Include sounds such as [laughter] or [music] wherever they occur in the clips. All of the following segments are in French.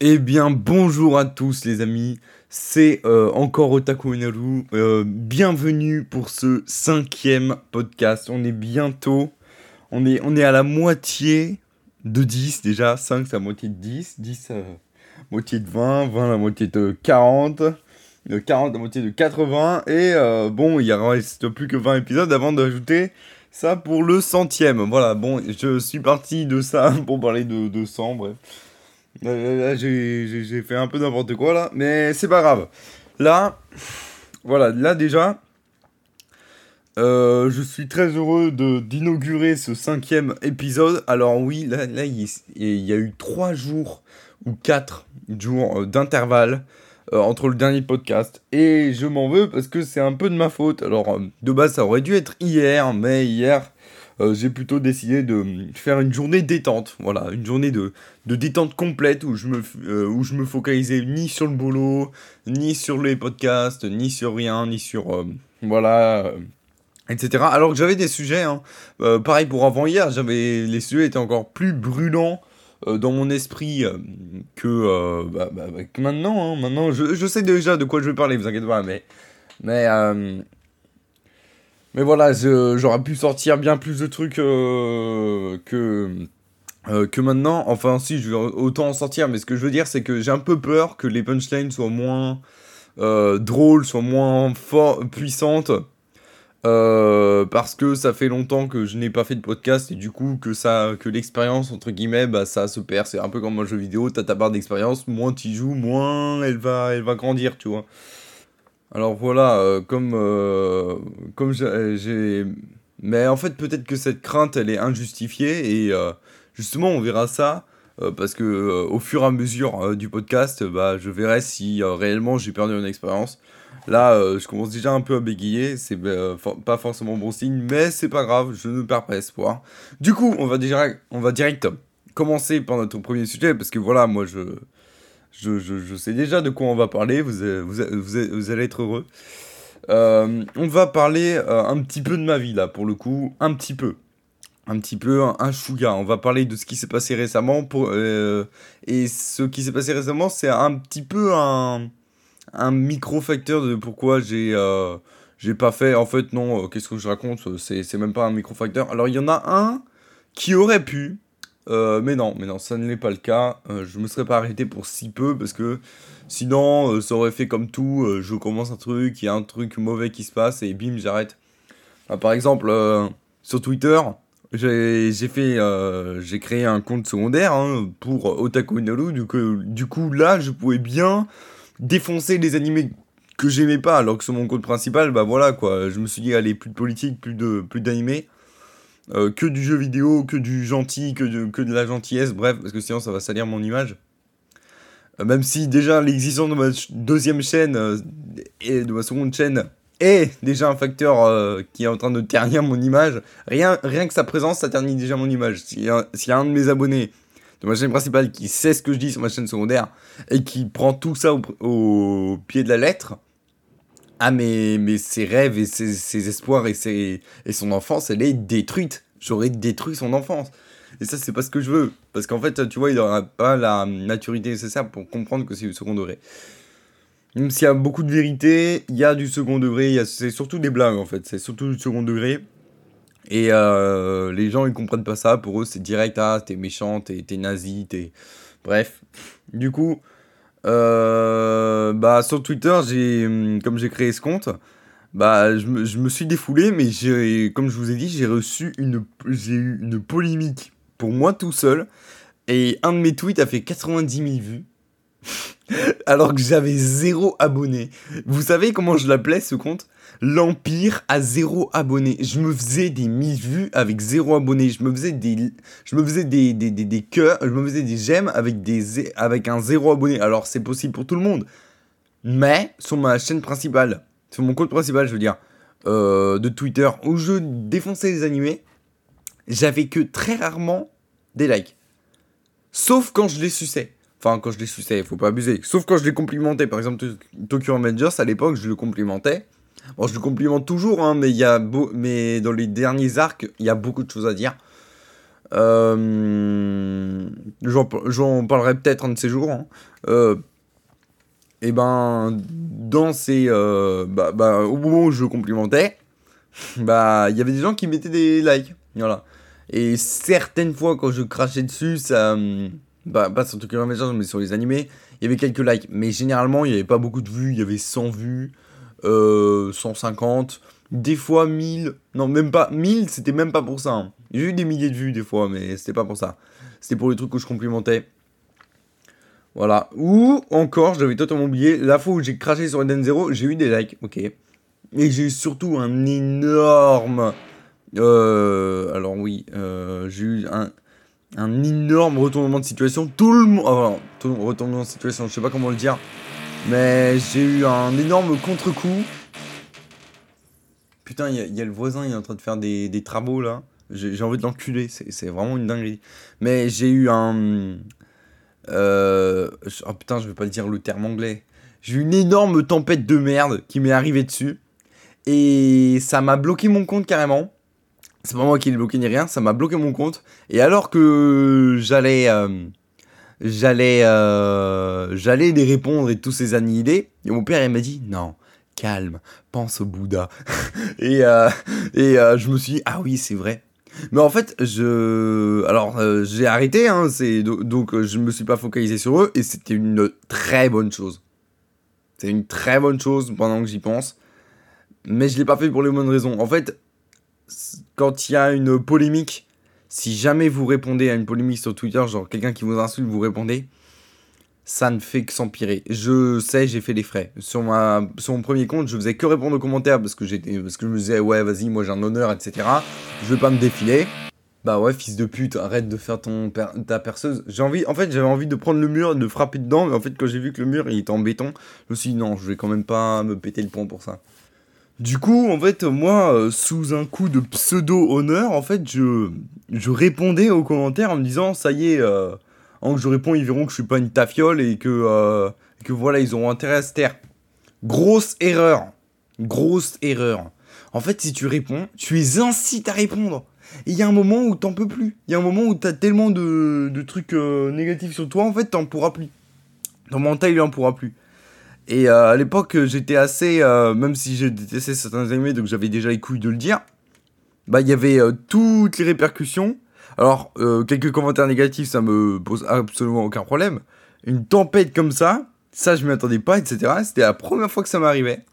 Eh bien, bonjour à tous les amis, c'est euh, encore Otaku Inaru. Euh, bienvenue pour ce cinquième podcast. On est bientôt, on est, à la moitié de 10 déjà. 5 c'est la moitié de 10, 10 euh, moitié de 20, 20 la moitié de 40, 40 la moitié de 80. Et bon, il ne reste plus que 20 épisodes avant d'ajouter ça pour le centième. Voilà, bon, je suis parti de ça [laughs] pour parler de 200, bref. J'ai fait un peu n'importe quoi là, mais c'est pas grave. Là, voilà, là déjà, euh, je suis très heureux d'inaugurer ce cinquième épisode. Alors oui, là, là il, y a eu trois jours ou quatre jours euh, d'intervalle euh, entre le dernier podcast. Et je m'en veux parce que c'est un peu de ma faute. Alors de base, ça aurait dû être hier, mais hier, euh, j'ai plutôt décidé de faire une journée détente. Voilà, une journée de, de détente complète où je, me, euh, où je me focalisais ni sur le boulot, ni sur les podcasts, ni sur rien, ni sur. Euh, voilà. etc. Alors que j'avais des sujets, hein. pareil pour avant-hier, j'avais les sujets étaient encore plus brûlants dans mon esprit que, bah, bah, bah, que maintenant. Hein. Maintenant, je, je, sais déjà de quoi je vais parler, vous inquiétez pas, mais. Mais mais voilà, j'aurais pu sortir bien plus de trucs euh, que, euh, que maintenant. Enfin, si, je vais autant en sortir, mais ce que je veux dire, c'est que j'ai un peu peur que les punchlines soient moins euh, drôles, soient moins puissantes. parce que ça fait longtemps que je n'ai pas fait de podcast et du coup que ça que l'expérience entre guillemets bah ça se perd c'est un peu comme un jeu vidéo t'as ta barre d'expérience moins tu joues moins elle va elle va grandir tu vois alors voilà, euh, comme, euh, comme j'ai... Mais en fait, peut-être que cette crainte, elle est injustifiée, et euh, justement, on verra ça, parce que au fur et à mesure du podcast, bah, je verrai si réellement j'ai perdu une expérience. Là, je commence déjà un peu à bégayer, c'est pas forcément bon signe, mais c'est pas grave, je ne perds pas espoir. Du coup, on va, déjà, on va direct commencer par notre premier sujet, parce que voilà, moi, je je, je, sais déjà de quoi on va parler, vous, vous, vous, allez être heureux. Euh, on va parler euh, un petit peu de ma vie là, pour le coup, un petit peu. Un petit peu, un, un chouga. On va parler de ce qui s'est passé récemment. Pour, euh, et ce qui s'est passé récemment, c'est un petit peu un, un micro-facteur de pourquoi j'ai j'ai pas fait. En fait, non, qu'est-ce que je raconte C'est même pas un micro-facteur. Alors, il y en a un qui aurait pu, euh, mais non, mais non, ça ne l'est pas le cas. Euh, je me serais pas arrêté pour si peu parce que sinon, euh, ça aurait fait comme tout. je commence un truc, il y a un truc mauvais qui se passe et bim, j'arrête. par exemple, sur Twitter, j'ai fait, créé un compte secondaire hein, pour Otaku Inaru. Du coup, du coup, là, je pouvais bien défoncer les animés que j'aimais pas, alors que sur mon compte principal, bah voilà quoi. Je me suis dit, allez, plus de politique, plus de plus d'animés. Euh, que du jeu vidéo, que du gentil, que de, la gentillesse, bref, parce que sinon ça va salir mon image. Euh, même si déjà l'existence de ma deuxième chaîne euh, et de ma seconde chaîne est déjà un facteur qui est en train de ternir mon image, rien, rien que sa présence, ça ternit déjà mon image. S'il y, a un de mes abonnés de ma chaîne principale qui sait ce que je dis sur ma chaîne secondaire et qui prend tout ça au, pied de la lettre, ah mais, mais ses rêves et ses, espoirs et, ses, et son enfance, elle est détruite. J'aurais détruit son enfance. Et ça, c'est pas ce que je veux. Parce qu'en fait, tu vois, il n'aura pas la maturité nécessaire pour comprendre que c'est du second degré. Même s'il y a beaucoup de vérité, il y a du second degré. C'est surtout des blagues, en fait. C'est surtout du second degré. Et euh, les gens, ils comprennent pas ça. Pour eux, c'est direct. Ah, t'es méchant, t'es nazi, t'es... Bref. Du coup, euh, bah, sur Twitter, j'ai, comme j'ai créé ce compte, bah, je me, suis défoulé, mais comme je vous ai dit, j'ai reçu une, eu une polémique pour moi tout seul. Et un de mes tweets a fait 90 000 vues. [laughs] alors que j'avais zéro abonné. Vous savez comment je l'appelais ce compte? L'Empire à zéro abonné. Je me faisais des 1000 vues avec zéro abonné. Je me faisais des, je me faisais des, des, des, des cœurs, je me faisais des j'aime avec, des, avec un zéro abonné. Alors c'est possible pour tout le monde. Mais sur ma chaîne principale, sur mon compte principal, je veux dire, euh, de Twitter, où je défonçais les animés, j'avais que très rarement des likes. Sauf quand je les suçais. Enfin, quand je les suçais, faut pas abuser. Sauf quand je les complimentais. Par exemple, Tokyo Avengers, à l'époque, je le complimentais. Bon, je le complimente toujours, hein, mais, y a mais dans les derniers arcs, il y a beaucoup de choses à dire. Euh, J'en parlerai peut-être un de ces jours. Hein. Euh, et ben, dans ces. Euh, bah, bah, au moment où je complimentais, [laughs] bah, il y avait des gens qui mettaient des likes. Voilà. Et certaines fois, quand je crachais dessus, ça. Bah, pas sur Tokyo Revengers, mais sur les animés, il y avait quelques likes. Mais généralement, il n'y avait pas beaucoup de vues. Il y avait 100 vues, 150, des fois 1000. Non, même pas. 1000, c'était même pas pour ça. Hein. J'ai eu des milliers de vues des fois, mais c'était pas pour ça. C'était pour les trucs que je complimentais. Voilà. Ou encore, je l'avais totalement oublié, la fois où j'ai craché sur Eden Zero, j'ai eu des likes, ok. Et j'ai eu surtout un énorme. Euh, alors oui, euh, j'ai eu un, un énorme retournement de situation. Tout le monde. Enfin, retournement de situation, je sais pas comment le dire. Mais j'ai eu un énorme contre-coup. Putain, il y, a le voisin, il est en train de faire des, travaux là. J'ai envie de l'enculer, c'est vraiment une dinguerie. Mais j'ai eu un. Euh, oh putain, je vais pas dire le terme anglais. J'ai eu une énorme tempête de merde qui m'est arrivée dessus. Et ça m'a bloqué mon compte carrément. C'est pas moi qui l'ai bloqué ni rien, ça m'a bloqué mon compte. Et alors que j'allais. Euh, j'allais. Euh, j'allais les répondre et tous ces annihiler. Et mon père, il m'a dit non calme, pense au Bouddha. [laughs] et et je me suis dit, ah oui, c'est vrai. Mais en fait, je. Alors, euh, j'ai arrêté, hein, c'est... donc euh, je me suis pas focalisé sur eux, et c'était une très bonne chose. C'est une très bonne chose pendant que j'y pense. Mais je l'ai pas fait pour les bonnes raisons. En fait, quand il y a une polémique, si jamais vous répondez à une polémique sur Twitter, genre quelqu'un qui vous insulte, vous répondez, ça ne fait que s'empirer. Je sais, j'ai fait les frais. Sur, ma, sur mon premier compte, je faisais que répondre aux commentaires parce que, j'étais, parce que je me disais, ouais, vas-y, moi j'ai un honneur, etc. Je vais pas me défiler. Bah ouais, fils de pute, arrête de faire ton ta perceuse. J'ai envie, en fait, j'avais envie de prendre le mur, de frapper dedans, mais en fait, quand j'ai vu que le mur il était en béton, je me suis dit non, je vais quand même pas me péter le pont pour ça. Du coup, en fait, moi, euh, sous un coup de pseudo-honneur, en fait, je, répondais aux commentaires en me disant, ça y est, euh, en que je réponds, ils verront que je suis pas une tafiole et que, euh, que voilà, ils auront intérêt à se taire. Grosse erreur. Grosse erreur. En fait, si tu réponds, tu les incites à répondre. Et il y a un moment où t'en peux plus. Il y a un moment où t'as tellement de, de trucs euh, négatifs sur toi, en fait, t'en pourras plus. Ton mental, il en pourra plus. Et euh, à l'époque, j'étais assez. même si je détestais certains animés, donc j'avais déjà les couilles de le dire. Bah, il y avait toutes les répercussions alors, euh, quelques commentaires négatifs, ça me pose absolument aucun problème. Une tempête comme ça, ça je m'y attendais pas, etc. C'était la première fois que ça m'arrivait.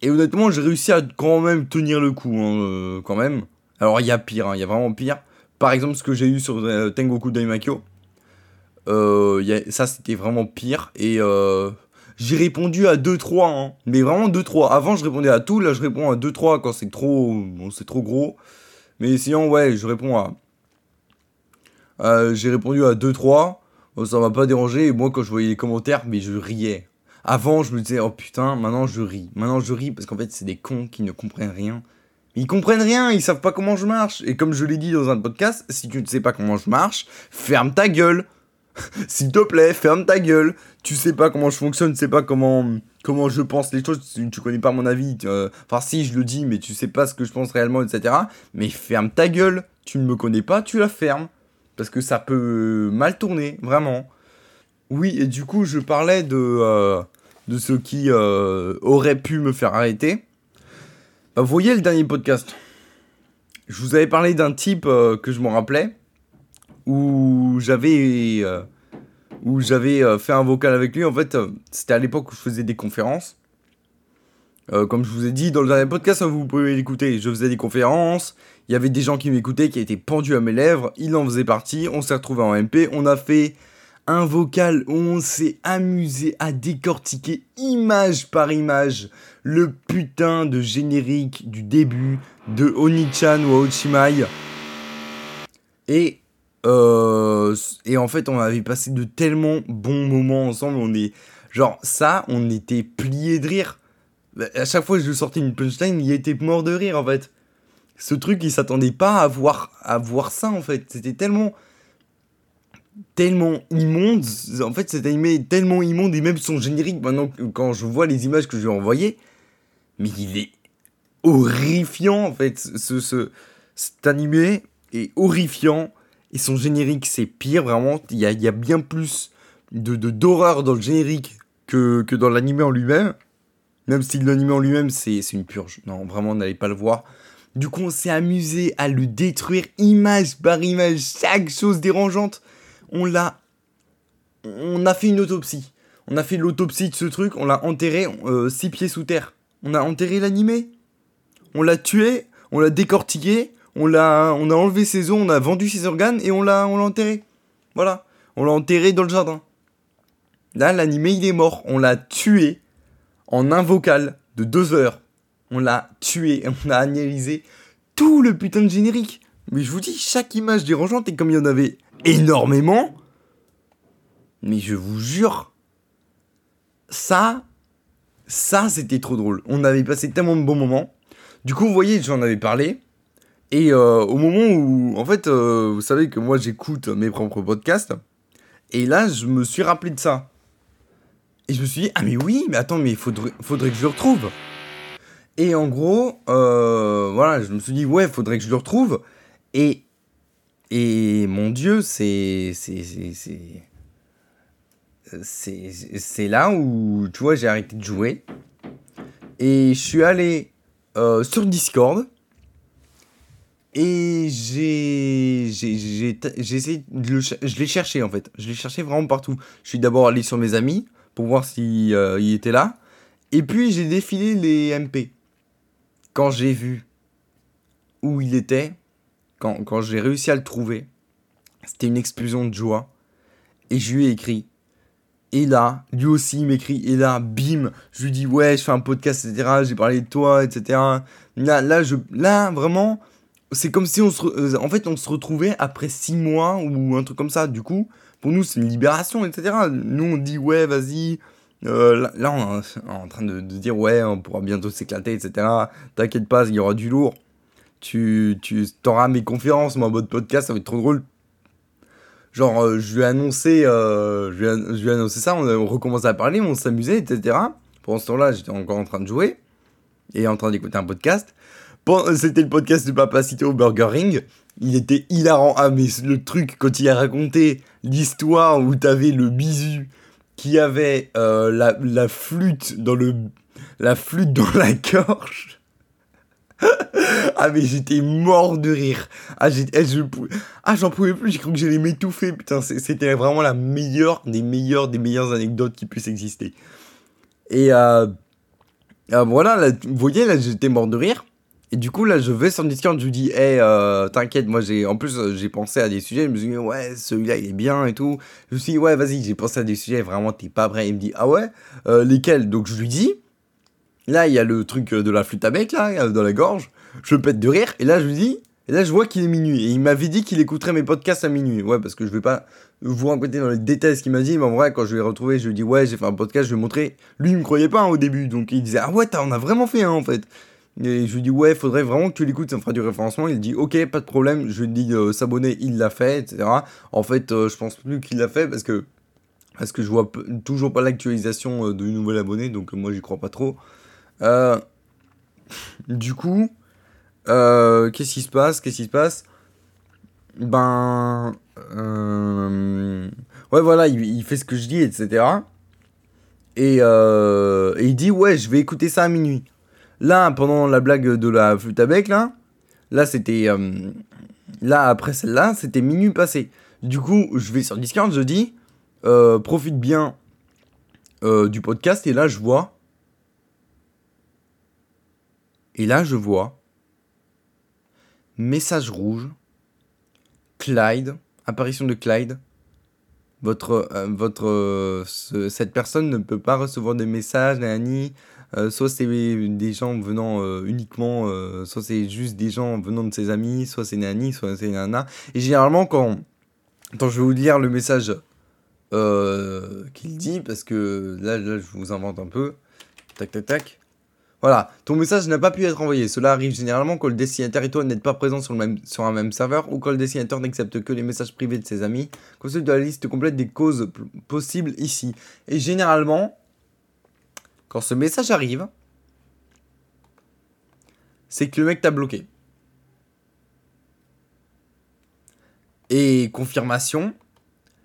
Et honnêtement, j'ai réussi à quand même tenir le coup, hein, euh, quand même. Alors, il y a pire, hein, il y a vraiment pire. Par exemple, ce que j'ai eu sur euh, Tengoku Daimakyo. ça, c'était vraiment pire. Et j'ai répondu à 2-3, hein, mais vraiment 2-3. Avant, je répondais à tout, là, je réponds à 2-3 quand c'est trop, bon, c'est trop gros. Mais sinon, ouais, je réponds à euh, j'ai répondu à 2-3. ça m'a pas dérangé. Et moi, quand je voyais les commentaires, mais je riais. Avant, je me disais, oh putain, maintenant je ris. Maintenant je ris parce qu'en fait, c'est des cons qui ne comprennent rien. Ils comprennent rien, ils savent pas comment je marche. Et comme je l'ai dit dans un podcast, si tu ne sais pas comment je marche, ferme ta gueule. [laughs] S'il te plaît, ferme ta gueule. Tu sais pas comment je fonctionne, tu sais pas comment, comment je pense les choses, tu, connais pas mon avis. Euh, enfin, si, je le dis, mais tu sais pas ce que je pense réellement, etc. Mais ferme ta gueule. Tu ne me connais pas, tu la fermes parce que ça peut mal tourner, vraiment. Oui, et du coup, je parlais de, euh, de ce qui euh, aurait pu me faire arrêter. Bah, vous voyez le dernier podcast Je vous avais parlé d'un type que je me rappelais, où j'avais où j'avais fait un vocal avec lui. En fait, c'était à l'époque où je faisais des conférences. comme je vous ai dit dans le dernier podcast, hein, vous pouvez l'écouter. Je faisais des conférences, il y avait des gens qui m'écoutaient, qui étaient pendus à mes lèvres. Il en faisait partie. On s'est retrouvé en MP. On a fait un vocal où on s'est amusé à décortiquer image par image le putain de générique du début de Onichan ou Ochimai. Et, euh, et en fait, on avait passé de tellement bons moments ensemble. On est, genre, ça, on était pliés de rire. À chaque fois que je sortais une punchline, il était mort de rire en fait ce truc, il s'attendait pas à voir, à voir ça en fait. C'était tellement tellement immonde. En fait, cet animé tellement immonde et même son générique, maintenant, quand je vois les images que je lui ai envoyées, mais il est horrifiant en fait. Ce, cet animé est horrifiant. Et son générique, c'est pire, vraiment. Il y a, bien plus de d'horreur dans le générique que, que dans l'animé en lui-même. Même si l'animé en lui-même, c'est une purge. Non, vraiment, n'allez pas le voir. Du coup, on s'est amusé à le détruire image par image, chaque chose dérangeante. On l'a. On a fait une autopsie. On a fait l'autopsie de ce truc, on l'a enterré euh, six pieds sous terre. On a enterré l'animé. On l'a tué, on l'a décortiqué, on l'a, on a enlevé ses os, on a vendu ses organes et on l'a, on l'a enterré. Voilà, on l'a enterré dans le jardin. Là, l'animé il est mort. On l'a tué en un vocal de deux heures. On l'a tué, on a analysé tout le putain de générique. Mais je vous dis, chaque image dérangeante, et comme il y en avait énormément, mais je vous jure, ça, ça c'était trop drôle. On avait passé tellement de bons moments. Du coup, vous voyez, j'en avais parlé. Et euh, au moment où, en fait, euh, vous savez que moi j'écoute mes propres podcasts. Et là, je me suis rappelé de ça. Et je me suis dit, ah mais oui, mais attends, mais il faudrait, que je le retrouve. Et en gros, euh, voilà, je me suis dit, ouais, faudrait que je le retrouve. Et, et mon Dieu, c'est, c'est, là où, tu vois, j'ai arrêté de jouer. Et je suis allé sur Discord. Et j'ai, j'ai, essayé de le, je l'ai cherché en fait. Je l'ai cherché vraiment partout. Je suis d'abord allé sur mes amis pour voir s'il euh, était là. Et puis j'ai défilé les MP quand j'ai vu où il était, quand, quand j'ai réussi à le trouver, c'était une explosion de joie. Et je lui ai écrit. Et là, lui aussi il m'écrit. Et là, bim, je lui dis ouais, je fais un podcast, etc. J'ai parlé de toi, etc. Là, là, je, là vraiment, c'est comme si on se, euh, en fait, on se retrouvait après six mois ou un truc comme ça. Du coup, pour nous, c'est une libération, etc. Nous, on dit ouais, vas-y, euh, là, on est en train de, dire ouais, on pourra bientôt s'éclater, etc. T'inquiète pas, il y aura du lourd. Tu, tu auras mes conférences, moi, en mode podcast, ça va être trop drôle. Genre, euh, je lui ai annoncé, je, lui ai, annoncé ça, on recommençait à parler, on s'amusait, etc. Pendant ce temps-là, j'étais encore en train de jouer et en train d'écouter un podcast. C'était le podcast de Papa Cité au Burger Ring. Il était hilarant. Ah, mais le truc, quand il a raconté l'histoire où t'avais le bisu qui avait euh, la, la, flûte dans le la flûte dans la gorge. [laughs] ah mais j'étais mort de rire. Ah eh, ah j'en pouvais plus, j'ai cru que j'allais m'étouffer. Putain, c'était vraiment la meilleure des meilleures des meilleures anecdotes qui puissent exister. Et euh, euh voilà, là, vous voyez là, j'étais mort de rire. Et du coup, là, je vais sur Discord, je lui dis, hé, euh, t'inquiète, moi, j'ai, en plus, euh, j'ai pensé à des sujets, je me suis dit, ouais, celui-là, il est bien et tout. Je me suis dit, ouais, vas-y, j'ai pensé à des sujets, vraiment, t'es pas prêt. Il me dit, ah ouais, euh, lesquels? Donc, je lui dis, là, il y a le truc de la flûte à bec, là, dans la gorge. Je pète de rire, et là, je lui dis, et là, je vois qu'il est minuit. Et il m'avait dit qu'il écouterait mes podcasts à minuit. Ouais, parce que je vais pas vous raconter dans les détails ce qu'il m'a dit, mais en vrai, quand je l'ai retrouvé, je lui ai dit, ouais, j'ai fait un podcast, je vais montrer. Lui, il me croyait pas hein, au début, donc il disait, ah ouais, on a vraiment fait un, en fait. Et je lui dis, ouais, faudrait vraiment que tu l'écoutes, ça me fera du référencement. Il dit, ok, pas de problème. Je lui dis, euh, s'abonner, il l'a fait, etc. En fait, euh, je pense plus qu'il l'a fait parce que, parce que je vois toujours pas l'actualisation euh, de nouvel abonné, donc moi j'y crois pas trop. du coup, qu'est-ce qui se passe? Qu'est-ce qui se passe? Ben. ouais, voilà, il, fait ce que je dis, etc. Et, et il dit, ouais, je vais écouter ça à minuit. Là, pendant la blague de la flûte à là, c'était. Euh, là, après celle-là, c'était minuit passé. Du coup, je vais sur Discord, je dis, euh, profite bien euh, du podcast, et là, je vois. Et là, je vois. Message rouge. Clyde. Apparition de Clyde. Votre, votre, cette personne ne peut pas recevoir des messages, Nani. Euh, soit c'est des gens venant euh, uniquement, euh, soit c'est juste des gens venant de ses amis, soit c'est Nani, soit c'est Nana. Et généralement, quand, je vais vous lire le message qu'il dit, parce que là, là, je vous invente un peu. Tac, tac, tac. Voilà, ton message n'a pas pu être envoyé. Cela arrive généralement quand le destinataire et toi n'êtes pas présents sur, un même serveur ou quand le destinataire n'accepte que les messages privés de ses amis. Consulte la liste complète des causes possibles ici. Et généralement, quand ce message arrive, c'est que le mec t'a bloqué. Et confirmation,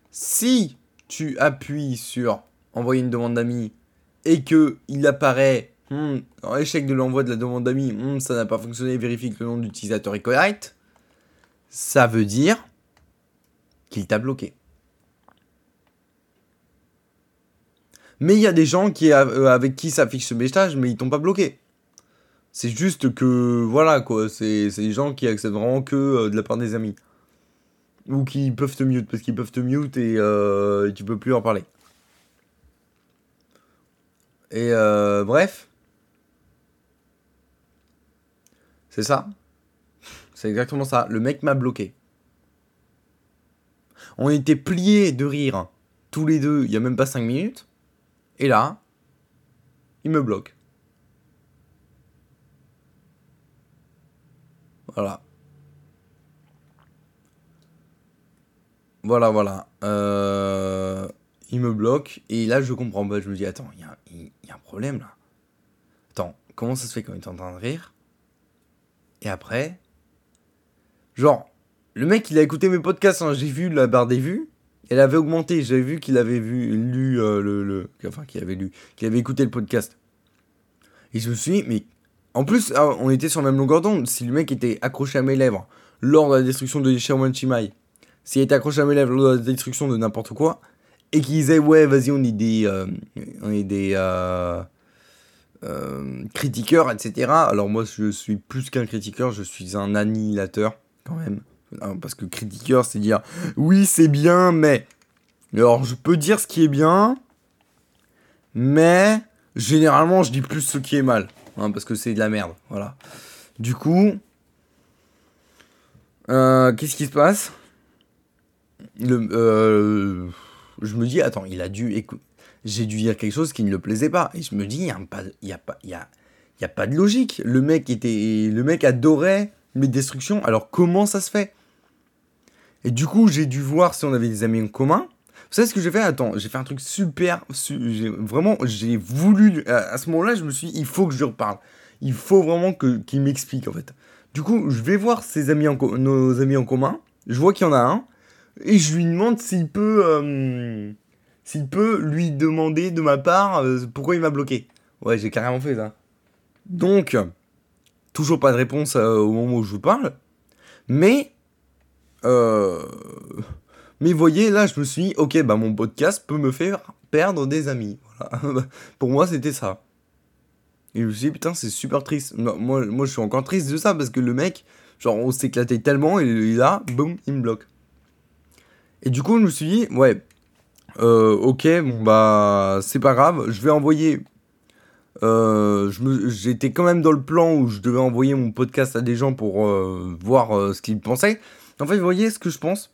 si tu appuies sur envoyer une demande d'amis et que il apparaît hmm, en échec de l'envoi de la demande d'amis, hmm, ça n'a pas fonctionné, vérifie que le nom d'utilisateur est correct, ça veut dire qu'il t'a bloqué. Mais il y a des gens euh, avec qui ça ce message, mais ils t'ont pas bloqué. C'est juste que, voilà, quoi, c'est des gens qui accèdent vraiment que euh, de la part des amis. Ou qui peuvent te mute, parce qu'ils peuvent te mute et euh, tu peux plus en parler. Et bref. C'est ça. C'est exactement ça. Le mec m'a bloqué. On était pliés de rire, tous les deux, il y a même pas 5 minutes. Et là, il me bloque. Voilà. Voilà, voilà. Euh, il me bloque. Et là, je comprends pas. Je me dis, attends, il y a, un problème là. Attends, comment ça se fait quand il est en train de rire? Et après, genre, le mec, il a écouté mes podcasts. Hein, J'ai vu la barre des vues. Elle avait augmenté. J'avais vu qu'il avait vu, lu euh, le, Enfin, qu'il avait lu. Qu'il avait écouté le podcast. Et je me suis dit, mais en plus, ah, on était sur la même longueur d'onde. Si le mec était accroché à mes lèvres lors de la destruction de Sherman Chimai, s'il était accroché à mes lèvres lors de la destruction de n'importe quoi, et qu'il disait ouais, vas-y, on est des, euh, on est des euh, critiqueurs, etc. Alors moi, je suis plus qu'un critiqueur, je suis un annihilateur quand même. Parce que critiqueur, c'est dire oui, c'est bien, mais. Alors, je peux dire ce qui est bien, mais généralement, je dis plus ce qui est mal. Hein, parce que c'est de la merde. Voilà. Du coup, euh, qu'est-ce qui se passe? Le, euh, Je me dis, attends, il a dû. J'ai dû dire quelque chose qui ne le plaisait pas. Et je me dis, il n'y a, pas, a, a, a pas de logique. Le mec, était, le mec adorait mes destructions. Alors comment ça se fait? Et du coup, j'ai dû voir si on avait des amis en commun. Vous savez ce que j'ai fait? Attends, j'ai fait un truc super. vraiment, j'ai voulu. À, ce moment-là, je me suis dit, il faut que je lui reparle. Il faut vraiment qu'il m'explique, en fait. Du coup, je vais voir ses amis en nos amis en commun. Je vois qu'il y en a un. Et je lui demande s'il peut. Euh, s'il peut lui demander de ma part euh, pourquoi il m'a bloqué. Ouais, j'ai carrément fait ça. Donc, toujours pas de réponse euh, au moment où je vous parle. Mais. Euh mais voyez, là, je me suis dit, ok, bah mon podcast peut me faire perdre des amis. [laughs] Pour moi, c'était ça. Et je me suis dit, putain, c'est super triste. Moi, moi, je suis encore triste de ça parce que le mec, genre, on s'éclatait tellement et là, boum, il me bloque. Et du coup, je me suis dit, ouais, euh, ok, bon, bah, c'est pas grave, je vais envoyer. Euh, J'étais quand même dans le plan où je devais envoyer mon podcast à des gens pour euh, voir euh, ce qu'ils pensaient. En fait, vous voyez ce que je pense?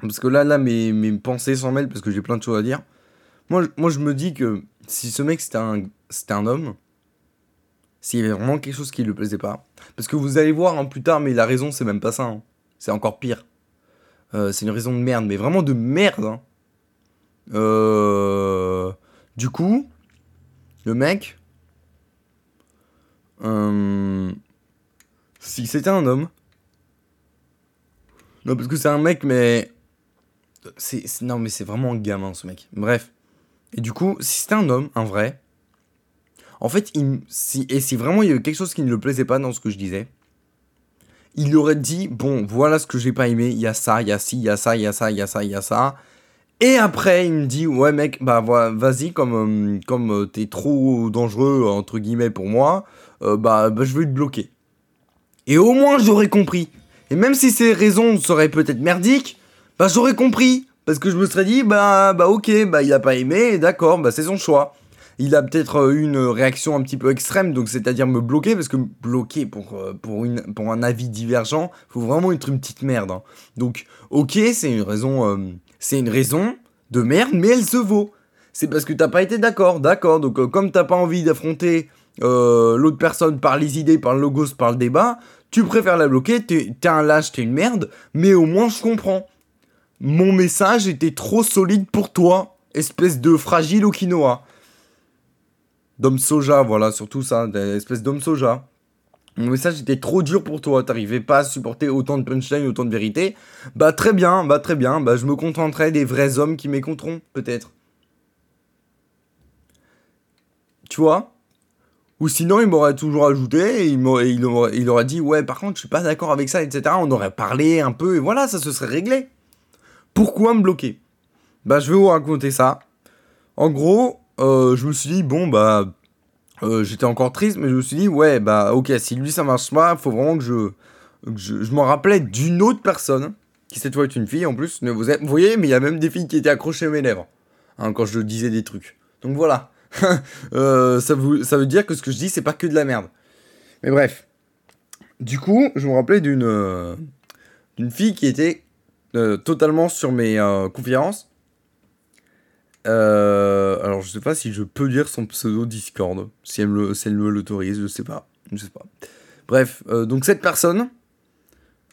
Parce que là, là mes, pensées s'en mêlent parce que j'ai plein de choses à dire. Moi, moi, je me dis que si ce mec c'était un, un homme, s'il y avait vraiment quelque chose qui lui plaisait pas, parce que vous allez voir hein, plus tard, mais la raison c'est même pas ça, hein. c'est encore pire. Euh, c'est une raison de merde, mais vraiment de merde. Hein. Euh, du coup, le mec, euh, si c'était un homme, non parce que c'est un mec, mais non, mais c'est vraiment un gamin, ce mec. Bref. Et du coup, si c'était un homme, un vrai, en fait, il, si, et si vraiment il y avait quelque chose qui ne le plaisait pas dans ce que je disais, il aurait dit Bon, voilà ce que j'ai pas aimé, il y a ça, il y a ci, il y a ça, il y a ça, il y a ça, il y a ça. Et après, il me dit Ouais, mec, bah vas-y, comme, euh, comme euh, t'es trop dangereux, entre guillemets, pour moi, euh, bah, bah, je vais te bloquer. Et au moins, j'aurais compris. Et même si ces raisons seraient peut-être merdiques, bah j'aurais compris. Parce que je me serais dit, bah, bah ok, bah il a pas aimé, d'accord, bah c'est son choix. Il a peut-être eu une réaction un petit peu extrême, donc c'est-à-dire me bloquer, parce que bloquer pour, euh, un avis divergent, faut vraiment être une petite merde. Hein. Donc, ok, c'est une raison, euh, c'est une raison de merde, mais elle se vaut. C'est parce que t'as pas été d'accord, d'accord. Donc, euh, comme t'as pas envie d'affronter l'autre personne par les idées, par le logos, par le débat, tu préfères la bloquer, t'es un lâche, t'es une merde, mais au moins je comprends. Mon message était trop solide pour toi, espèce de fragile au quinoa. D'homme soja, voilà, surtout ça, espèce d'homme soja. mon message était trop dur pour toi, t'arrivais pas à supporter autant de punchline, autant de vérité. Bah très bien, bah très bien, bah je me contenterai des vrais hommes qui m'écouteront, peut-être. Tu vois? Ou sinon, il m'aurait toujours ajouté, il, m'aurait, il, aurait, dit, ouais, par contre, je suis pas d'accord avec ça, etc. On aurait parlé un peu, et voilà, ça se serait réglé. Pourquoi me bloquer? Bah, je vais vous raconter ça. En gros, euh, je me suis dit, bon, bah, euh, j'étais encore triste, mais je me suis dit, ouais, bah, ok, si lui ça marche pas, faut vraiment que je, je, m'en rappelais d'une autre personne, qui cette fois est une fille en plus. Vous, vous voyez, mais il y a même des filles qui étaient accrochées à mes lèvres, hein, quand je disais des trucs. Donc voilà. [laughs] euh, ça, vous, ça veut dire que ce que je dis, c'est pas que de la merde. Mais bref. Du coup, je me rappelais d'une euh, d'une fille qui était euh, totalement sur mes conférences. alors, je sais pas si je peux dire son pseudo Discord. Si elle me, l'autorise, je sais pas. Je sais pas. Bref, donc cette personne,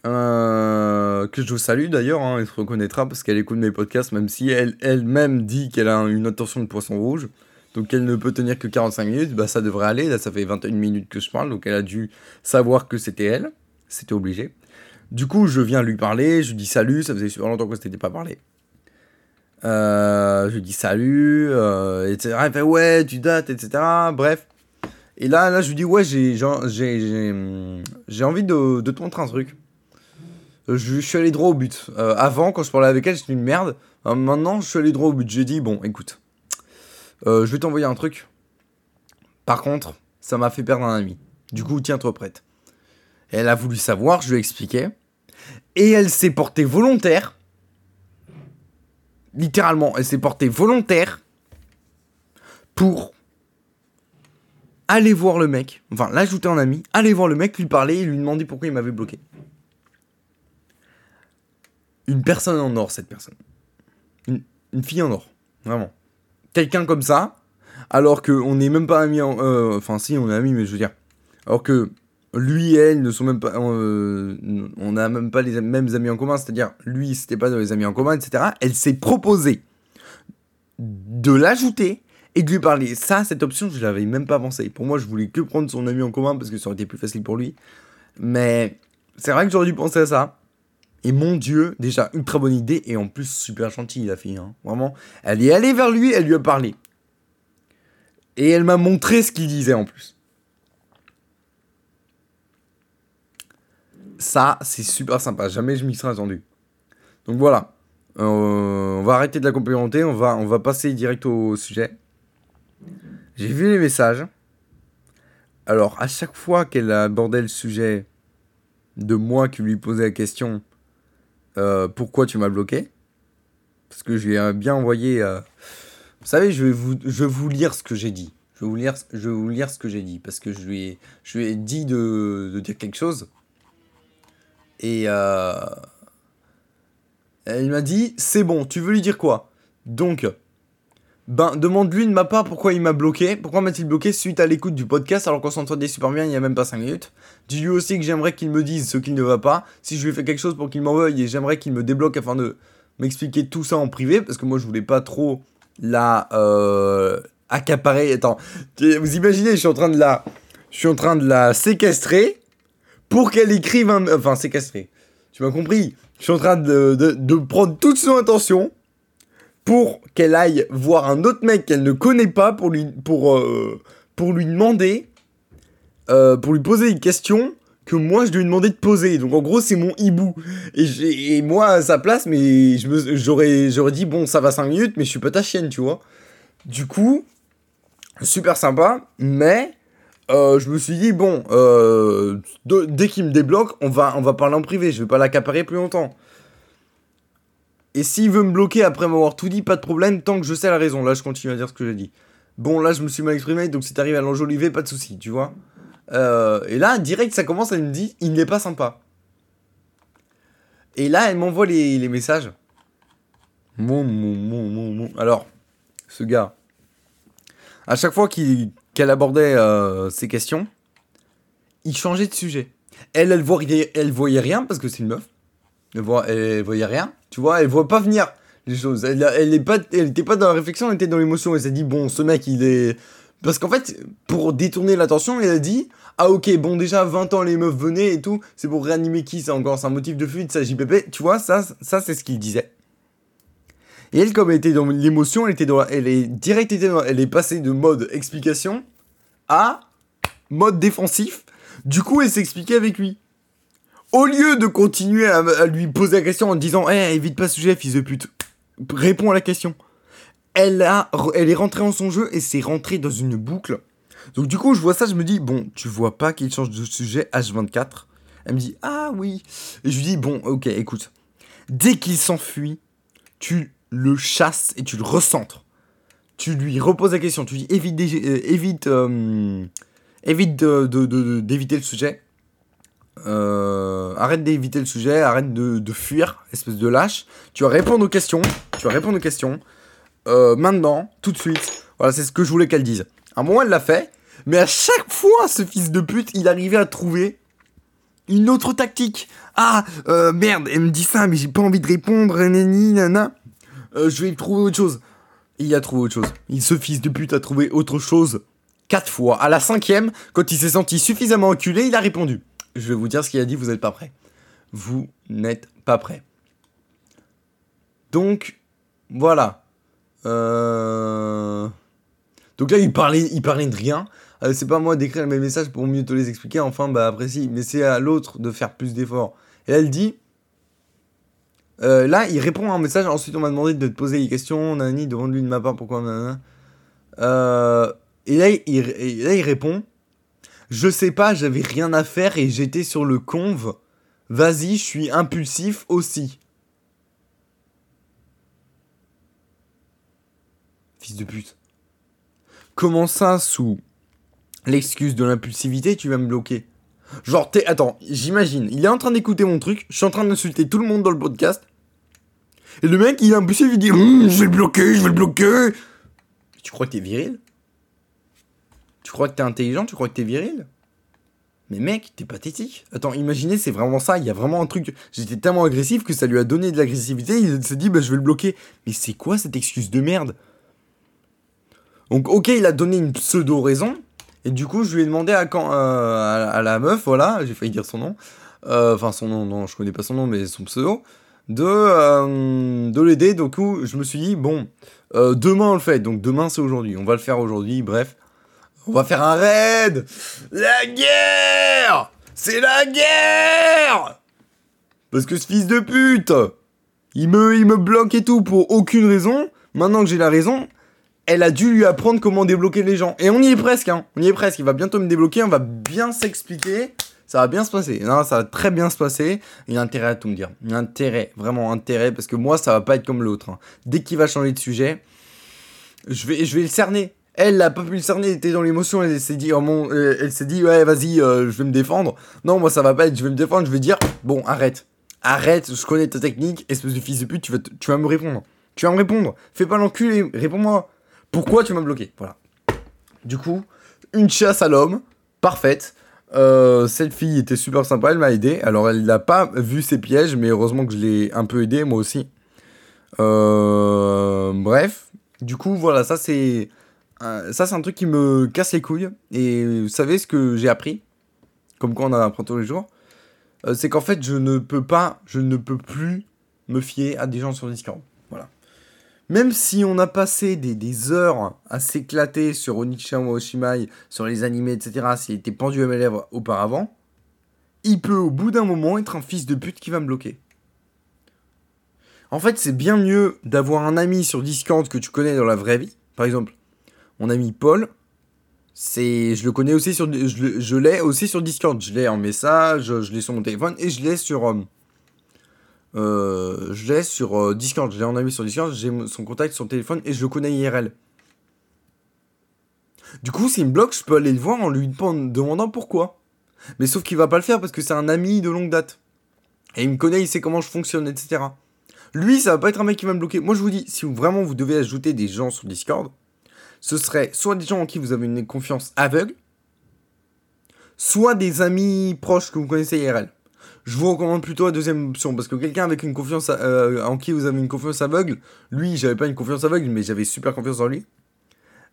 que je salue d'ailleurs, hein, elle se reconnaîtra parce qu'elle écoute mes podcasts, même si elle elle-même dit qu'elle a une attention de poisson rouge donc elle ne peut tenir que 45 minutes, bah ça devrait aller, là ça fait 21 minutes que je parle, donc elle a dû savoir que c'était elle, c'était obligé. Du coup, je viens lui parler, je lui dis salut, ça faisait super longtemps qu'on s'était pas parlé. Euh, je lui dis salut, euh, etc. Elle fait ouais, tu dates, etc. Bref. Et là, là, je lui dis ouais, j'ai, envie de, de te montrer un truc. Je, suis allé droit au but. Euh, avant, quand je parlais avec elle, j'étais une merde. Maintenant, je suis allé droit au but. J'ai dit bon, écoute, euh, je vais t'envoyer un truc. Par contre, ça m'a fait perdre un ami. Du coup, tiens-toi prête. Elle a voulu savoir, je lui ai expliqué. Et elle s'est portée volontaire. Littéralement, elle s'est portée volontaire pour aller voir le mec, enfin l'ajouter en ami, aller voir le mec, lui parler et lui demander pourquoi il m'avait bloqué. Une personne en or, cette personne. Une, une fille en or, vraiment quelqu'un comme ça, alors qu'on n'est même pas amis en... Euh, enfin si, on est amis, mais je veux dire... Alors que lui et elle ne sont même pas... Euh, on n'a même pas les mêmes amis en commun, c'est-à-dire lui, c'était pas dans les amis en commun, etc. Elle s'est proposée de l'ajouter et de lui parler. Ça, cette option, je l'avais même pas pensé. Pour moi, je voulais que prendre son ami en commun parce que ça aurait été plus facile pour lui. Mais c'est vrai que j'aurais dû penser à ça. Et mon Dieu, déjà, ultra bonne idée. Et en plus, super gentille, la fille. Hein. Vraiment. Elle est allée vers lui, elle lui a parlé. Et elle m'a montré ce qu'il disait en plus. Ça, c'est super sympa. Jamais je m'y serais attendu. Donc voilà. Euh, on va arrêter de la complémenter. On va, on va passer direct au sujet. J'ai vu les messages. Alors, à chaque fois qu'elle abordait le sujet de moi qui lui posais la question, euh, pourquoi tu m'as bloqué? Parce que je lui ai bien envoyé. Euh, vous savez, je vais vous, lire ce que j'ai dit. Je vais vous lire, ce que j'ai dit. Parce que je lui ai, dit de, dire quelque chose. Et euh, elle m'a dit C'est bon, tu veux lui dire quoi? Donc, ben, demande-lui de ma part pourquoi il m'a bloqué. Pourquoi m'a-t-il bloqué suite à l'écoute du podcast alors qu'on s'entendait super bien il n'y a même pas 5 minutes? Dis-lui aussi que j'aimerais qu'il me dise ce qu'il ne va pas. Si je lui fais quelque chose pour qu'il m'en veuille et j'aimerais qu'il me débloque afin de m'expliquer tout ça en privé parce que moi je voulais pas trop la euh, accaparer. Attends, vous imaginez, je suis en train de la, je suis en train de la séquestrer pour qu'elle écrive un, enfin séquestrer. Tu m'as compris? Je suis en train de, de, de prendre toute son attention pour qu'elle aille voir un autre mec qu'elle ne connaît pas pour lui, euh, demander, euh, pour lui poser une question que moi je lui ai demandé de poser. Donc en gros c'est mon hibou. Et, et, moi à sa place, mais j'aurais, j'aurais dit bon ça va 5 minutes, mais je suis pas ta chienne, tu vois. Du coup, super sympa, mais euh, je me suis dit bon, dès qu'il me débloque, on va, on va parler en privé, je vais pas l'accaparer plus longtemps. Et s'il veut me bloquer après m'avoir tout dit, pas de problème, tant que je sais la raison. Là, je continue à dire ce que j'ai dit. Bon, là, je me suis mal exprimé, donc si t'arrives à l'enjoliver, pas de souci, tu vois. Euh, et là, direct, ça commence, elle me dit, il n'est pas sympa. Et là, elle m'envoie les, messages. Mon, mon, mon, mon. Alors, ce gars, à chaque fois qu'elle abordait euh, ces questions, il changeait de sujet. Elle, elle voyait, elle voyait rien parce que c'est une meuf. Elle, voit, elle voyait rien. Tu vois, elle voit pas venir les choses. Elle, elle, est pas, elle était pas dans la réflexion, elle était dans l'émotion. Elle s'est dit, bon, ce mec, il est. Parce qu'en fait, pour détourner l'attention, il a dit Ah, ok, bon, déjà 20 ans les meufs venaient et tout, c'est pour réanimer qui? C'est encore c'est un motif de fuite, ça JPP. Tu vois, ça, ça c'est ce qu'il disait. Et elle, comme elle était dans l'émotion, elle était dans, elle est direct, elle est passée de mode explication à mode défensif. Du coup, elle s'expliquait avec lui. Au lieu de continuer à, lui poser la question en disant, eh, évite pas ce sujet, fils de pute. Réponds à la question. Elle est rentrée en son jeu et s'est rentrée dans une boucle. Donc du coup, je vois ça, je me dis, bon, tu vois pas qu'il change de sujet H24 Elle me dit, ah oui. Et je lui dis, bon, ok, écoute. Dès qu'il s'enfuit, tu le chasses et tu le recentres. Tu lui reposes la question, tu lui dis évite, euh, évite, euh, évite d'éviter le sujet. Euh, arrête d'éviter le sujet, arrête de, fuir, espèce de lâche. Tu vas répondre aux questions. Tu vas répondre aux questions. maintenant, tout de suite. Voilà, c'est ce que je voulais qu'elle dise. À un moment, elle l'a fait. Mais à chaque fois, ce fils de pute, il arrivait à trouver une autre tactique. Ah, merde, elle me dit ça, mais j'ai pas envie de répondre, nani, nana. Euh, je vais trouver autre chose. Il a trouvé autre chose. Il, ce fils de pute a trouvé autre chose quatre fois. À la cinquième, quand il s'est senti suffisamment enculé, il a répondu. Je vais vous dire ce qu'il a dit, vous n'êtes pas prêt. Vous n'êtes pas prêt. Donc, voilà. Euh, donc là, il parlait, il parlait de rien. Euh, c'est pas moi d'écrire mes messages pour mieux te les expliquer. Enfin, bah après si. Mais c'est à l'autre de faire plus d'efforts. Et elle dit, euh, là, il répond à un message. Ensuite, on m'a demandé de te poser des questions. Nani, demande-lui de ma part pourquoi. Et, là, là, il répond Je sais pas, j'avais rien à faire et j'étais sur le conve. Vas-y, je suis impulsif aussi. Fils de pute. Comment ça, sous l'excuse de l'impulsivité, tu vas me bloquer? Genre, t'es. Attends, j'imagine. Il est en train d'écouter mon truc. Je suis en train d'insulter tout le monde dans le podcast. Et le mec, il est impulsif, il dit hum, Je vais le bloquer, je vais le bloquer. Tu crois que t'es viril? Crois que t'es intelligent Tu crois que t'es viril? Mais mec, t'es pathétique. Attends, imaginez, c'est vraiment ça. Il y a vraiment un truc. J'étais tellement agressif que ça lui a donné de l'agressivité. Il s'est dit Bah, je vais le bloquer. Mais c'est quoi cette excuse de merde? Donc, ok, il a donné une pseudo-raison. Et du coup, je lui ai demandé à, quand, euh, à, la meuf, voilà, j'ai failli dire son nom. Euh, enfin, son nom, non, je connais pas son nom, mais son pseudo. De, euh, de l'aider. Donc, je me suis dit, bon, demain on le fait. Donc, demain c'est aujourd'hui. On va le faire aujourd'hui, bref. On va faire un raid La guerre C'est la guerre Parce que ce fils de pute il me, il bloque et tout pour aucune raison. Maintenant que j'ai la raison, elle a dû lui apprendre comment débloquer les gens. Et on y est presque, hein. On y est presque. Il va bientôt me débloquer, on va bien s'expliquer. Ça va bien se passer. Non, ça va très bien se passer. Il y a intérêt à tout me dire. Il y a intérêt, vraiment intérêt, parce que moi, ça va pas être comme l'autre. Hein. Dès qu'il va changer de sujet, je vais le cerner. Elle n'a pas pu le cerner, elle était dans l'émotion, elle s'est dit, oh mon, euh, elle s'est dit, ouais, vas-y, euh, je vais me défendre. Non, moi, ça va pas être, je vais me défendre, je vais dire, bon, arrête. Arrête, je connais ta technique, espèce de fils de pute, tu vas, tu vas me répondre. Tu vas me répondre. Fais pas l'enculé, réponds-moi. Pourquoi tu m'as bloqué? Voilà. Du coup, une chasse à l'homme, parfaite. Euh, cette fille était super sympa, elle m'a aidé. Alors, elle n'a pas vu ses pièges, mais heureusement que je l'ai un peu aidé, moi aussi. Bref, du coup, voilà, ça c'est. Ça, c'est un truc qui me casse les couilles. Et vous savez ce que j'ai appris? Comme quoi on en apprend tous les jours. Euh, c'est qu'en fait, je ne peux pas, je ne peux plus me fier à des gens sur Discord. Voilà. Même si on a passé des, heures à s'éclater sur Onichan ou Oshimai, sur les animés, etc., s'il était pendu à mes lèvres auparavant, il peut au bout d'un moment être un fils de pute qui va me bloquer. En fait, c'est bien mieux d'avoir un ami sur Discord que tu connais dans la vraie vie. Par exemple, mon ami Paul, je le connais aussi sur, je, l'ai aussi sur Discord. Je l'ai en message, je l'ai sur mon téléphone et je l'ai sur, euh, euh, je l'ai sur euh, Discord, je l'ai en ami sur Discord, j'ai son contact sur téléphone et je le connais IRL. Du coup, s'il me bloque, je peux aller le voir en lui demandant pourquoi. Mais sauf qu'il va pas le faire parce que c'est un ami de longue date. Et il me connaît, il sait comment je fonctionne, etc. Lui, ça va pas être un mec qui va me bloquer. Moi, je vous dis, si vraiment vous devez ajouter des gens sur Discord, ce serait soit des gens en qui vous avez une confiance aveugle, soit des amis proches que vous connaissez IRL je vous recommande plutôt la deuxième option parce que quelqu'un avec une confiance euh, en qui vous avez une confiance aveugle, lui, j'avais pas une confiance aveugle, mais j'avais super confiance en lui.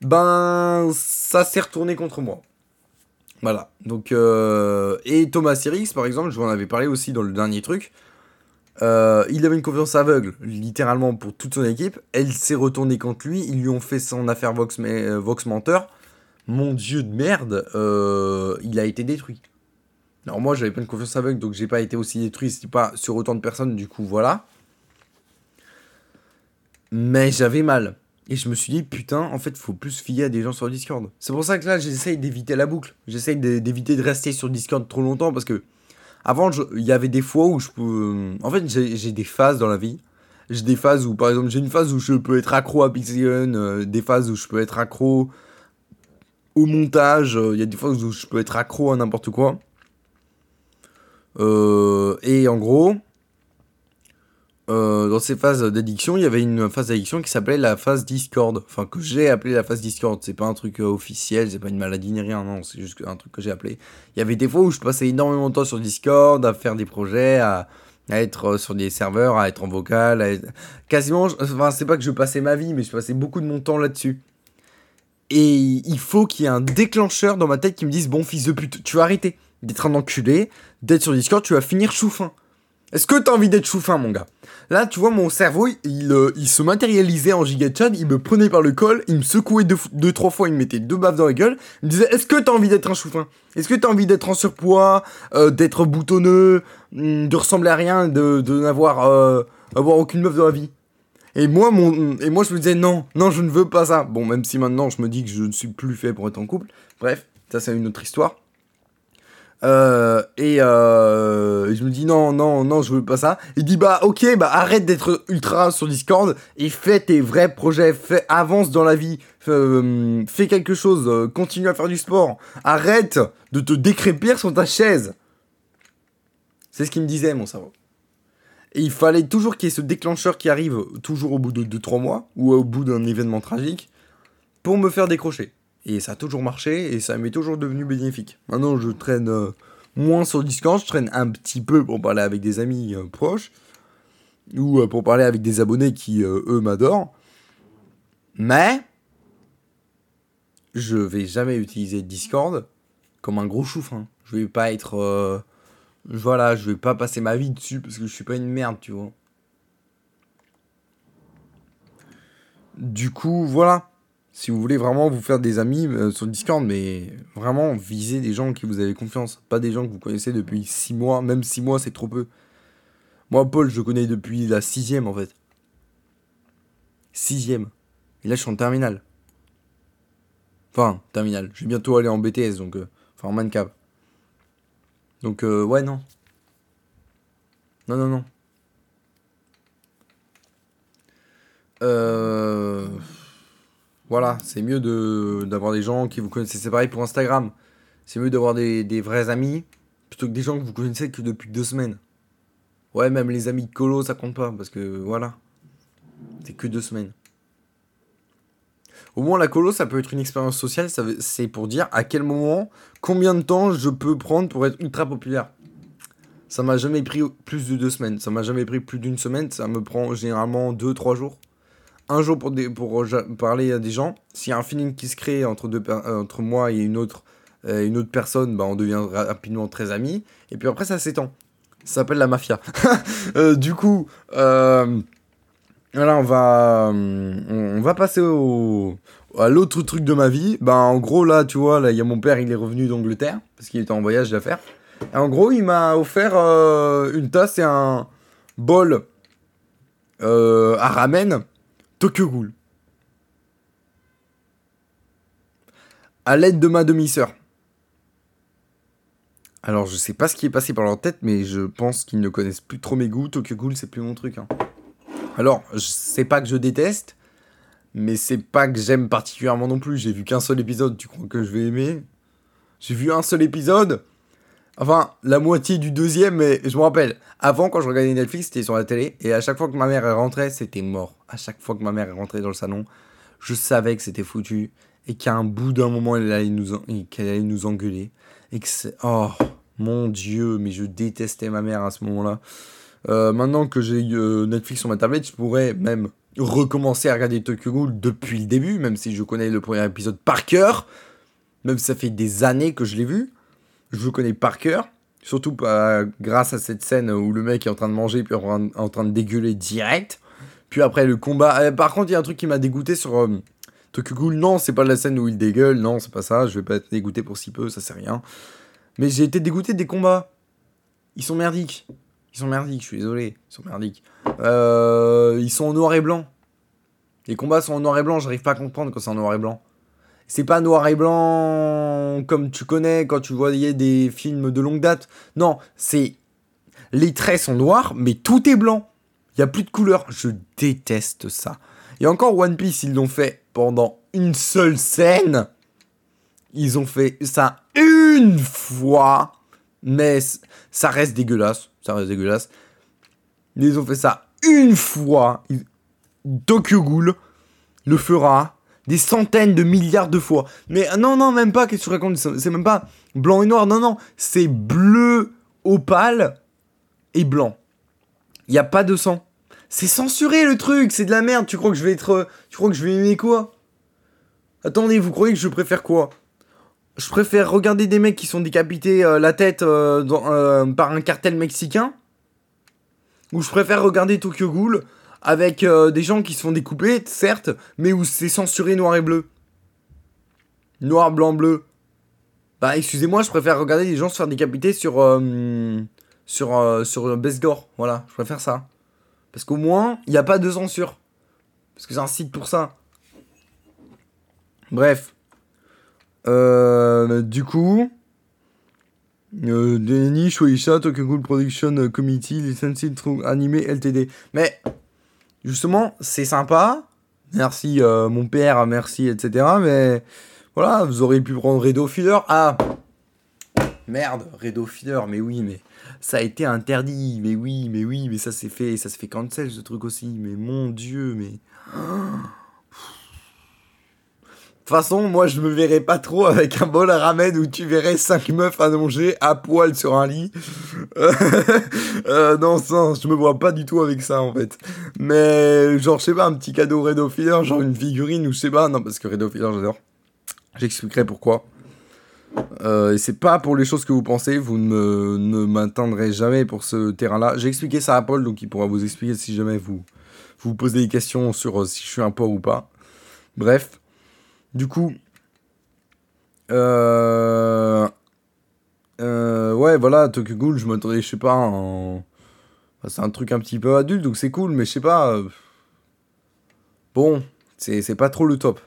ben ça s'est retourné contre moi. Voilà. Donc euh, et Thomas Sirix par exemple, je vous en avais parlé aussi dans le dernier truc. Euh, il avait une confiance aveugle, littéralement pour toute son équipe. Elle s'est retournée contre lui. Ils lui ont fait son affaire Vox, euh, Menteur. Mon dieu de merde, il a été détruit. Alors moi, j'avais pas une confiance aveugle, donc j'ai pas été aussi détruit. C'était pas sur autant de personnes, du coup, voilà. Mais j'avais mal. Et je me suis dit, putain, en fait, faut plus fier à des gens sur Discord. C'est pour ça que là, j'essaye d'éviter la boucle. J'essaye d'éviter de rester sur Discord trop longtemps parce que avant, il y avait des fois où je peux. En fait, j'ai des phases dans la vie. J'ai des phases où, par exemple, j'ai une phase où je peux être accro à Pixion, euh, des phases où je peux être accro au montage, euh, il y a des phases où je peux être accro à n'importe quoi. Euh, et en gros, euh, dans ces phases d'addiction, il y avait une phase d'addiction qui s'appelait la phase Discord. Enfin, que j'ai appelé la phase Discord. C'est pas un truc euh, officiel, c'est pas une maladie ni rien, non, c'est juste un truc que j'ai appelé. Il y avait des fois où je passais énormément de temps sur Discord, à faire des projets, à, être euh, sur des serveurs, à être en vocal, quasiment. Enfin, c'est pas que je passais ma vie, mais je passais beaucoup de mon temps là-dessus. Et il faut qu'il y ait un déclencheur dans ma tête qui me dise Bon, fils de pute, tu vas arrêter d'être un enculé, d'être sur Discord, tu vas finir chouffin. Est-ce que t'as envie d'être chouffin, mon gars? Là, tu vois, mon cerveau, il, euh, se matérialisait en giga chat, il me prenait par le col, il me secouait deux, trois fois, il me mettait deux baffes dans la gueule, il me disait Est-ce que t'as envie d'être un chouffin Est-ce que t'as envie d'être en surpoids, euh, d'être boutonneux, hmm, de ressembler à rien, de, n'avoir euh, aucune meuf dans la vie? Et moi, mon, et moi, je me disais non, non, je ne veux pas ça. Bon, même si maintenant, je me dis que je ne suis plus fait pour être en couple. Bref, ça, c'est une autre histoire. Euh, et euh, je me dis non, non, non, je veux pas ça. Il dit bah ok, bah arrête d'être ultra sur Discord et fais tes vrais projets, fais, avance dans la vie, euh, fais quelque chose, continue à faire du sport, arrête de te décrépir sur ta chaise. C'est ce qu'il me disait mon cerveau. Et il fallait toujours qu'il y ait ce déclencheur qui arrive toujours au bout de 2-3 mois ou au bout d'un événement tragique pour me faire décrocher. Et ça a toujours marché et ça m'est toujours devenu bénéfique. Maintenant, je traîne euh, moins sur Discord, je traîne un petit peu pour parler avec des amis euh, proches ou euh, pour parler avec des abonnés qui, eux, m'adorent. Mais je vais jamais utiliser Discord comme un gros chouf. Hein. Je vais pas être. voilà, je vais pas passer ma vie dessus parce que je suis pas une merde, tu vois. Du coup, voilà si vous voulez vraiment vous faire des amis euh, sur Discord, mais vraiment visez des gens qui vous avez confiance, pas des gens que vous connaissez depuis 6 mois, même 6 mois c'est trop peu. Moi Paul je connais depuis la sixième en fait. Sixième. Et là je suis en terminale. Enfin, terminale. Je vais bientôt aller en BTS, donc... Euh, enfin, en mancap. Donc, euh, ouais, non. Non, non, non. Euh... Voilà, c'est mieux d'avoir des gens qui vous connaissent. C'est pareil pour Instagram. C'est mieux d'avoir des, vrais amis plutôt que des gens que vous connaissez que depuis deux semaines. Ouais, même les amis de colo, ça compte pas parce que voilà. C'est que deux semaines. Au moins, la colo, ça peut être une expérience sociale. C'est pour dire à quel moment, combien de temps je peux prendre pour être ultra populaire. Ça m'a jamais pris plus de deux semaines. Ça m'a jamais pris plus d'une semaine. Ça me prend généralement deux, trois jours un jour pour, pour parler à des gens. S'il y a un feeling qui se crée entre, euh, moi et une autre, euh, personne, bah, on devient rapidement très amis. Et puis après, ça s'étend. Ça s'appelle la mafia. [laughs] Euh, du coup, on va, passer au, à l'autre truc de ma vie. Bah, en gros, là, tu vois, il y a mon père, il est revenu d'Angleterre parce qu'il était en voyage d'affaires. En gros, il m'a offert une tasse et un bol à ramen Tokyo Ghoul. À l'aide de ma demi-sœur. Alors, je sais pas ce qui est passé par leur tête, mais je pense qu'ils ne connaissent plus trop mes goûts. Tokyo Ghoul, c'est plus mon truc. Hein. Alors, c'est pas que je déteste, mais c'est pas que j'aime particulièrement non plus. J'ai vu qu'un seul épisode, tu crois que je vais aimer? J'ai vu un seul épisode, Enfin, la moitié du deuxième, mais je me rappelle, avant quand je regardais Netflix, c'était sur la télé, et à chaque fois que ma mère est rentrée, c'était mort. À chaque fois que ma mère est rentrée dans le salon, je savais que c'était foutu, et qu'à un bout d'un moment, elle allait nous, qu'elle allait nous engueuler. Et que c'est. Oh, mon dieu, mais je détestais ma mère à ce moment-là. Euh, maintenant que j'ai euh, Netflix sur ma tablette, je pourrais même recommencer à regarder Tokyo Ghoul depuis le début, même si je connais le premier épisode par cœur. Même si ça fait des années que je l'ai vu. Je le connais par cœur. Surtout grâce à cette scène où le mec est en train de manger puis en, train de dégueuler direct. Puis après le combat. Eh, par contre, il y a un truc qui m'a dégoûté sur euh, Tokyo Ghoul. Non, c'est pas la scène où il dégueule. Non, c'est pas ça. Je vais pas être dégoûté pour si peu, ça c'est rien. Mais j'ai été dégoûté des combats. Ils sont merdiques. Ils sont merdiques, je suis désolé. Ils sont merdiques. Euh, ils sont en noir et blanc. Les combats sont en noir et blanc, j'arrive pas à comprendre quand c'est en noir et blanc. C'est pas noir et blanc comme tu connais quand tu voyais des films de longue date. Non, c'est. Les traits sont noirs, mais tout est blanc. Il y a plus de couleur. Je déteste ça. Et encore One Piece, ils l'ont fait pendant une seule scène. Ils ont fait ça une fois. Mais ça reste dégueulasse. Ça reste dégueulasse. Ils ont fait ça une fois. Tokyo Ghoul le fera des centaines de milliards de fois. Mais non, non, même pas, qu'est-ce que tu racontes? C'est même pas blanc et noir, non, non. C'est bleu opale et blanc. Il n'y a pas de sang. C'est censuré le truc, c'est de la merde. Tu crois que je vais être. Tu crois que je vais aimer quoi? Attendez, vous croyez que je préfère quoi? Je préfère regarder des mecs qui sont décapités euh, la tête euh, euh, par un cartel mexicain? Ou je préfère regarder Tokyo Ghoul avec euh, des gens qui se font découper, certes, mais où c'est censuré noir et bleu. Noir, blanc, bleu. Bah, excusez-moi, je préfère regarder des gens se faire décapiter sur. Euh, sur. Euh, sur Besgore. Voilà, je préfère ça. Parce qu'au moins, il n'y a pas de censure. Parce que c'est un site pour ça. Bref. du coup. Euh, Denny, Shueisha, Tokyo Production Committee, Licensed Through Anime LTD. Mais justement, c'est sympa. Merci euh, mon père, merci, etc. Mais voilà, vous auriez pu prendre Redo Feeder. Ah Merde, Redo Feeder, mais oui, mais ça a été interdit. Mais oui, mais oui, mais ça s'est fait, ça se fait cancel ce truc aussi. Mais mon dieu, mais. Toute façon, moi je me verrais pas trop avec un bol à ramen où tu verrais cinq meufs allongées à poil sur un lit. [laughs] euh, non, ça, je me vois pas du tout avec ça en fait. Mais genre, je sais pas, un petit cadeau Redo Filler, genre une figurine ou je sais pas. Non, parce que Redo Filler, j'adore. J'expliquerai pourquoi. Euh, et c'est pas pour les choses que vous pensez, vous ne, ne m'atteindrez jamais pour ce terrain-là. J'ai expliqué ça à Paul, donc il pourra vous expliquer si jamais vous vous posez des questions sur euh, si je suis un poids ou pas. Bref. Du coup, euh, euh, ouais, voilà, Tokyo Ghoul, je m'attendais, je sais pas, c'est un truc un petit peu adulte, donc c'est cool, mais je sais pas. Euh, bon, c'est pas trop le top.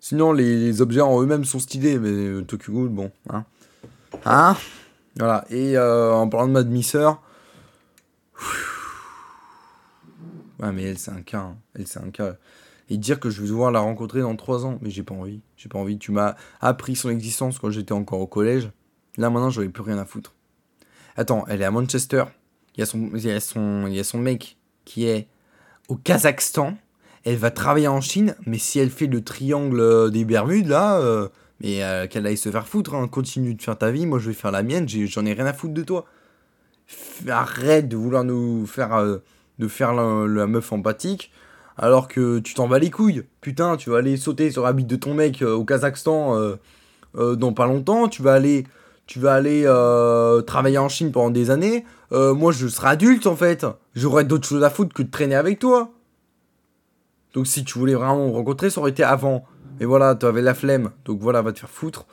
Sinon, les, objets en eux-mêmes sont stylés, mais Tokyo Ghoul, bon, hein. Hein? Voilà, et en parlant de ma demi-sœur. Ouais, mais elle, c'est un cas. Hein. Elle, c'est un cas et dire que je vais devoir la rencontrer dans trois ans. Mais j'ai pas envie. J'ai pas envie. Tu m'as appris son existence quand j'étais encore au collège. Là maintenant, j'aurais plus rien à foutre. Attends, elle est à Manchester. Il y a son, il y a son, il y a son mec qui est au Kazakhstan. Elle va travailler en Chine, mais si elle fait le triangle des Bermudes là, euh, mais euh, qu'elle aille se faire foutre. Hein. Continue de faire ta vie. Moi, je vais faire la mienne. J'en ai, rien à foutre de toi. Arrête de vouloir nous faire, euh, de faire la meuf empathique alors que tu t'en vas les couilles. Putain, tu vas aller sauter sur la bite de ton mec euh, au Kazakhstan euh, euh, dans pas longtemps, tu vas aller, tu vas aller travailler en Chine pendant des années. moi, je serai adulte en fait. J'aurais d'autres choses à foutre que de traîner avec toi. Donc si tu voulais vraiment me rencontrer, ça aurait été avant. Et voilà, tu avais la flemme. Donc voilà, va te faire foutre.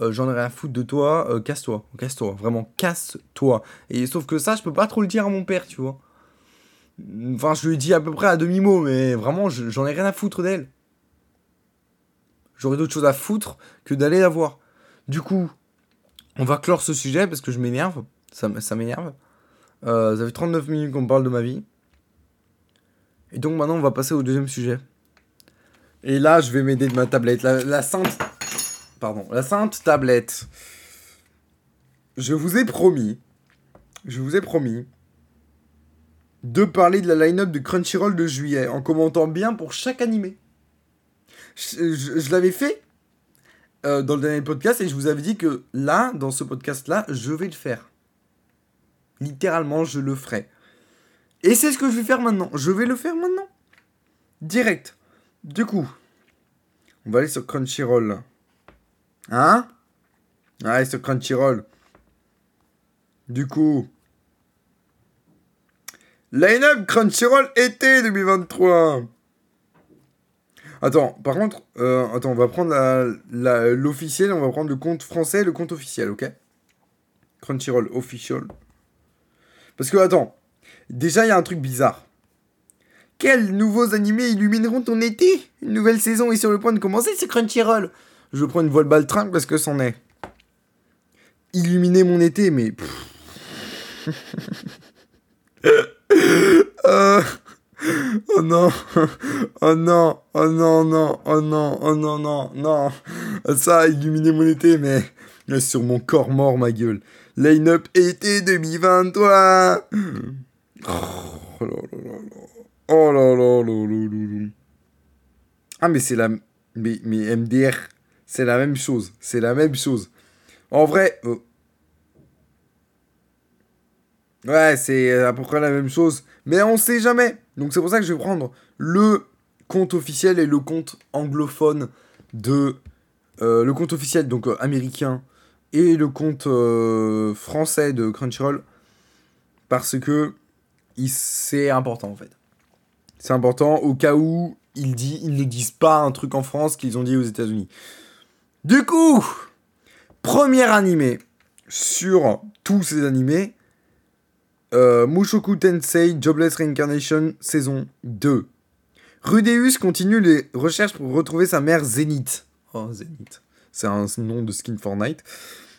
J'en ai rien à foutre de toi. casse-toi, casse-toi, vraiment casse-toi. Et sauf que ça, je peux pas trop le dire à mon père, tu vois. Enfin, je lui ai dit à peu près à demi-mot, mais vraiment, j'en ai rien à foutre d'elle. J'aurais d'autres choses à foutre que d'aller la voir. Du coup, on va clore ce sujet parce que je m'énerve. Ça, m'énerve. Euh, ça fait 39 minutes qu'on parle de ma vie. Et donc maintenant, on va passer au deuxième sujet. Et là, je vais m'aider de ma tablette. La sainte. Pardon. La sainte tablette. Je vous ai promis. Je vous ai promis de parler de la line-up de Crunchyroll de juillet en commentant bien pour chaque animé. Je, l'avais fait euh, dans le dernier podcast et je vous avais dit que là, dans ce podcast-là, je vais le faire. Littéralement, je le ferai. Et c'est ce que je vais faire maintenant. Je vais le faire maintenant. Direct. Du coup, on va aller sur Crunchyroll. Hein? Allez, sur Crunchyroll. Du coup, Line-up Crunchyroll été 2023. Attends, par contre, euh, attends, on va prendre l'officiel, on va prendre le compte français le compte officiel, ok? Crunchyroll official. Parce que, attends, déjà, il y a un truc bizarre. Quels nouveaux animés illumineront ton été? Une nouvelle saison est sur le point de commencer, c'est Crunchyroll. Je prends une voile baltringue parce que c'en est. Illuminer mon été, mais... [laughs] euh... Oh non, oh non, oh non, non, oh non, oh non, non, non. Ça a illuminé mon été, mais sur mon corps mort, ma gueule. Line-up été 2023. Oh là là là Oh là là là là Ah, mais c'est la. Mais, mais MDR, c'est la même chose. C'est la même chose. En vrai. Oh. Ouais, c'est à peu près la même chose. Mais on sait jamais. Donc c'est pour ça que je vais prendre le compte officiel et le compte anglophone de... Euh, le compte officiel, donc euh, américain, et le compte euh, français de Crunchyroll. Parce que c'est important en fait. C'est important au cas où ils, dit, ils ne disent pas un truc en France qu'ils ont dit aux États-Unis. Du coup, premier animé sur tous ces animés, euh, Mushoku Tensei Jobless Reincarnation saison 2. Rudeus continue les recherches pour retrouver sa mère Zenith. Oh, Zenith. C'est un nom de skin Fortnite.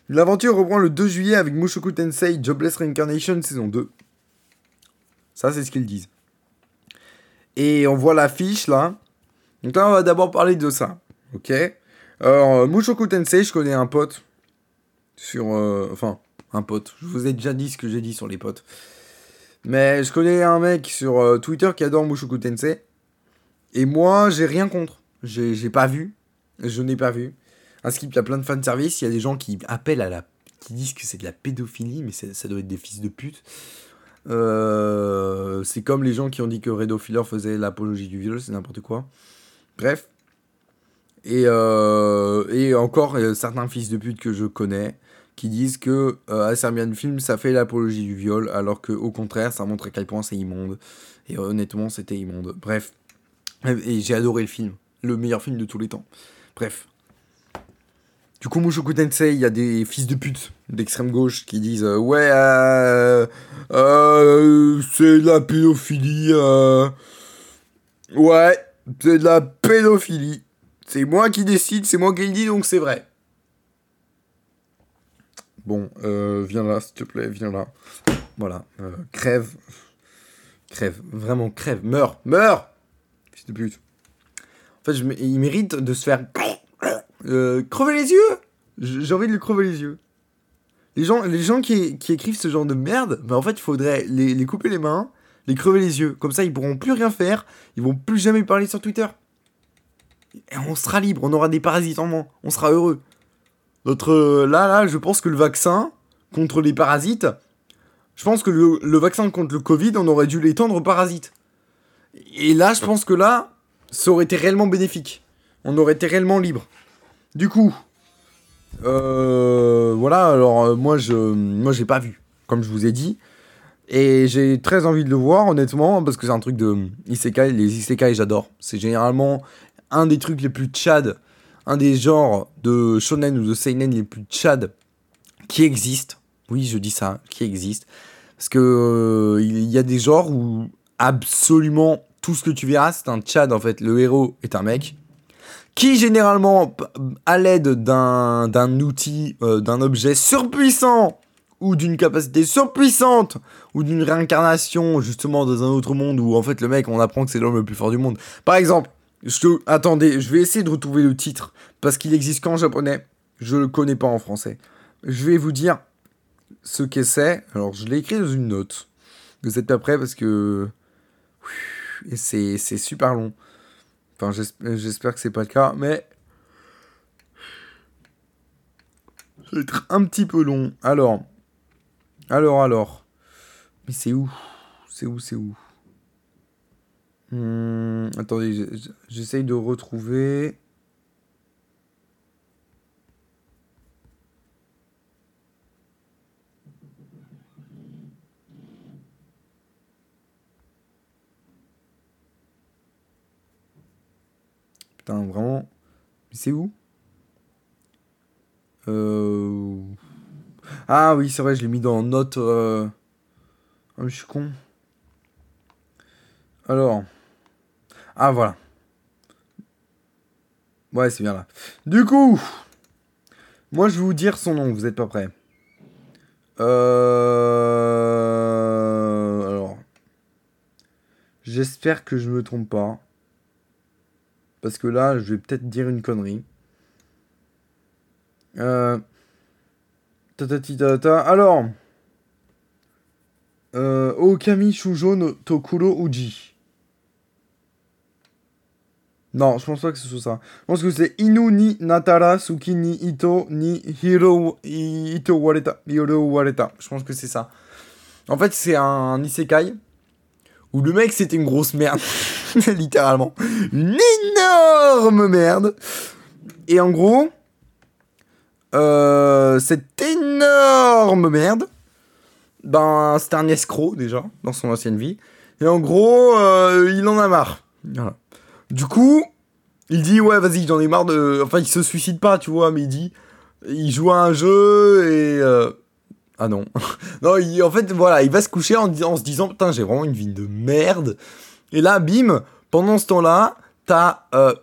L'aventure reprend le 2 juillet avec Mushoku Tensei Jobless Reincarnation saison 2. Ça, c'est ce qu'ils disent. Et on voit l'affiche là. Donc là, on va d'abord parler de ça. Ok? Alors, Mushoku Tensei, je connais un pote. Sur. Euh, enfin, un pote. Je vous ai déjà dit ce que j'ai dit sur les potes. Mais je connais un mec sur euh, Twitter qui adore Mushoku Tensei. Et moi, j'ai rien contre. J'ai pas vu. Je n'ai pas vu. Un skip, il y a plein de fanservice. Il y a des gens qui appellent à la. qui disent que c'est de la pédophilie, mais ça doit être des fils de pute. Euh, c'est comme les gens qui ont dit que Redo Filler faisait l'apologie du viol, c'est n'importe quoi. Bref. Et, euh, et encore certains fils de pute que je connais qui disent que euh, Serbian Film ça fait l'apologie du viol alors que au contraire ça montre à quel point c'est immonde. Et honnêtement c'était immonde. Bref. Et j'ai adoré le film. Le meilleur film de tous les temps. Bref. Du coup Mushoku Tensei il y a des fils de pute d'extrême gauche qui disent euh, ouais euh, euh, c'est de la pédophilie ouais c'est de la pédophilie. C'est moi qui décide c'est moi qui le dis donc c'est vrai Bon, euh, viens là, s'il te plaît, viens là. Voilà, euh, crève. Crève, vraiment crève, meurs, meurs Fils de pute. En fait, il mérite de se faire euh, crever les yeux J'ai envie de lui crever les yeux. Les gens, qui, écrivent ce genre de merde, bah en fait, il faudrait les, couper les mains, les crever les yeux. Comme ça, ils pourront plus rien faire, ils vont plus jamais parler sur Twitter. On sera libre, on aura des parasites en moins, on sera heureux. Notre, là, là, je pense que le vaccin contre les parasites, je pense que le, vaccin contre le Covid, on aurait dû l'étendre aux parasites. Et là, je pense que là, ça aurait été réellement bénéfique. On aurait été réellement libre. Du coup, euh, voilà, alors euh, moi, je moi pas vu, comme je vous ai dit. Et j'ai très envie de le voir, honnêtement, parce que c'est un truc de isekai. Les isekai, j'adore. C'est généralement un des trucs les plus tchad un des genres de shonen ou de seinen les plus tchad qui existent. Oui, je dis ça, qui existent. Parce que euh, il y a des genres où absolument tout ce que tu verras, c'est un tchad en fait. Le héros est un mec qui généralement, à l'aide d'un outil, euh, d'un objet surpuissant, ou d'une capacité surpuissante, ou d'une réincarnation justement dans un autre monde où en fait le mec on apprend que c'est l'homme le plus fort du monde. Par exemple, Attendez, je vais essayer de retrouver le titre, parce qu'il existe qu'en japonais. Je le connais pas en français. Je vais vous dire ce que c'est. Alors, je l'ai écrit dans une note. Vous êtes pas parce que... Et c'est super long. Enfin, j'espère que c'est pas le cas, mais... Ça va être un petit peu long. Alors... Alors, alors... Mais c'est où? C'est où, c'est où? Hmm, attendez, j'essaye de retrouver. Putain, vraiment. C'est où? Euh... Ah oui, c'est vrai, je l'ai mis dans note. Euh... Oh, je suis con. Alors. Ah, voilà. Ouais, c'est bien là. Du coup, moi, je vais vous dire son nom, vous êtes pas prêts. Euh... Alors. J'espère que je me trompe pas. Parce que là, je vais peut-être dire une connerie. Euh... Alors. Euh, Okami Shujo no Tokuro Uji. Non, je pense pas que ce soit ça. Je pense que c'est Inu ni Natara Suki ni Ito ni Hiro Ito Wareta. Hiro Wareta. Je pense que c'est ça. En fait, c'est un isekai où le mec c'était une grosse merde. [laughs] Littéralement. Une énorme merde. Et en gros, euh, cette énorme merde, ben, c'était un escroc déjà, dans son ancienne vie. Et en gros, euh, il en a marre. Voilà. Du coup, il dit, ouais, vas-y, j'en ai marre de... Enfin, il se suicide pas, tu vois, mais il dit... Il joue à un jeu et... Euh, ah non. [laughs] non, en fait, voilà, il va se coucher en, en se disant, putain, j'ai vraiment une vie de merde. Et là, bim, pendant ce temps-là, t'as... Euh,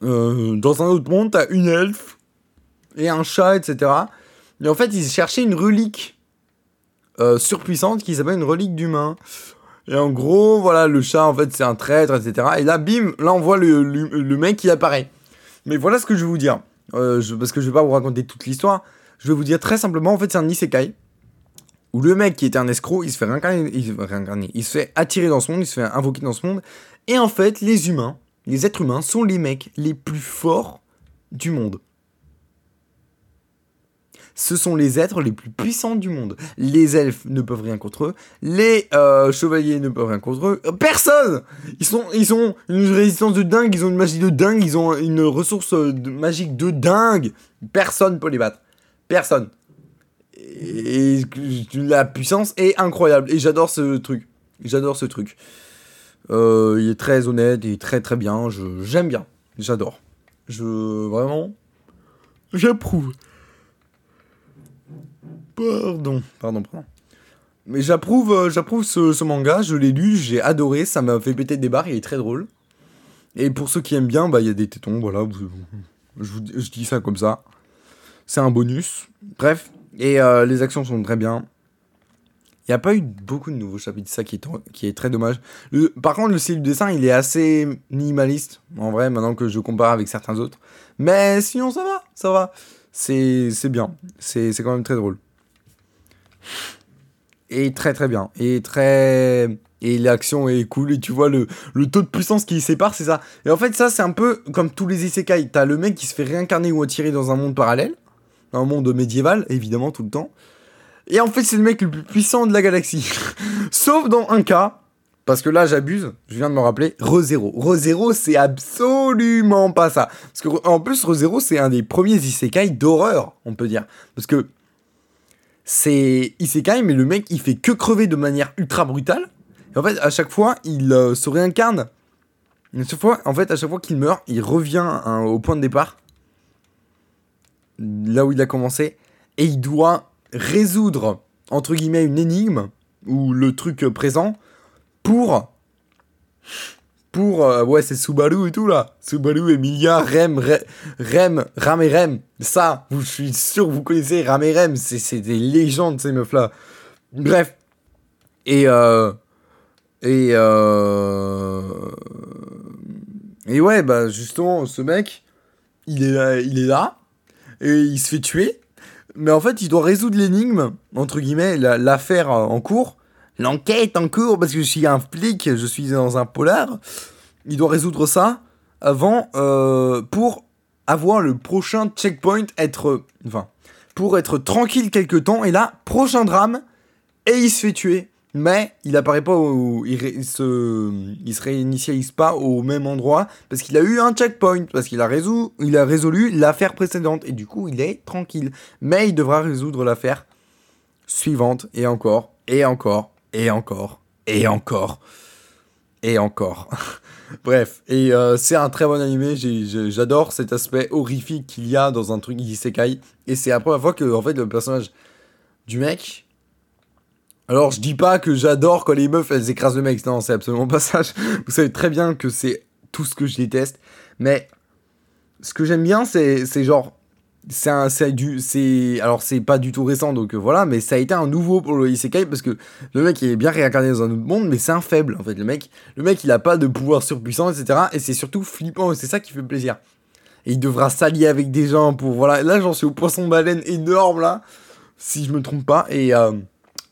dans un autre monde, t'as une elfe et un chat, etc. Et en fait, ils cherchaient une relique euh, surpuissante qui s'appelle une relique d'humain. Et en gros, voilà, le chat, en fait, c'est un traître, etc. Et là, bim, là, on voit le, mec qui apparaît. Mais voilà ce que je vais vous dire. Euh, parce que je vais pas vous raconter toute l'histoire. Je vais vous dire très simplement, en fait, c'est un isekai. Où le mec qui était un escroc, il se fait réincarner, il, réincarner, il se fait attirer dans ce monde, il se fait invoquer dans ce monde. Et en fait, les humains, les êtres humains, sont les mecs les plus forts du monde ce sont les êtres les plus puissants du monde. Les elfes ne peuvent rien contre eux, les euh, chevaliers ne peuvent rien contre eux, euh, personne Ils sont, ont une résistance de dingue, ils ont une magie de dingue, ils ont une ressource euh, magique de dingue. Personne peut les battre. Personne. Et la puissance est incroyable. Et j'adore ce truc. J'adore ce truc. il est très honnête et très très bien. j'aime bien. J'adore. Je vraiment, j'approuve. Pardon, pardon, pardon. Mais j'approuve, euh, j'approuve ce, manga, je l'ai lu, j'ai adoré, ça m'a fait péter des barres, il est très drôle. Et pour ceux qui aiment bien, bah il y a des tétons, voilà, je, dis ça comme ça. C'est un bonus. Bref, et euh, les actions sont très bien. Il n'y a pas eu beaucoup de nouveaux chapitres, ça qui est, qui est très dommage. par contre, le style du dessin, il est assez minimaliste, en vrai, maintenant que je compare avec certains autres. Mais sinon, ça va, ça va. C'est bien, c'est quand même très drôle. Et très très bien. Et très. Et l'action est cool. Et tu vois le, le taux de puissance qui sépare, c'est ça. Et en fait, ça, c'est un peu comme tous les isekai. T'as le mec qui se fait réincarner ou attirer dans un monde parallèle. Un monde médiéval, évidemment, tout le temps. Et en fait, c'est le mec le plus puissant de la galaxie. [laughs] Sauf dans un cas. Parce que là, j'abuse, je viens de me rappeler, ReZero. ReZero, c'est absolument pas ça. Parce que, en plus, ReZero, c'est un des premiers isekai d'horreur, on peut dire. Parce que c'est Isekai, mais le mec, il fait que crever de manière ultra brutale. Et en fait, à chaque fois, il euh, se réincarne. fois, en fait, à chaque fois qu'il meurt, il revient hein, au point de départ. Là où il a commencé. Et il doit résoudre, entre guillemets, une énigme. Ou le truc présent. Pour pour euh, ouais c'est Subaru et tout là. Subaru Emilia Rem Rem Ram et Rem. Ça je suis sûr vous connaissez Ram et Rem. C'est des légendes ces meufs là bref. Et euh, et euh, et ouais bah justement ce mec il est là, il est là et il se fait tuer. Mais en fait il doit résoudre l'énigme entre guillemets l'affaire en cours l'enquête en cours, parce que je suis un flic, je suis dans un polar, il doit résoudre ça avant, euh, pour avoir le prochain checkpoint, être, enfin, pour être tranquille quelque temps, et là, prochain drame, et il se fait tuer. Mais il apparaît pas au, il, se, il se réinitialise pas au même endroit parce qu'il a eu un checkpoint, parce qu'il a, a résolu l'affaire précédente. Et du coup il est tranquille. Mais il devra résoudre l'affaire suivante et encore, et encore, et encore, et encore, et encore. [laughs] Bref, et euh, c'est un très bon animé, j'adore cet aspect horrifique qu'il y a dans un truc isekai. Et c'est la première fois que en fait, le personnage du mec alors, je dis pas que j'adore quand les meufs elles écrasent le mec. Non, c'est absolument pas ça. [laughs] Vous savez très bien que c'est tout ce que je déteste. Mais ce que j'aime bien, c'est, c'est genre. C'est du, c'est, alors c'est pas du tout récent, donc euh, voilà, mais ça a été un nouveau pour le Isekai parce que le mec il est bien réincarné dans un autre monde, mais c'est un faible en fait. Le mec, le mec il a pas de pouvoir surpuissant, etc. Et c'est surtout flippant, c'est ça qui fait plaisir. Et il devra s'allier avec des gens pour, voilà. Là j'en suis au poisson baleine énorme là, si je me trompe pas, et euh,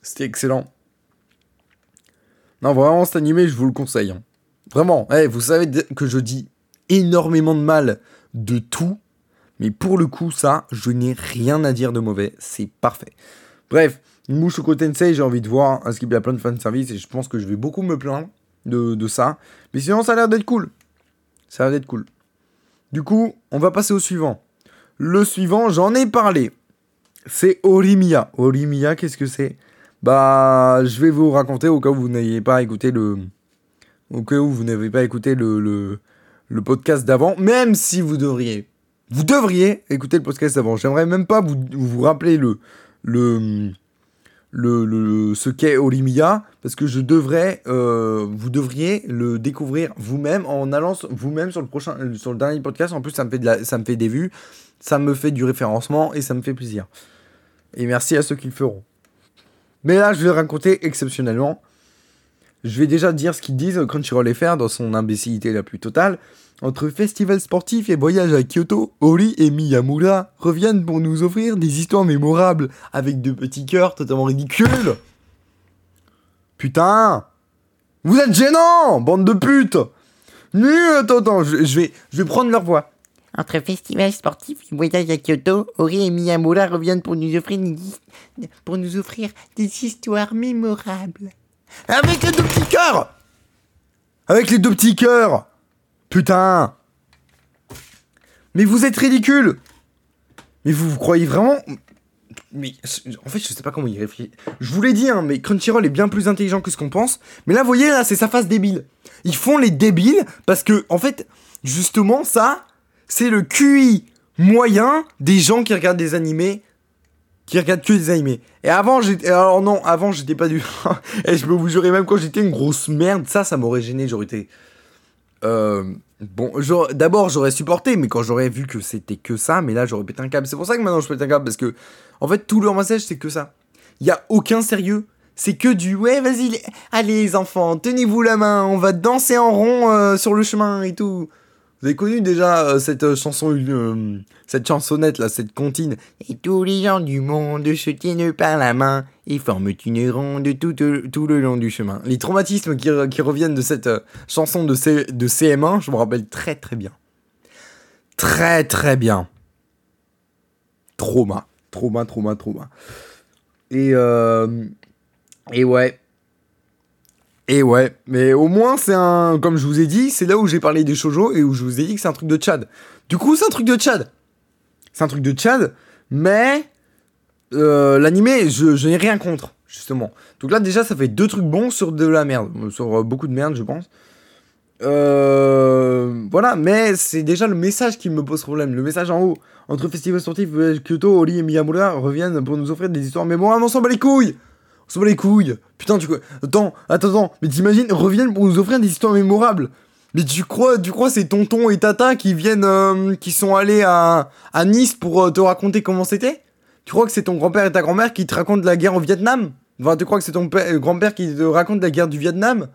c'était excellent. Non, vraiment, cet animé, je vous le conseille. Hein. Vraiment, eh, vous savez que je dis énormément de mal de tout. Mais pour le coup, ça, je n'ai rien à dire de mauvais. C'est parfait. Bref, Mushoku Tensei, j'ai envie de voir. Parce qu'il y a plein de fanservice et je pense que je vais beaucoup me plaindre de, ça. Mais sinon, ça a l'air d'être cool. Ça a l'air d'être cool. Du coup, on va passer au suivant. Le suivant, j'en ai parlé. C'est Orimia. Orimia, qu'est-ce que c'est? Bah, je vais vous raconter au cas où vous n'ayez pas écouté le. Au cas où vous n'avez pas écouté le, le, podcast d'avant, même si vous devriez. Vous devriez écouter le podcast d'avant. J'aimerais même pas vous, vous rappeler le. le le, le, ce qu'est Olimia, parce que je devrais, euh, vous devriez le découvrir vous-même en allant vous-même sur le prochain, sur le dernier podcast. En plus, ça me fait de la, ça me fait des vues, ça me fait du référencement et ça me fait plaisir. Et merci à ceux qui le feront. Mais là, je vais raconter exceptionnellement. Je vais déjà dire ce qu'ils disent Crunchyroll FR dans son imbécilité la plus totale. Entre festival sportif et voyage à Kyoto, Ori et Miyamura reviennent pour nous offrir des histoires mémorables avec de petits cœurs totalement ridicules. Putain Vous êtes gênants Bande de putes Attends, attends, je, vais, je vais prendre leur voix. Entre festival sportif et voyage à Kyoto, Ori et Miyamura reviennent pour nous offrir, pour nous offrir des histoires mémorables. Avec les deux petits cœurs Avec les deux petits cœurs Putain Mais vous êtes ridicule Mais vous, croyez vraiment mais en fait, je sais pas comment il réfléchit. Je vous l'ai dit, hein, mais Crunchyroll est bien plus intelligent que ce qu'on pense. Mais là, vous voyez, là, c'est sa face débile. Ils font les débiles parce que, en fait, justement, ça, c'est le QI moyen des gens qui regardent des animés qui regardent que des animés. Et avant, j'étais. Alors non, avant, j'étais pas du. [laughs] Et je peux vous jurer, même quand j'étais une grosse merde, ça, ça m'aurait gêné. J'aurais été. Euh, bon, d'abord, j'aurais supporté, mais quand j'aurais vu que c'était que ça, mais là, j'aurais pété un câble. C'est pour ça que maintenant, je pète un câble, parce que, en fait, tout leur message, c'est que ça. Il y a aucun sérieux. C'est que du ouais, vas-y, allez les enfants, tenez-vous la main, on va danser en rond euh, sur le chemin et tout. Vous avez connu déjà euh, cette euh, chanson, euh, cette chansonnette là, cette comptine? Et tous les gens du monde se tiennent par la main et forment une ronde tout, tout le long du chemin. Les traumatismes qui, qui reviennent de cette chanson de, C, de CM1, je me rappelle très très bien. Très très bien. Trauma. Trauma, trauma, trauma. Et, et ouais, et ouais, mais au moins c'est un, comme je vous ai dit, c'est là où j'ai parlé des shoujo et où je vous ai dit que c'est un truc de Tchad. Du coup, c'est un truc de Tchad. C'est un truc de Tchad, mais euh, l'animé, je, n'ai rien contre, justement. Donc là, déjà, ça fait deux trucs bons sur de la merde, sur euh, beaucoup de merde, je pense. Euh, voilà, mais c'est déjà le message qui me pose problème. Le message en haut, entre Festival Sportif, Kyoto, Oli et Miyamura reviennent pour nous offrir des histoires mémorables, on s'en bat les couilles on les couilles. Putain, tu. Attends, attends, attends. Mais t'imagines, reviennent pour nous offrir des histoires mémorables. Mais tu crois, tu crois c'est tonton et tata qui viennent, euh, qui sont allés à, à Nice pour euh, te raconter comment c'était? Tu crois que c'est ton grand-père et ta grand-mère qui te racontent la guerre au Vietnam? Enfin, tu crois que c'est ton euh, grand-père qui te raconte la guerre du Vietnam?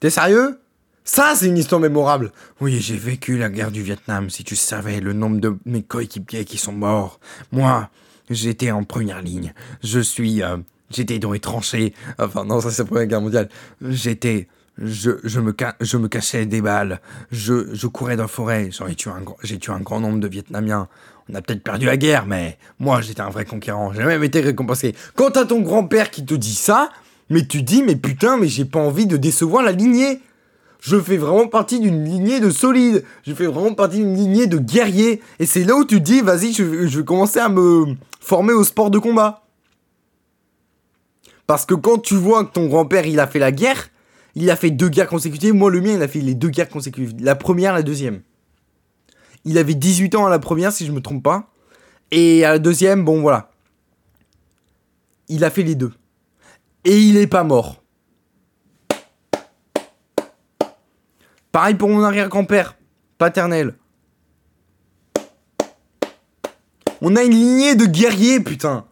T'es sérieux? Ça, c'est une histoire mémorable. Oui, j'ai vécu la guerre du Vietnam. Si tu savais le nombre de mes coéquipiers qui sont morts. Moi, J'étais en première ligne. Je suis. Euh, j'étais dans les tranchées. Enfin, non, ça c'est la Première Guerre mondiale. J'étais Je, je, me, je me cachais des balles. Je, je courais dans la forêt. J'ai tué, un, tué un grand nombre de Vietnamiens. On a peut-être perdu la guerre, mais moi, j'étais un vrai conquérant. J'ai même été récompensé. Quand t'as ton grand-père qui te dit ça, mais tu dis, mais putain, mais j'ai pas envie de décevoir la lignée. Je fais vraiment partie d'une lignée de solides. Je fais vraiment partie d'une lignée de guerriers. Et c'est là où tu dis, vas-y, je, je vais commencer à me former au sport de combat. Parce que quand tu vois que ton grand-père, il a fait la guerre, il a fait deux guerres consécutives. Moi, le mien, il a fait les deux guerres consécutives. La première, la deuxième. Il avait 18 ans à la première, si je me trompe pas. Et à la deuxième, bon, voilà. Il a fait les deux. Et il est pas mort. Pareil pour mon arrière-grand-père, paternel. On a une lignée de guerriers, putain.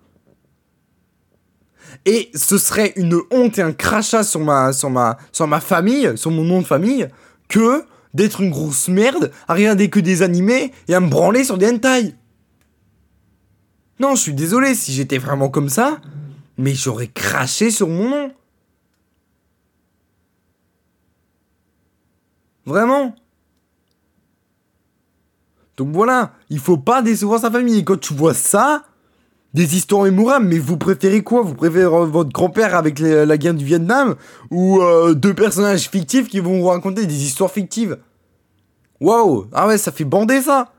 Et ce serait une honte et un crachat sur ma, sur ma, sur ma famille, sur mon nom de famille, que d'être une grosse merde à regarder que des animés et à me branler sur des hentai. Non, je suis désolé si j'étais vraiment comme ça, mais j'aurais craché sur mon nom. Vraiment. Donc voilà, il faut pas décevoir sa famille. Et quand tu vois ça, des histoires mémorables, mais vous préférez quoi? Vous préférez votre grand-père avec la guerre du Vietnam ou euh, deux personnages fictifs qui vont vous raconter des histoires fictives? Waouh Ah ouais, ça fait bander ça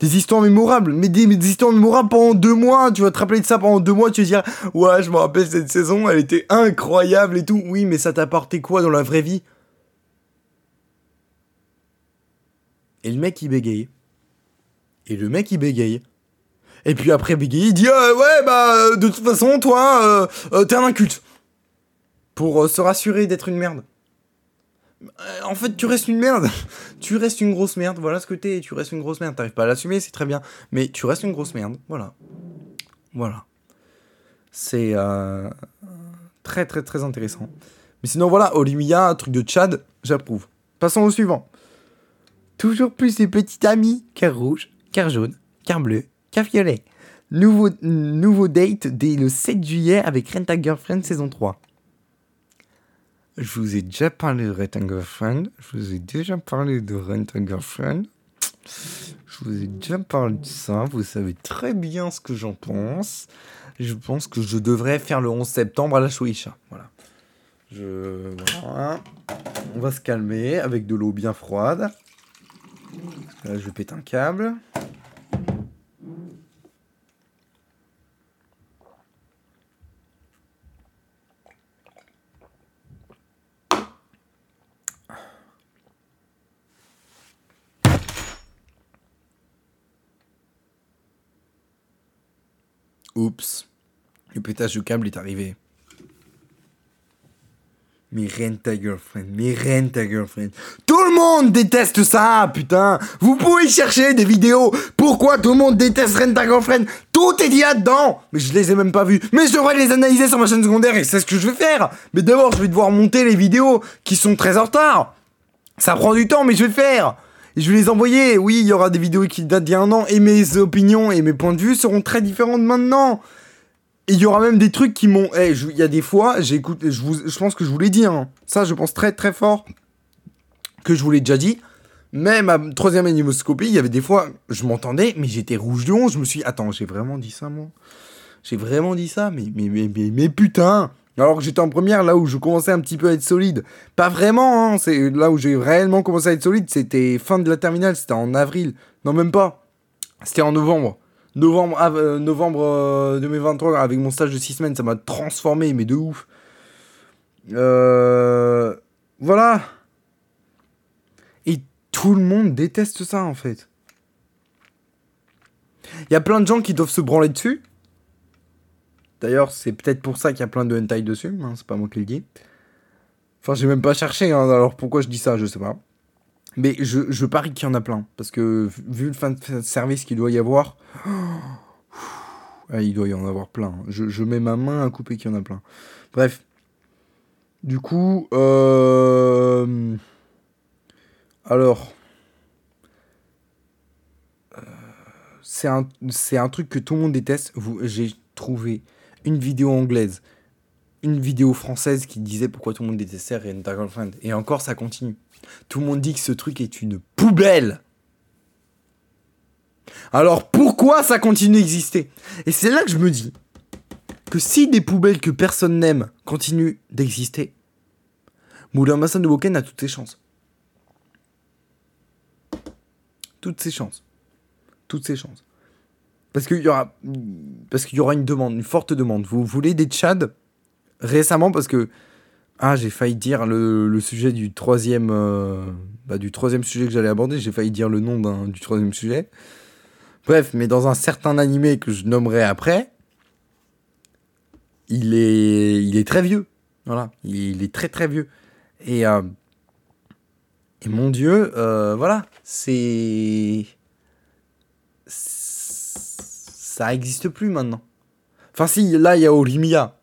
Des histoires mémorables, mais des, histoires mémorables pendant deux mois, tu vas te rappeler de ça pendant deux mois, tu vas dire Ouais, je me rappelle cette saison, elle était incroyable et tout. Oui, mais ça t'a apporté quoi dans la vraie vie? Et le mec il bégaye. Et le mec il bégaye. Et puis après bégaye, il dit Euh, Ouais, bah, euh, de toute façon, toi, euh, euh, t'es un inculte. Pour euh, se rassurer d'être une merde. En fait, tu restes une merde. [laughs] tu restes une grosse merde. Voilà ce que t'es. Tu restes une grosse merde. T'arrives pas à l'assumer, c'est très bien. Mais tu restes une grosse merde. Voilà. Voilà. C'est très, très, très intéressant. Mais sinon, voilà, Olivia, truc de Tchad, j'approuve. Passons au suivant. Toujours plus ces petits amis, car rouge, car jaune, car bleu, car violet. Nouveau, nouveau date dès le 7 juillet avec Rent a Girlfriend saison 3. Je vous ai déjà parlé de Rent a Girlfriend. Je vous ai déjà parlé de Rent a Girlfriend. Je vous ai déjà parlé de ça. Vous savez très bien ce que j'en pense. Je pense que je devrais faire le 11 septembre à la. Je... Voilà. On va se calmer avec de l'eau bien froide. Là, je pète un câble. Oups. Le pétage de câble est arrivé. Mais ta girlfriend, mais rent ta girlfriend. Monde déteste ça, putain. Vous pouvez chercher des vidéos. Pourquoi tout le monde déteste rent ta girlfriend Tout est dit là-dedans. Mais je les ai même pas vus. Mais je devrais les analyser sur ma chaîne secondaire et c'est ce que je vais faire. Mais d'abord, je vais devoir monter les vidéos qui sont très en retard. Ça prend du temps, mais je vais le faire. Je vais les envoyer. Oui, il y aura des vidéos qui datent d'il y a un an et mes opinions et mes points de vue seront très différents de maintenant. Et il y aura même des trucs qui m'ont. Eh, il y a des fois, j'écoute. Je, vous- je pense que je vous l'ai dit. hein. Ça, je pense très très fort que je vous l'ai déjà dit. Mais ma troisième animoscopie, il y avait des fois, je m'entendais, mais j'étais rouge de honte. Je me suis dit, attends, j'ai vraiment dit ça, moi? J'ai vraiment dit ça? Mais, mais, mais, mais, mais putain Alors que j'étais en première, là où je commençais un petit peu à être solide. Pas vraiment, hein, c'est là où j'ai réellement commencé à être solide, c'était fin de la terminale, c'était en avril. Non, même pas. C'était en novembre. Novembre, euh, novembre euh, 2023, avec mon stage de 6 semaines, ça m'a transformé, mais de ouf. Euh, voilà. Tout le monde déteste ça, en fait. Il y a plein de gens qui doivent se branler dessus. D'ailleurs, c'est peut-être pour ça qu'il y a plein de hentai dessus, hein, c'est pas moi qui le dis. Enfin, j'ai même pas cherché, hein, alors pourquoi je dis ça, je sais pas. Mais je, je parie qu'il y en a plein. Parce que vu le fin de service qu'il doit y avoir, ah, il doit y en avoir plein. Je, je mets ma main à couper qu'il y en a plein. Bref. Du coup, euh... alors, Euh, c'est un, truc que tout le monde déteste. J'ai trouvé une vidéo anglaise une vidéo française qui disait pourquoi tout le monde détestait Rent a. Et encore, ça continue. Tout le monde dit que ce truc est une poubelle. Alors pourquoi ça continue d'exister? Et c'est là que je me dis que si des poubelles que personne n'aime continuent d'exister, Moulin Massin de Woken a toutes ses chances. Toutes ses chances. Toutes ses chances. Parce qu'il y aura, y aura une demande, une forte demande. Vous voulez des Tchad récemment parce que ah j'ai failli dire le, sujet du troisième, euh, bah, du troisième sujet que j'allais aborder. J'ai failli dire le nom du troisième sujet. Bref, mais dans un certain animé que je nommerai après, il est, il est très vieux. Voilà, il est très très vieux. Et, euh, et mon Dieu, euh, voilà, c'est. Ça n'existe plus maintenant. Enfin, si, là, il y a Olimia,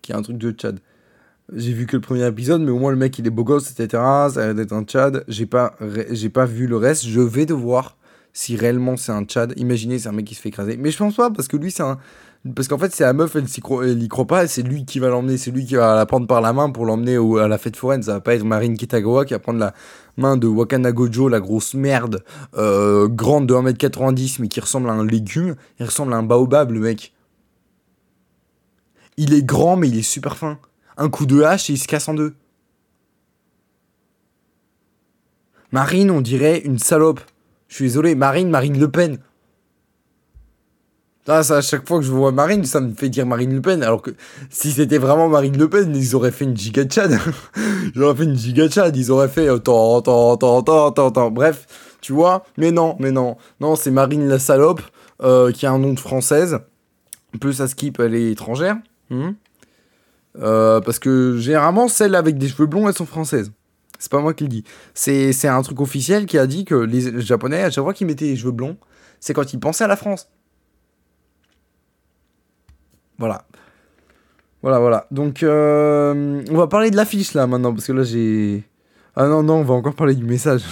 qui est un truc de Tchad. J'ai vu que le premier épisode, mais au moins le mec il est beau gosse, etc. Ça a d'être un Tchad. J'ai pas, j'ai pas vu le reste. Je vais devoir, si réellement c'est un Tchad. Imaginez, c'est un mec qui se fait écraser. Mais je pense pas, parce que lui, c'est un, parce qu'en fait, c'est la meuf, elle, n'y croit pas, c'est lui qui va l'emmener, c'est lui qui va la prendre par la main pour l'emmener à la fête foraine. Ça va pas être Marine Kitagawa qui va prendre la main de Wakana Gojo, la grosse merde, euh, grande de 1m90, mais qui ressemble à un légume. Il ressemble à un baobab, le mec. Il est grand, mais il est super fin. Un coup de hache et il se casse en deux. Marine, on dirait une salope. Je suis désolé, Marine, Marine Le Pen. Ah, ça, à chaque fois que je vois Marine, ça me fait dire Marine Le Pen. Alors que si c'était vraiment Marine Le Pen, ils auraient fait une giga Chad. [laughs] ils auraient fait une giga Chad. Ils auraient fait tant, tant, tant, tant, tant, tant. Bref, tu vois. Mais non, mais non. Non, c'est Marine la salope, euh, qui a un nom de française. Un peu ça skip, elle est étrangère. Hmm. Euh, parce que généralement, celles avec des cheveux blonds, elles sont françaises. C'est pas moi qui le dis. C'est un truc officiel qui a dit que les Japonais, à chaque fois qu'ils mettaient les cheveux blonds, c'est quand ils pensaient à la France. Voilà. Voilà, voilà. Donc, euh, on va parler de l'affiche là maintenant, parce que là j'ai. Ah non, non, on va encore parler du message.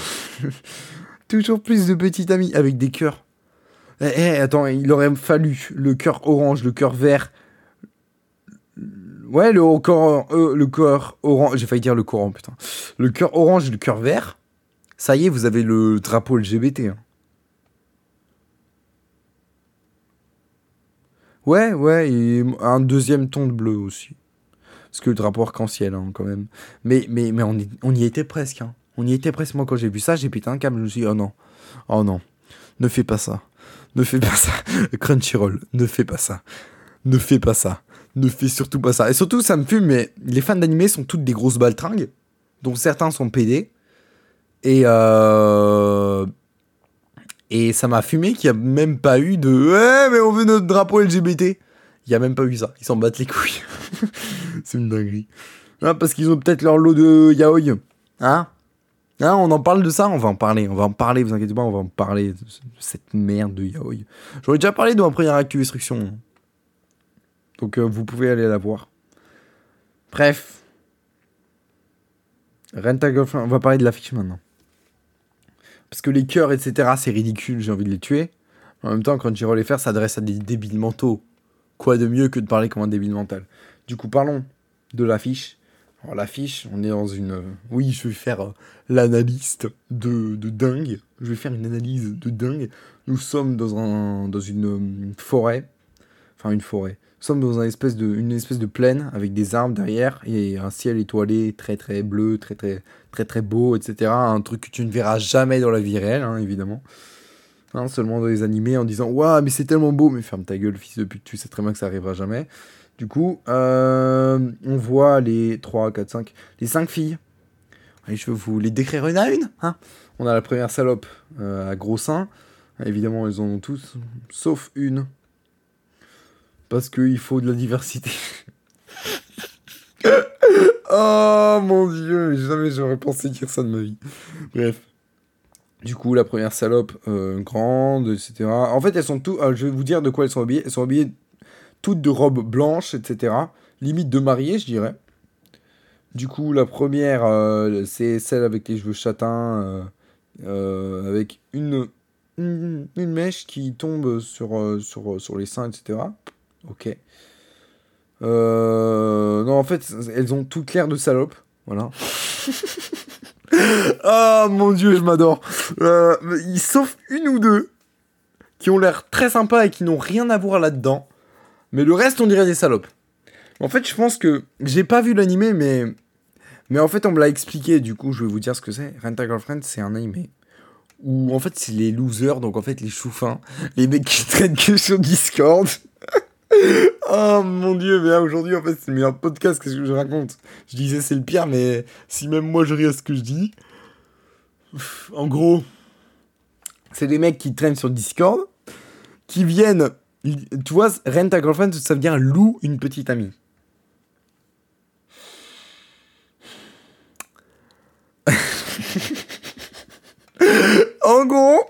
[laughs] Toujours plus de petits amis avec des cœurs. Eh, eh, attends, il aurait fallu le cœur orange, le cœur vert. Ouais, le cœur, euh, le cœur orange. J'ai failli dire le courant, putain. Le cœur orange le cœur vert. Ça y est, vous avez le drapeau LGBT. Hein. Ouais, ouais, et un deuxième ton de bleu aussi. Parce que le drapeau arc-en-ciel, hein, quand même. Mais, mais, mais on, y, on y était presque. Hein. On y était presque. Moi, quand j'ai vu ça, j'ai pété un câble. Je me suis dit, oh non. Oh non. Ne fais pas ça. Ne fais pas ça. [laughs] Crunchyroll, ne fais pas ça. Ne fais pas ça. Ne fais surtout pas ça. Et surtout, ça me fume, mais les fans d'animé sont toutes des grosses baltringues. dont certains sont pédés. Et euh, et ça m'a fumé qu'il n'y a même pas eu de Ouais, mais on veut notre drapeau LGBT. Il n'y a même pas eu ça. Ils s'en battent les couilles. [laughs] c'est une dinguerie. Ah, parce qu'ils ont peut-être leur lot de yaoi. Hein? Hein, on en parle de ça? On va en parler. On va en parler, vous inquiétez pas, on va en parler de cette merde de yaoi. J'aurais déjà parlé de ma première actu instruction. Donc euh, vous pouvez aller la voir. Bref. Girlfriend, on va parler de l'affiche maintenant. Parce que les cœurs, etc., c'est ridicule, j'ai envie de les tuer. En même temps, quand j'irai les faire, ça s'adresse à des débiles mentaux. Quoi de mieux que de parler comme un débile mental? Du coup, parlons de l'affiche. Alors, l'affiche, on est dans une. Oui, je vais faire euh, l'analyste de, de dingue. Je vais faire une analyse de dingue. Nous sommes dans, un, dans une euh, forêt. Enfin, une forêt. Nous sommes dans une espèce de, une espèce de plaine avec des arbres derrière et un ciel étoilé très très bleu, très très très très beau, etc. Un truc que tu ne verras jamais dans la vie réelle, hein, évidemment. Hein, seulement dans les animés en disant Waouh, mais c'est tellement beau, mais ferme ta gueule, fils de pute, tu sais très bien que ça arrivera jamais. Du coup, euh, on voit les 3, 4, 5, les 5 filles. Je vais vous les décrire une à une. Hein on a la première salope euh, à gros seins. Évidemment, elles en ont tous, sauf une parce qu'il faut de la diversité. [laughs] oh mon dieu, jamais j'aurais pensé dire ça de ma vie. Bref. Du coup, la première salope, euh, grande, etc. En fait, elles sont toutes. Euh, je vais vous dire de quoi elles sont habillées. Elles sont habillées toutes de robes blanches, etc. Limite de mariée, je dirais. Du coup, la première, euh, c'est celle avec les cheveux châtains, avec une, une, une, mèche qui tombe sur, sur, sur les seins, etc. Ok. Euh, non, en fait, elles ont toutes l'air de salopes. Voilà. [laughs] Ah mon dieu, je m'adore. Euh, sauf une ou deux qui ont l'air très sympas et qui n'ont rien à voir là-dedans. Mais le reste, on dirait des salopes. En fait, je pense que j'ai pas vu l'animé, mais mais en fait, on me l'a expliqué. Du coup, je vais vous dire ce que c'est. Rent a Girlfriend, c'est un animé où en fait, c'est les losers, donc en fait, les choufins, les mecs qui [laughs] traînent que sur Discord. [laughs] oh mon dieu, mais aujourd'hui, en fait, c'est le meilleur podcast. Qu'est-ce que je raconte? Je disais c'est le pire, mais si même moi je ris à ce que je dis. En gros, c'est des mecs qui traînent sur Discord, qui viennent. Tu vois, rent ta girlfriend, ça veut dire loue une petite amie. [laughs] en gros,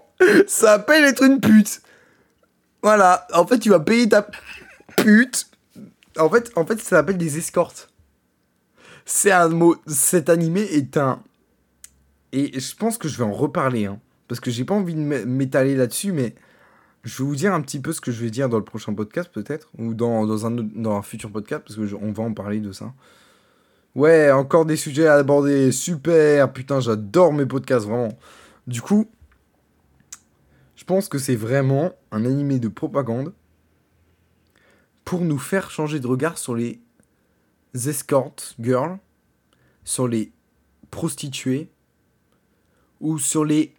ça appelle être une pute. Voilà, en fait, tu vas payer ta En fait, en fait ça s'appelle des escortes. C'est un mot. Cet animé est un. Et je pense que je vais en reparler, hein, parce que j'ai pas envie de m'étaler là-dessus, mais je vais vous dire un petit peu ce que je vais dire dans le prochain podcast, peut-être, ou dans, dans, un, dans un futur podcast, parce que on va en parler de ça. Ouais, encore des sujets à aborder, super, putain, j'adore mes podcasts, vraiment. Du coup, je pense que c'est vraiment un animé de propagande pour nous faire changer de regard sur les escort girls, sur les prostituées ou sur les,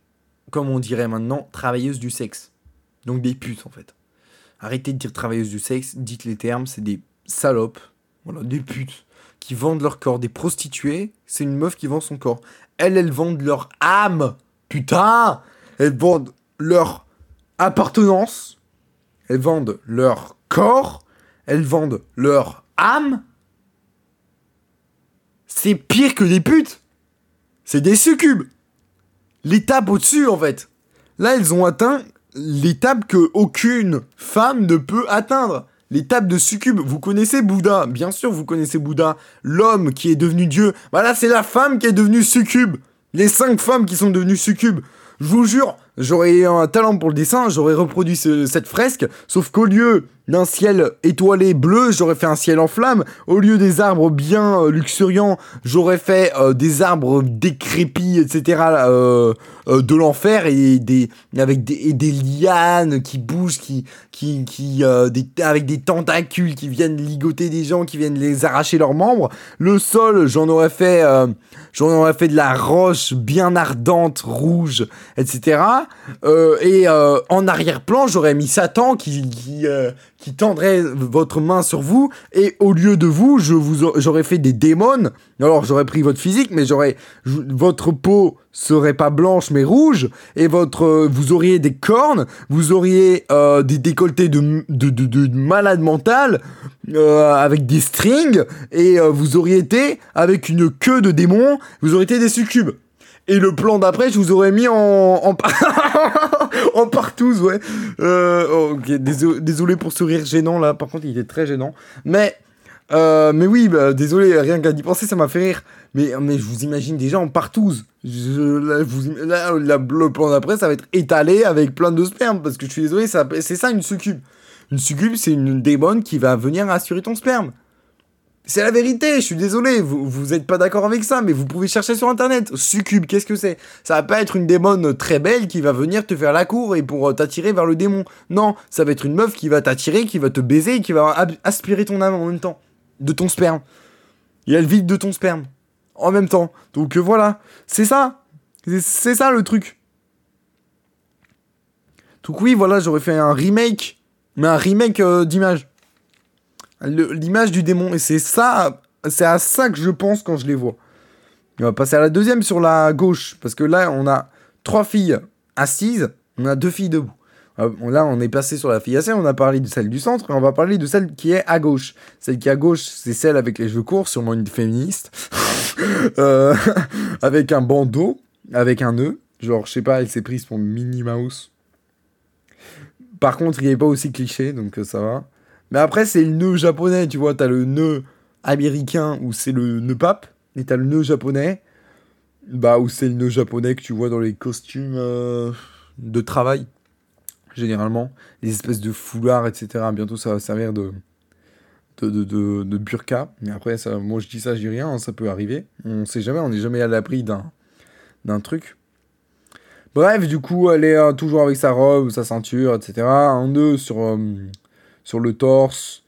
comme on dirait maintenant, travailleuses du sexe. Donc des putes en fait. Arrêtez de dire travailleuses du sexe, dites les termes, c'est des salopes, voilà, des putes qui vendent leur corps. Des prostituées, c'est une meuf qui vend son corps. Elles, elles vendent leur âme. Putain Elles vendent leur appartenance. Elles vendent leur corps elles vendent leur âme. C'est pire que des putes. C'est des succubes. L'étape au-dessus, en fait. Là, elles ont atteint l'étape que aucune femme ne peut atteindre. L'étape de succube. Vous connaissez Bouddha. Bien sûr, vous connaissez Bouddha. L'homme qui est devenu Dieu. Voilà, c'est la femme qui est devenue succube. Les cinq femmes qui sont devenues succubes. Je vous jure, j'aurais un talent pour le dessin, j'aurais reproduit cette fresque, sauf qu'au lieu d'un ciel étoilé bleu, j'aurais fait un ciel en flammes. Au lieu des arbres bien euh, luxuriants, j'aurais fait euh, des arbres décrépits, etc. Euh, de l'enfer et des avec des, lianes qui bougent, qui avec des tentacules qui viennent ligoter des gens, qui viennent les arracher leurs membres. Le sol, j'en aurais fait j'en aurais fait de la roche bien ardente, rouge, etc. et en arrière-plan, j'aurais mis Satan qui qui, tendrait votre main sur vous. Et au lieu de vous, j'aurais fait des démons. Alors j'aurais pris votre physique, mais j'aurais votre peau serait pas blanche mais rouge. Et votre vous auriez des cornes, vous auriez euh, des décolletés de de, de, de malade mental euh, avec des strings. Et euh, vous auriez été avec une queue de démon, vous auriez été des succubes. Et le plan d'après, je vous aurais mis en, en, [laughs] partouze, ouais. Euh, oh, désolé, pour ce rire gênant là. Par contre, il était très gênant. Mais, euh, mais oui, bah, désolé, rien qu'à y penser, ça m'a fait rire. Mais, mais je vous imagine déjà en partouze. le plan d'après, ça va être étalé avec plein de sperme. Parce que je suis désolé, c'est ça une succube. Une succube, c'est une démon qui va venir assurer ton sperme. C'est la vérité, je suis désolé, vous, vous êtes pas d'accord avec ça, mais vous pouvez chercher sur internet. Succube, qu'est-ce que c'est? Ça va pas être une démon très belle qui va venir te faire la cour et pour euh, t'attirer vers le démon. Non, ça va être une meuf qui va t'attirer, qui va te baiser et qui va aspirer ton âme en même temps. De ton sperme. Et elle vide de ton sperme. En même temps. Donc euh, voilà, c'est ça. C'est ça le truc. Donc oui, voilà, j'aurais fait un remake. Mais un remake euh, d'image l'image du démon. Et c'est ça, c'est à ça que je pense quand je les vois. On va passer à la deuxième sur la gauche, parce que là, on a trois filles assises, on a deux filles debout. Euh, là, on est passé sur la fille assise, on a parlé de celle du centre, et on va parler de celle qui est à gauche. Celle qui est à gauche, c'est celle avec les cheveux courts, sûrement une féministe, [laughs] euh, [laughs] avec un bandeau, avec un nœud. Genre, je sais pas, elle s'est prise pour Minnie Mouse. Par contre, il n'est pas aussi cliché, donc euh, ça va. Mais après, c'est le nœud japonais, tu vois. T'as le nœud américain où c'est le nœud pape, et t'as le nœud japonais, bah, où c'est le nœud japonais que tu vois dans les costumes euh, de travail, généralement. Les espèces de foulards, etc. Bientôt, ça va servir de, de, de, de, burqa. Mais après, ça, moi je dis ça, je dis rien, hein, ça peut arriver. On sait jamais, on n'est jamais à l'abri d'un, d'un truc. Bref, du coup, elle est euh, toujours avec sa robe, sa ceinture, etc. Un nœud sur, euh, sur le torse,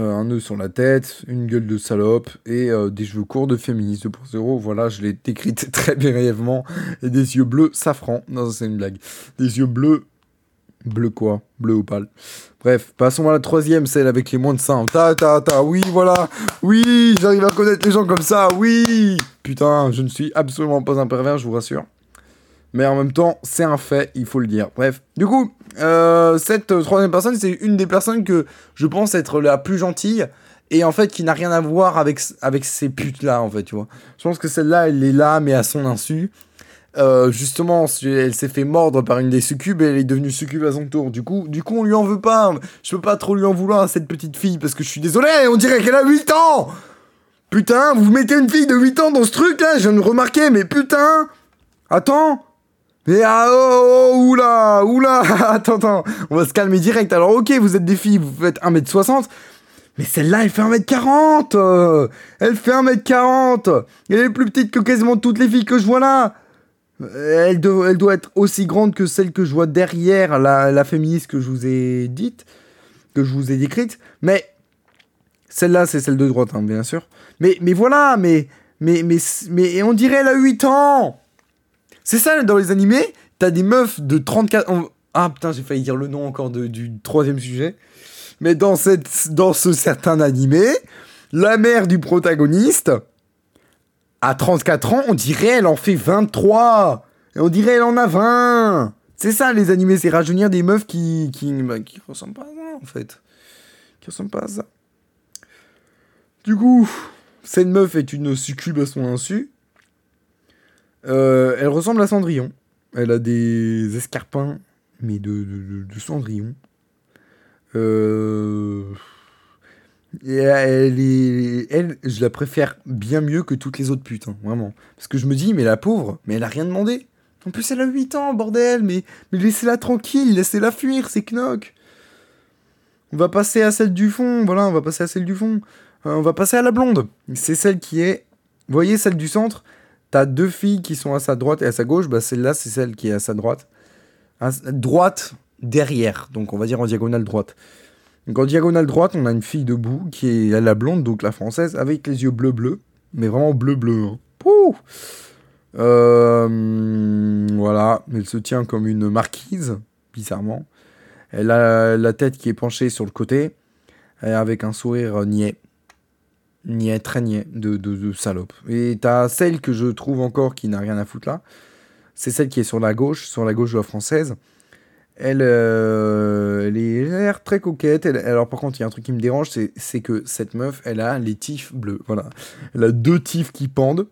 euh, un nœud sur la tête, une gueule de salope et euh, des cheveux courts de féministe 2.0. Voilà, je l'ai décrite [laughs] très brièvement. Et des yeux bleus safran. Non, c'est une blague. Des yeux bleus. Bleu quoi? Bleu opale. Bref, passons à la troisième, celle avec les moins de seins. Ta ta ta, oui, voilà. Oui, j'arrive à connaître les gens comme ça, oui. Putain, je ne suis absolument pas un pervers, je vous rassure. Mais en même temps, c'est un fait, il faut le dire. Bref, du coup, euh, cette euh, troisième personne, c'est une des personnes que je pense être la plus gentille et en fait qui n'a rien à voir avec, avec ces putes-là, en fait, tu vois. Je pense que celle-là, elle est là, mais à son insu. Euh, justement, elle s'est fait mordre par une des succubes et elle est devenue succube à son tour. Du coup, du coup, on lui en veut pas. Je peux pas trop lui en vouloir à cette petite fille parce que je suis désolé, on dirait qu'elle a 8 ans Putain, vous mettez une fille de 8 ans dans ce truc là, je viens de remarquer, mais putain Attends mais ah oh, oh oula oula [laughs] attends attends. On va se calmer direct. Alors ok vous êtes des filles vous faites 1m60 mais celle-là elle fait 1m40 euh, elle fait 1m40 elle est plus petite que quasiment toutes les filles que je vois là. Elle, elle doit être aussi grande que celle que je vois derrière la, la féministe que je vous ai dite que je vous ai décrite. Mais celle-là c'est celle de droite hein, bien sûr. Mais mais voilà mais mais mais mais on dirait elle a 8 ans c'est ça, dans les animés, t'as des meufs de 34... on- Ah putain, j'ai failli dire le nom encore de- du troisième sujet. Mais dans, cette, dans ce certain animé, la mère du protagoniste, à 34 ans, on dirait elle en fait 23. Et on dirait elle en a 20. C'est ça, les animés, c'est rajeunir des meufs qui, qui, bah, qui ressemblent pas à ça, en fait. Qui ressemblent pas à ça. Du coup, cette meuf est une succube à son insu. Euh, elle ressemble à Cendrillon. Elle a des escarpins, mais de, de, Cendrillon. Euh... Et elle est... Elle, je la préfère bien mieux que toutes les autres putes, hein, vraiment. Parce que je me dis, mais la pauvre, mais elle a rien demandé. En plus, elle a 8 ans, bordel, mais, mais laissez-la tranquille, laissez-la fuir, c'est knock. On va passer à celle du fond, voilà, on va passer à celle du fond. Euh, on va passer à la blonde. C'est celle qui est... Vous voyez, celle du centre T'as deux filles qui sont à sa droite et à sa gauche. Bah, celle-là, c'est celle qui est à sa droite. À droite derrière. Donc, on va dire en diagonale droite. Donc, en diagonale droite, on a une fille debout qui est la blonde, donc la française, avec les yeux bleu-bleu. Mais vraiment bleu-bleu. hein. Euh, voilà. Elle se tient comme une marquise, bizarrement. Elle a la tête qui est penchée sur le côté. avec un sourire niais. Niais, très niais, de, de, salope. Et t'as celle que je trouve encore qui n'a rien à foutre là. C'est celle qui est sur la gauche, sur la gauche de la française. Elle, euh, elle, est- l'air très coquette. Alors par contre, il y a un truc qui me dérange, c'est c'est que cette meuf, elle a les tifs bleus. Voilà. Elle a deux tifs qui pendent,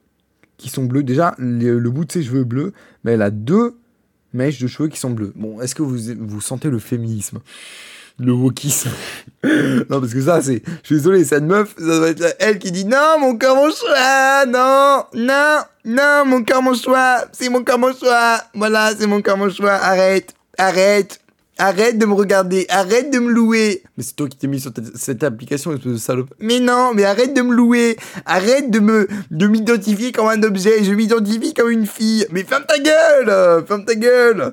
qui sont bleus. Déjà, le, le bout de ses cheveux bleus, mais elle a deux mèches de cheveux qui sont bleus. Bon, est-ce que vous, vous sentez le féminisme? Le wokisme. [laughs] non, parce que ça, c'est. Je suis désolé, cette meuf, ça doit être elle qui dit Non, mon corps, mon choix Non, non, non, mon corps, mon choix C'est mon corps, mon choix Voilà, c'est mon corps, mon choix Arrête, arrête Arrête de me regarder, arrête de me louer. Mais c'est toi qui t'es mis sur cette application, espèce de salope. Mais non, mais arrête de me louer. Arrête de me, de m'identifier comme un objet. Je m'identifie comme une fille. Mais ferme ta gueule, ferme ta gueule.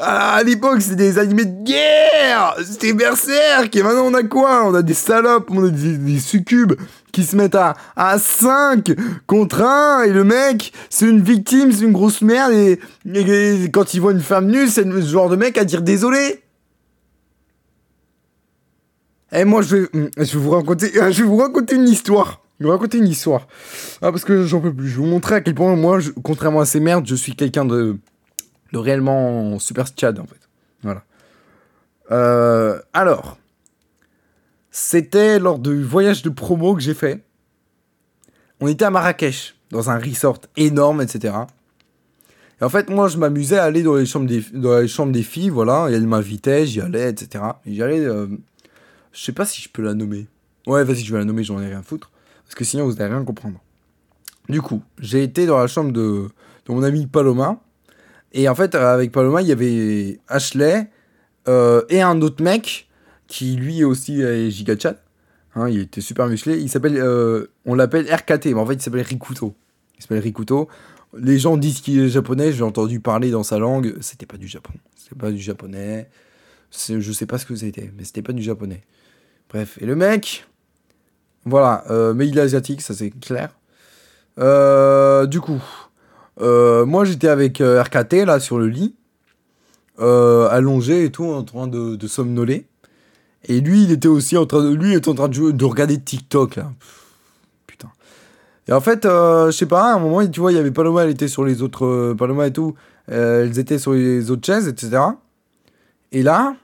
Ah, à l'époque, c'était des animés de guerre. C'était Berserk. Et maintenant, on a quoi? On a des salopes, on a des, des succubes qui se mettent à, à 5 contre 1 et le mec c'est une victime c'est une grosse merde et, quand il voit une femme nue c'est le genre de mec à dire désolé. Et moi je vais, je vais vous raconter je vais vous raconter une histoire. Je vais vous raconter une histoire. Ah parce que j'en peux plus. Je vais vous montrer à quel point moi je- contrairement à ces merdes je suis quelqu'un de de réellement super tchad en fait. Voilà. Euh, alors c'était lors du voyage de promo que j'ai fait. On était à Marrakech, dans un resort énorme, etc. Et en fait, moi, je m'amusais à aller dans les chambres des, dans les chambres des filles, voilà. Et elles m'invitaient, j'y allais, etc. Et j'y allais. euh, je sais pas si je peux la nommer. Ouais, vas-y, je vais la nommer, j'en ai rien à foutre. Parce que sinon, vous n'allez rien comprendre. Du coup, j'ai été dans la chambre de, de mon ami Paloma. Et en fait, avec Paloma, il y avait Ashley euh, et un autre mec qui lui aussi est giga chat. Hein, il était super musclé. Il s'appelle, euh, on l'appelle RKT, mais en fait il s'appelle Rikuto. Il s'appelle Rikuto. Les gens disent qu'il est japonais. J'ai entendu parler dans sa langue. C'était pas du Japon. C'était pas du japonais. Je sais pas ce que c'était, mais c'était pas du japonais. Bref, et le mec, voilà, euh, mais il est asiatique, ça c'est clair. Euh, du coup, moi j'étais avec RKT là sur le lit, allongé et tout, en train de somnoler. Et lui, il était aussi en train de, lui, en train de, regarder TikTok là. Putain. Et en fait, euh, je sais pas, à un moment, tu vois, il y avait Paloma, elle était sur les autres, euh, Paloma et tout, euh, elles étaient sur les autres chaises, etc. Et là,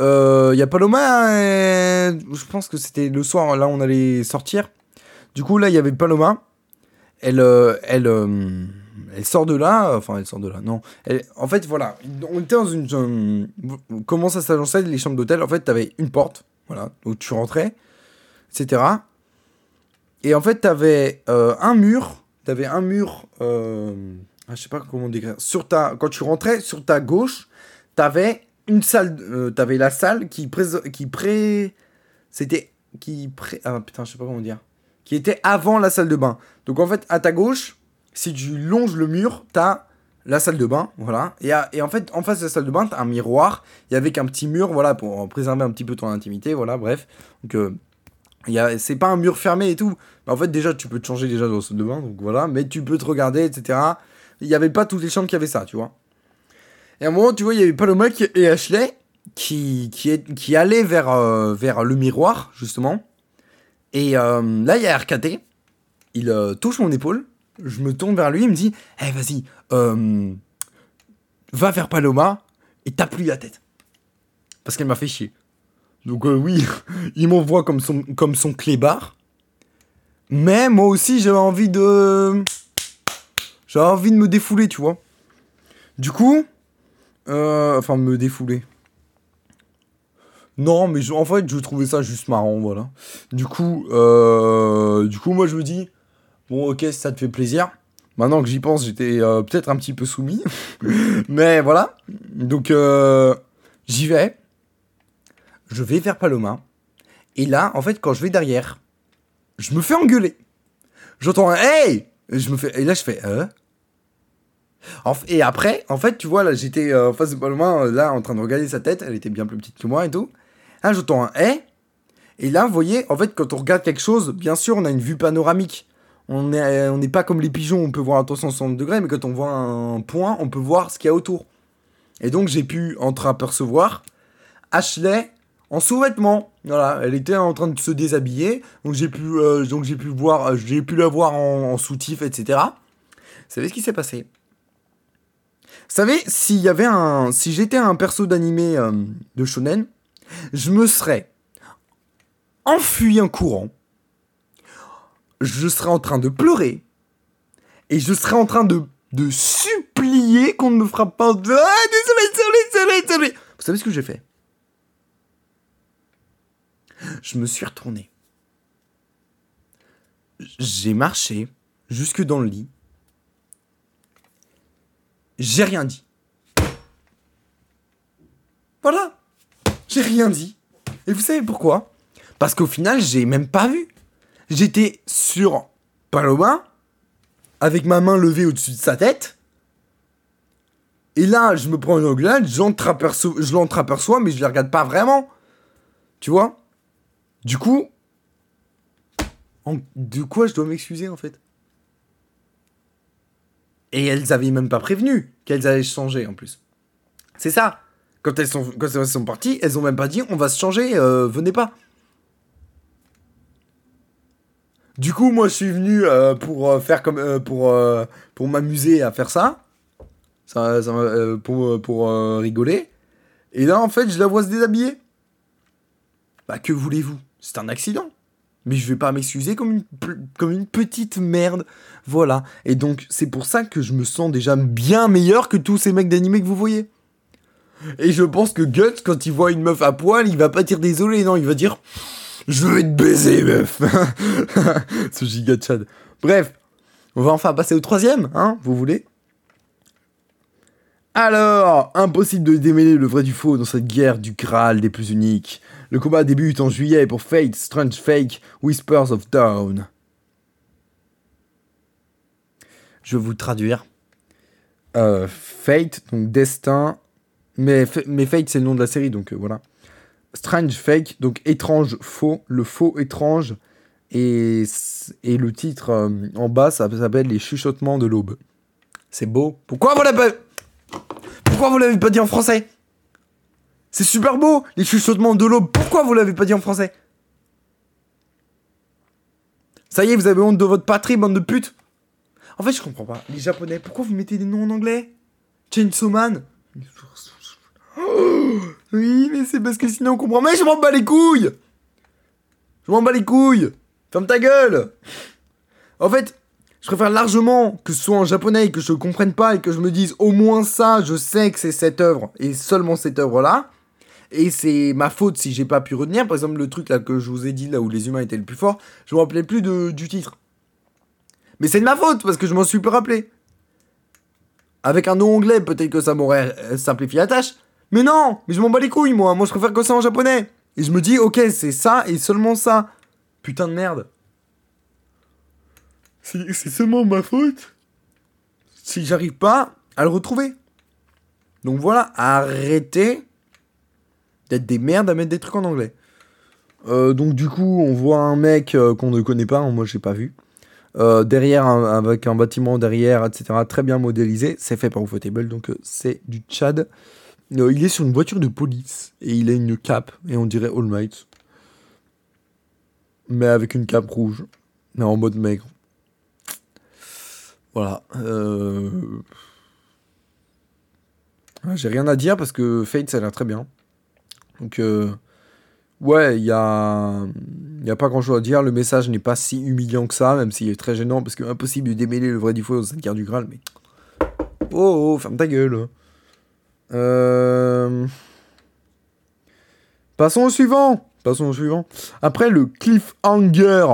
il y a Paloma, je pense que c'était le soir, là on allait sortir. Du coup, là, il y avait Paloma. Elle, elle, elle sort de là, enfin, elle sort de là, non. En fait, voilà, on était dans une. euh, comment ça s'agençait, les chambres d'hôtel En fait, t'avais une porte, voilà, où tu rentrais, etc. Et en fait, t'avais euh, un mur, t'avais un mur, euh, ah, je sais pas comment décrire, sur ta, quand tu rentrais, sur ta gauche, t'avais une salle, euh, t'avais la salle qui pré, qui pré, c'était, qui pré, ah putain, je sais pas comment dire, qui était avant la salle de bain. Donc en fait, à ta gauche, si tu longes le mur, t'as la salle de bain, voilà. Et, en fait, en face de la salle de bain, t'as un miroir, et avec un petit mur, voilà, pour préserver un petit peu ton intimité, voilà, bref. Donc, euh, c'est pas un mur fermé et tout. En fait, déjà, tu peux te changer déjà dans la salle de bain, donc voilà. Mais tu peux te regarder, etc. Il n'y avait pas toutes les chambres qui avaient ça, tu vois. Et à un moment, tu vois, il y avait Paloma et Ashley qui, qui allaient vers, euh, vers le miroir, justement. Et euh, là, il y a RKT. Il euh, touche mon épaule. Je me tourne vers lui. Il me dit Eh, vas-y, euh, va vers Paloma et tape-lui la tête. Parce qu'elle m'a fait chier. Donc, euh, oui, [laughs] il m'envoie comme son, comme son clébard. Mais moi aussi, j'avais envie de. J'avais envie de me défouler, tu vois. Du coup. euh, enfin, me défouler. Non, mais en fait, je trouvais ça juste marrant, voilà. Du coup, euh, du coup, moi, je me dis, bon, ok, ça te fait plaisir. Maintenant que j'y pense, j'étais euh, peut-être un petit peu soumis. [laughs] mais voilà. Donc, euh, j'y vais. Je vais vers Paloma. Et là, en fait, quand je vais derrière, je me fais engueuler. J'entends un hey et, je me fais, et là, je fais euh? Et après, en fait, tu vois, là, j'étais euh, face de Paloma, euh, là, en train de regarder sa tête. Elle était bien plus petite que moi et tout. J'entends un hey. Et là, vous voyez, en fait, quand on regarde quelque chose, bien sûr, on a une vue panoramique. On n'est on n'est pas comme les pigeons, on peut voir à 360 degrés, mais quand on voit un point, on peut voir ce qu'il y a autour. Et donc, j'ai pu entreapercevoir Ashley en sous-vêtements. Voilà, elle était en train de se déshabiller, donc j'ai pu, euh, voir, euh, j'ai pu la voir en, soutif, etc. Vous savez ce qui s'est passé? Vous savez, un, si j'étais un perso d'animé euh, de shonen, je me serais enfui en courant. Je serais en train de pleurer et je serais en train de, de supplier qu'on ne me frappe pas. Ah, désolé, désolé, désolé, désolé. Vous savez ce que j'ai fait? Je me suis retourné. J'ai marché jusque dans le lit. J'ai rien dit. Voilà. J'ai rien dit. Et vous savez pourquoi? Parce qu'au final, j'ai même pas vu. J'étais sur Paloma, avec ma main levée au-dessus de sa tête. Et là, je me prends une engueulade, je l'entreaperçois, mais je ne regarde pas vraiment. Tu vois? Du coup, en- de quoi je dois m'excuser en fait? Et elles avaient même pas prévenu qu'elles allaient se changer en plus. C'est ça. Quand elles sont, quand elles sont parties, elles ont même pas dit on va se changer, euh, venez pas. Du coup, moi, je suis venu euh, pour euh, faire comme euh, pour euh, pour m'amuser à faire ça, ça, pour pour rigoler. Et là, en fait, je la vois se déshabiller. Bah, que voulez-vous? C'est un accident. Mais je vais pas m'excuser comme une, comme une petite merde. Voilà. Et donc, c'est pour ça que je me sens déjà bien meilleur que tous ces mecs d'animé que vous voyez. Et je pense que Guts, quand il voit une meuf à poil, il va pas dire désolé, non, il va dire Je veux te baiser, meuf [laughs] Ce giga Chad. Bref, on va enfin passer au troisième, hein, vous voulez? Alors, impossible de démêler le vrai du faux dans cette guerre du Graal des plus uniques. Le combat débute en juillet pour Fate, Strange Fake, Whispers of Dawn. Je vais vous traduire. Euh, Fate, donc destin. Mais, mais Fate, c'est le nom de la série, donc euh, voilà. Strange Fake, donc étrange faux, le faux étrange. Et, et le titre euh, en bas, ça s'appelle Les chuchotements de l'aube. C'est beau. Pourquoi vous l'avez pas... Pourquoi vous l'avez pas dit en français? C'est super beau, les chuchotements de l'aube. Pourquoi vous l'avez pas dit en français? Ça y est, vous avez honte de votre patrie, bande de putes En fait, je comprends pas. Les japonais, pourquoi vous mettez des noms en anglais? Chainsaw Man Oui, mais c'est parce que sinon on comprend. Mais je m'en bats les couilles Je m'en bats les couilles Ferme ta gueule En fait, je préfère largement que ce soit en japonais et que je ne comprenne pas et que je me dise au moins ça, je sais que c'est cette œuvre et seulement cette œuvre-là. Et c'est ma faute si j'ai pas pu retenir. Par exemple, le truc là que je vous ai dit là où les humains étaient le plus forts, je me rappelais plus de, du titre. Mais c'est de ma faute parce que je m'en suis plus rappelé. Avec un nom anglais, peut-être que ça m'aurait euh, simplifié la tâche. Mais non, mais je m'en bats les couilles, moi. Moi, je préfère que ça en japonais. Et je me dis, ok, c'est ça et seulement ça. Putain de merde. C'est seulement ma faute si j'arrive pas à le retrouver. Donc voilà, arrêtez d'être des merdes à mettre des trucs en anglais. Euh, donc du coup, on voit un mec euh, qu'on ne connaît pas, moi j'ai pas vu. Euh, derrière, avec un bâtiment derrière, etc. Très bien modélisé. C'est fait par Ufotable, donc c'est du Tchad. Il est sur une voiture de police et il a une cape et on dirait All Might. Mais avec une cape rouge. Mais en mode maigre. Voilà. Euh... J'ai rien à dire parce que Fate, ça a l'air très bien. Donc, euh... ouais, il y a... y a pas grand chose à dire. Le message n'est pas si humiliant que ça, même s'il est très gênant parce que impossible de démêler le vrai du faux dans cette guerre du Graal. Mais. Oh, oh ferme ta gueule. Euh... Passons au suivant. Passons au suivant. Après le cliffhanger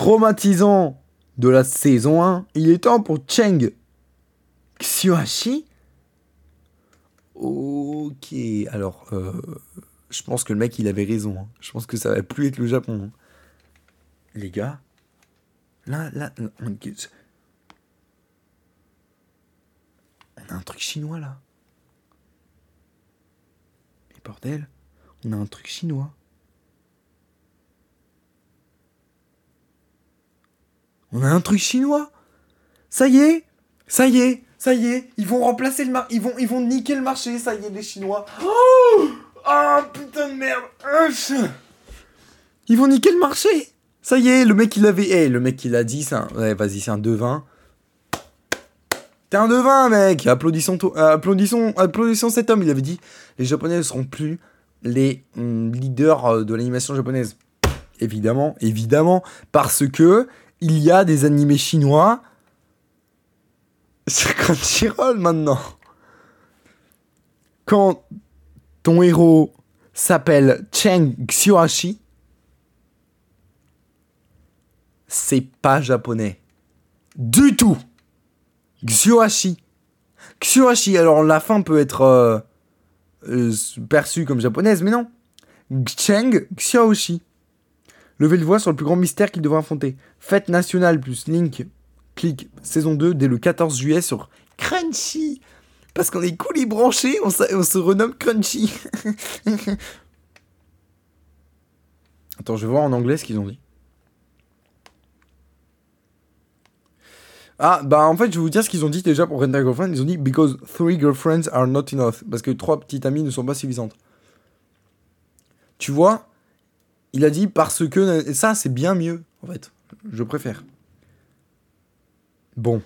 traumatisant de la saison 1, il est temps pour Cheng Xiuashi. Ok, alors, euh, je pense que le mec, il avait raison. Hein. Je pense que ça va plus être le Japon. Hein. Les gars, là, là, un truc chinois là. Et bordel, on a un truc chinois. On a un truc chinois. Ça y est, ça y est, ça y est, ils vont remplacer le marché, ils vont, ils vont niquer le marché, ça y est, les Chinois. Oh, oh putain de merde. Ils vont niquer le marché. Ça y est, le mec il avait, eh, le mec il a dit, ça, ouais, vas-y, c'est un devin. T'es un devin, mec. Applaudissons, euh, applaudissons, applaudissons cet homme. Il avait dit, les Japonais ne seront plus les hum, leaders euh, de l'animation japonaise. Évidemment, évidemment, parce que il y a des animés chinois sur Crunchyroll maintenant. Quand ton héros s'appelle Cheng Xiuashi, c'est pas japonais. Du tout. Xiuashi. Xiuashi, alors la fin peut être euh, euh, perçue comme japonaise, mais non. Cheng Xiaoshi. Levez le voix sur le plus grand mystère qu'il devra affronter. Fête nationale plus Link Click saison 2 dès le 14 juillet sur Crunchy. Parce qu'on est cool et branché, on, se renomme Crunchy. [laughs] Attends, je vais voir en anglais ce qu'ils ont dit. Ah, bah en fait, je vais vous dire ce qu'ils ont dit déjà pour Rent Girlfriend. Ils ont dit Because three girlfriends are not enough. Parce que trois petites amies ne sont pas suffisantes. Tu vois, il a dit parce que. ça, c'est bien mieux, en fait. Je préfère. Bon.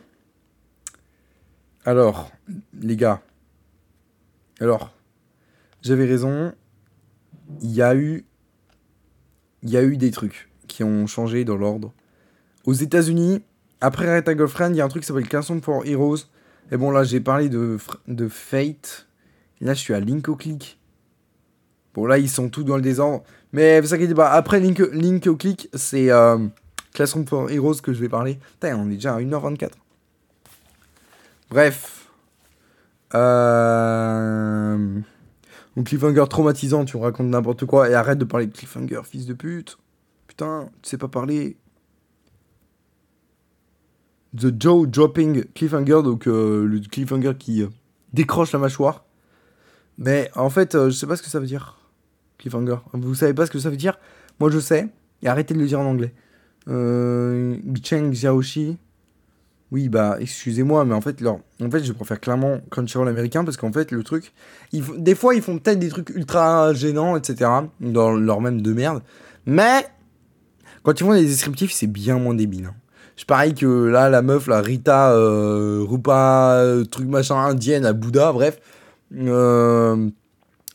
Alors, les gars. Alors, j'avais raison. Il y a eu. Il y a eu des trucs qui ont changé dans l'ordre. Aux États-Unis, après Red Girlfriend, il y a un truc qui s'appelle Custom for Heroes. Et bon, là, j'ai parlé de, de Fate. là, je suis à Link au clic. Bon, là, ils sont tous dans le désordre. Mais vous inquiétez pas, après Link, Link au clic, c'est euh, Classroom for Heroes que je vais parler. Putain, on est déjà à 1h24. Bref. Euh... Cliffhanger traumatisant, tu racontes n'importe quoi et arrête de parler de cliffhanger, fils de pute. Putain, tu sais pas parler. The Joe Dropping Cliffhanger, donc euh, le cliffhanger qui euh, décroche la mâchoire. Mais en fait, euh, je sais pas ce que ça veut dire. Cliffhanger. Vous savez pas ce que ça veut dire? Moi je sais. Et arrêtez de le dire en anglais. Euh, Cheng Xiaoxi. Oui, bah, excusez-moi, mais en fait, leur... en fait, je préfère clairement Crunchyroll américain parce qu'en fait, le truc. Ils... Des fois, ils font peut-être des trucs ultra gênants, etc. Dans leur même de merde. Mais. Quand ils font des descriptifs, c'est bien moins débile. hein. C'est pareil que là, la meuf, la Rita euh, Rupa, euh, truc machin indienne à Bouddha, bref. Euh,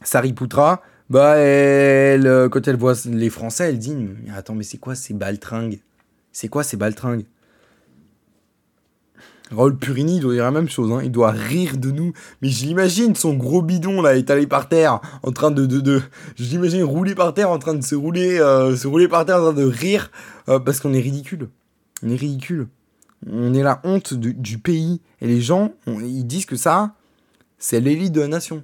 Sariputra, bah, elle, quand elle voit les Français, elle dit Attends, mais c'est quoi ces baltringues? C'est quoi ces baltringues? Raoul Purini, il doit dire la même chose, hein. il doit rire de nous. Mais je l'imagine, son gros bidon là, étalé par terre, en train de. de, de je l'imagine rouler par terre, en train de se rouler, se rouler par terre, en train de rire, parce qu'on est ridicule. On est ridicule. On est la honte du, pays. Et les gens, ils disent que ça, c'est l'élite de la nation.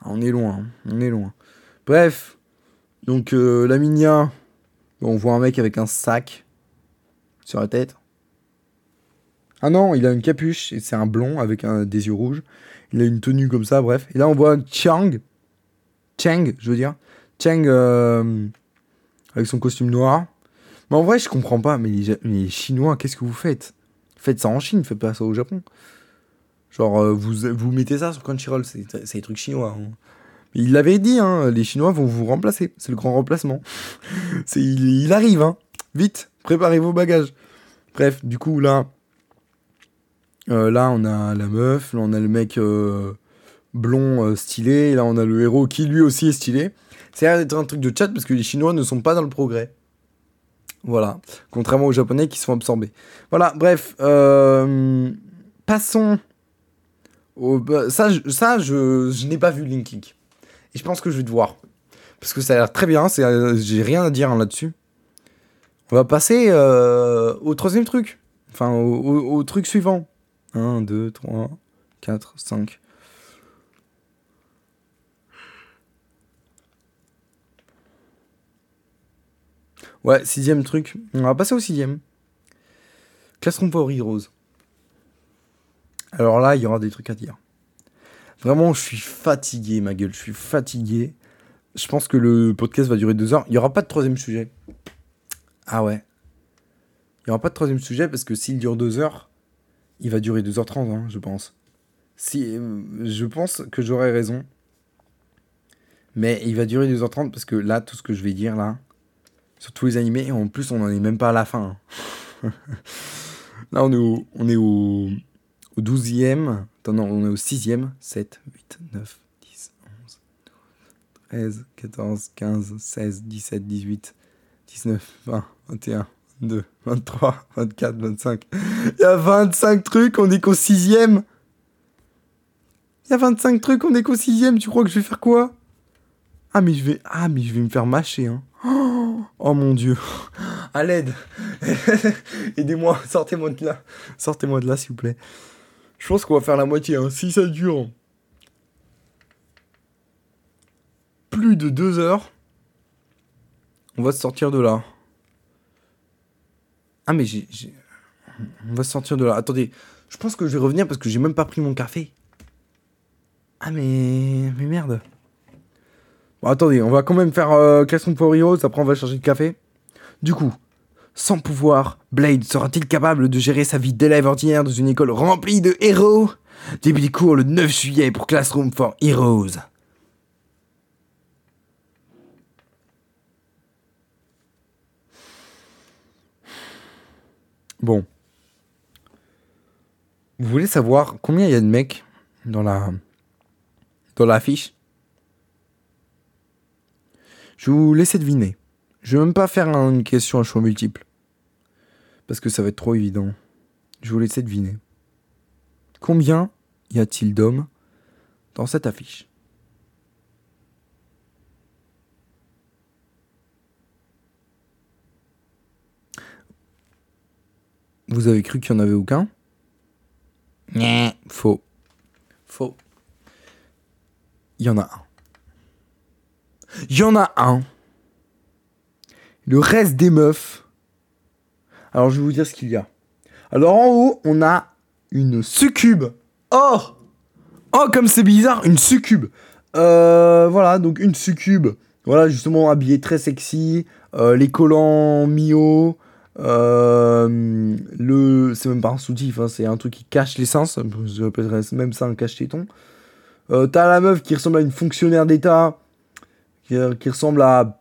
Ah, On est loin, hein. on est loin. Bref, donc euh, la Minia, on voit un mec avec un sac sur la tête. Ah non, il a une capuche c'est un blond avec des yeux rouges. Il a une tenue comme ça, bref. Et là, on voit Chang. Chang, je veux dire. Chang euh, avec son costume noir. Mais en vrai, je comprends pas. Mais les, Chinois, qu'est-ce que vous faites? Faites ça en Chine, faites pas ça au Japon. Genre, euh, vous, vous mettez ça sur Crunchyroll, c'est des trucs chinois. hein. Mais Il l'avait dit, hein, les Chinois vont vous remplacer. C'est le grand remplacement. [laughs] Il, arrive, hein. Vite, préparez vos bagages. Bref, du coup, là, euh, là, on a la meuf, là, on a le mec euh, blond stylé, là, on a le héros qui lui aussi est stylé. C'est un truc de chat parce que les Chinois ne sont pas dans le progrès. Voilà. Contrairement aux Japonais qui sont absorbés. Voilà, bref. euh, passons. au- bah, ça, je, ça, je, n'ai pas vu Link. Et je pense que je vais te voir. Parce que ça a l'air très bien, euh, j'ai rien à dire là-dessus. On va passer euh, au troisième truc. Enfin, au truc suivant. 1, 2, 3, 4, 5. Ouais, sixième truc. On va passer au sixième. Classroom for Heroes. Alors là, il y aura des trucs à dire. Vraiment, je suis fatigué, ma gueule. Je suis fatigué. Je pense que le podcast va durer deux heures. Il n'y aura pas de troisième sujet. Ah ouais. Il n'y aura pas de troisième sujet parce que s'il dure deux heures, il va durer 2h30, hein, je pense. Si, je pense que j'aurai raison. Mais il va durer 2h30 parce que là, tout ce que je vais dire là, sur tous les animés, et en plus, on n'en est même pas à la fin. hein. [laughs] là, on est au, on est au, au 12e. Attends, non, on est au 6e. 7, 8, 9, 10, 11, 13, 14, 15, 16, 17, 18, 19, 20, 21, 22, 23, 24, 25. Il y a 25 trucs, on est qu'au 6e. Il y a 25 trucs, on est qu'au 6e. Tu crois que je vais faire quoi? Ah, mais je vais, ah, mais je vais me faire mâcher, hein. Oh, oh mon dieu. À l'aide. [laughs] Aidez-moi, sortez-moi de là. Sortez-moi de là, s'il vous plaît. Je pense qu'on va faire la moitié. Hein. Si ça dure plus de deux heures, on va se sortir de là. Ah mais j'ai... j'ai- On va se sortir de là. Attendez, je pense que je vais revenir parce que j'ai même pas pris mon café. Ah mais... Mais merde. Bon attendez, on va quand même faire euh, Classroom for Heroes, après on va chercher le café. Du coup, sans pouvoir, Blade sera-t-il capable de gérer sa vie d'élève ordinaire dans une école remplie de héros? Début des cours le 9 juillet pour Classroom for Heroes. Bon. Vous voulez savoir combien il y a de mecs dans la dans l'affiche? Je vais vous laisser deviner. Je vais même pas faire une question à choix multiple. Parce que ça va être trop évident. Je vais vous laisser deviner. Combien y a-t-il d'hommes dans cette affiche? Vous avez cru qu'il n'y en avait aucun? Faux. Faux. Il y en a un. Il y en a un. Le reste des meufs. Alors, je vais vous dire ce qu'il y a. Alors, en haut, on a une succube. Oh Oh, comme c'est bizarre, une succube. Euh, voilà, donc une succube. Voilà, justement, habillée très sexy. Euh, les collants Mio. Euh, le, c'est même pas un soutif, hein, c'est un truc qui cache l'essence. Je répéterais même ça un cache-téton. Euh, T'as la meuf qui ressemble à une fonctionnaire d'État, qui, qui ressemble à,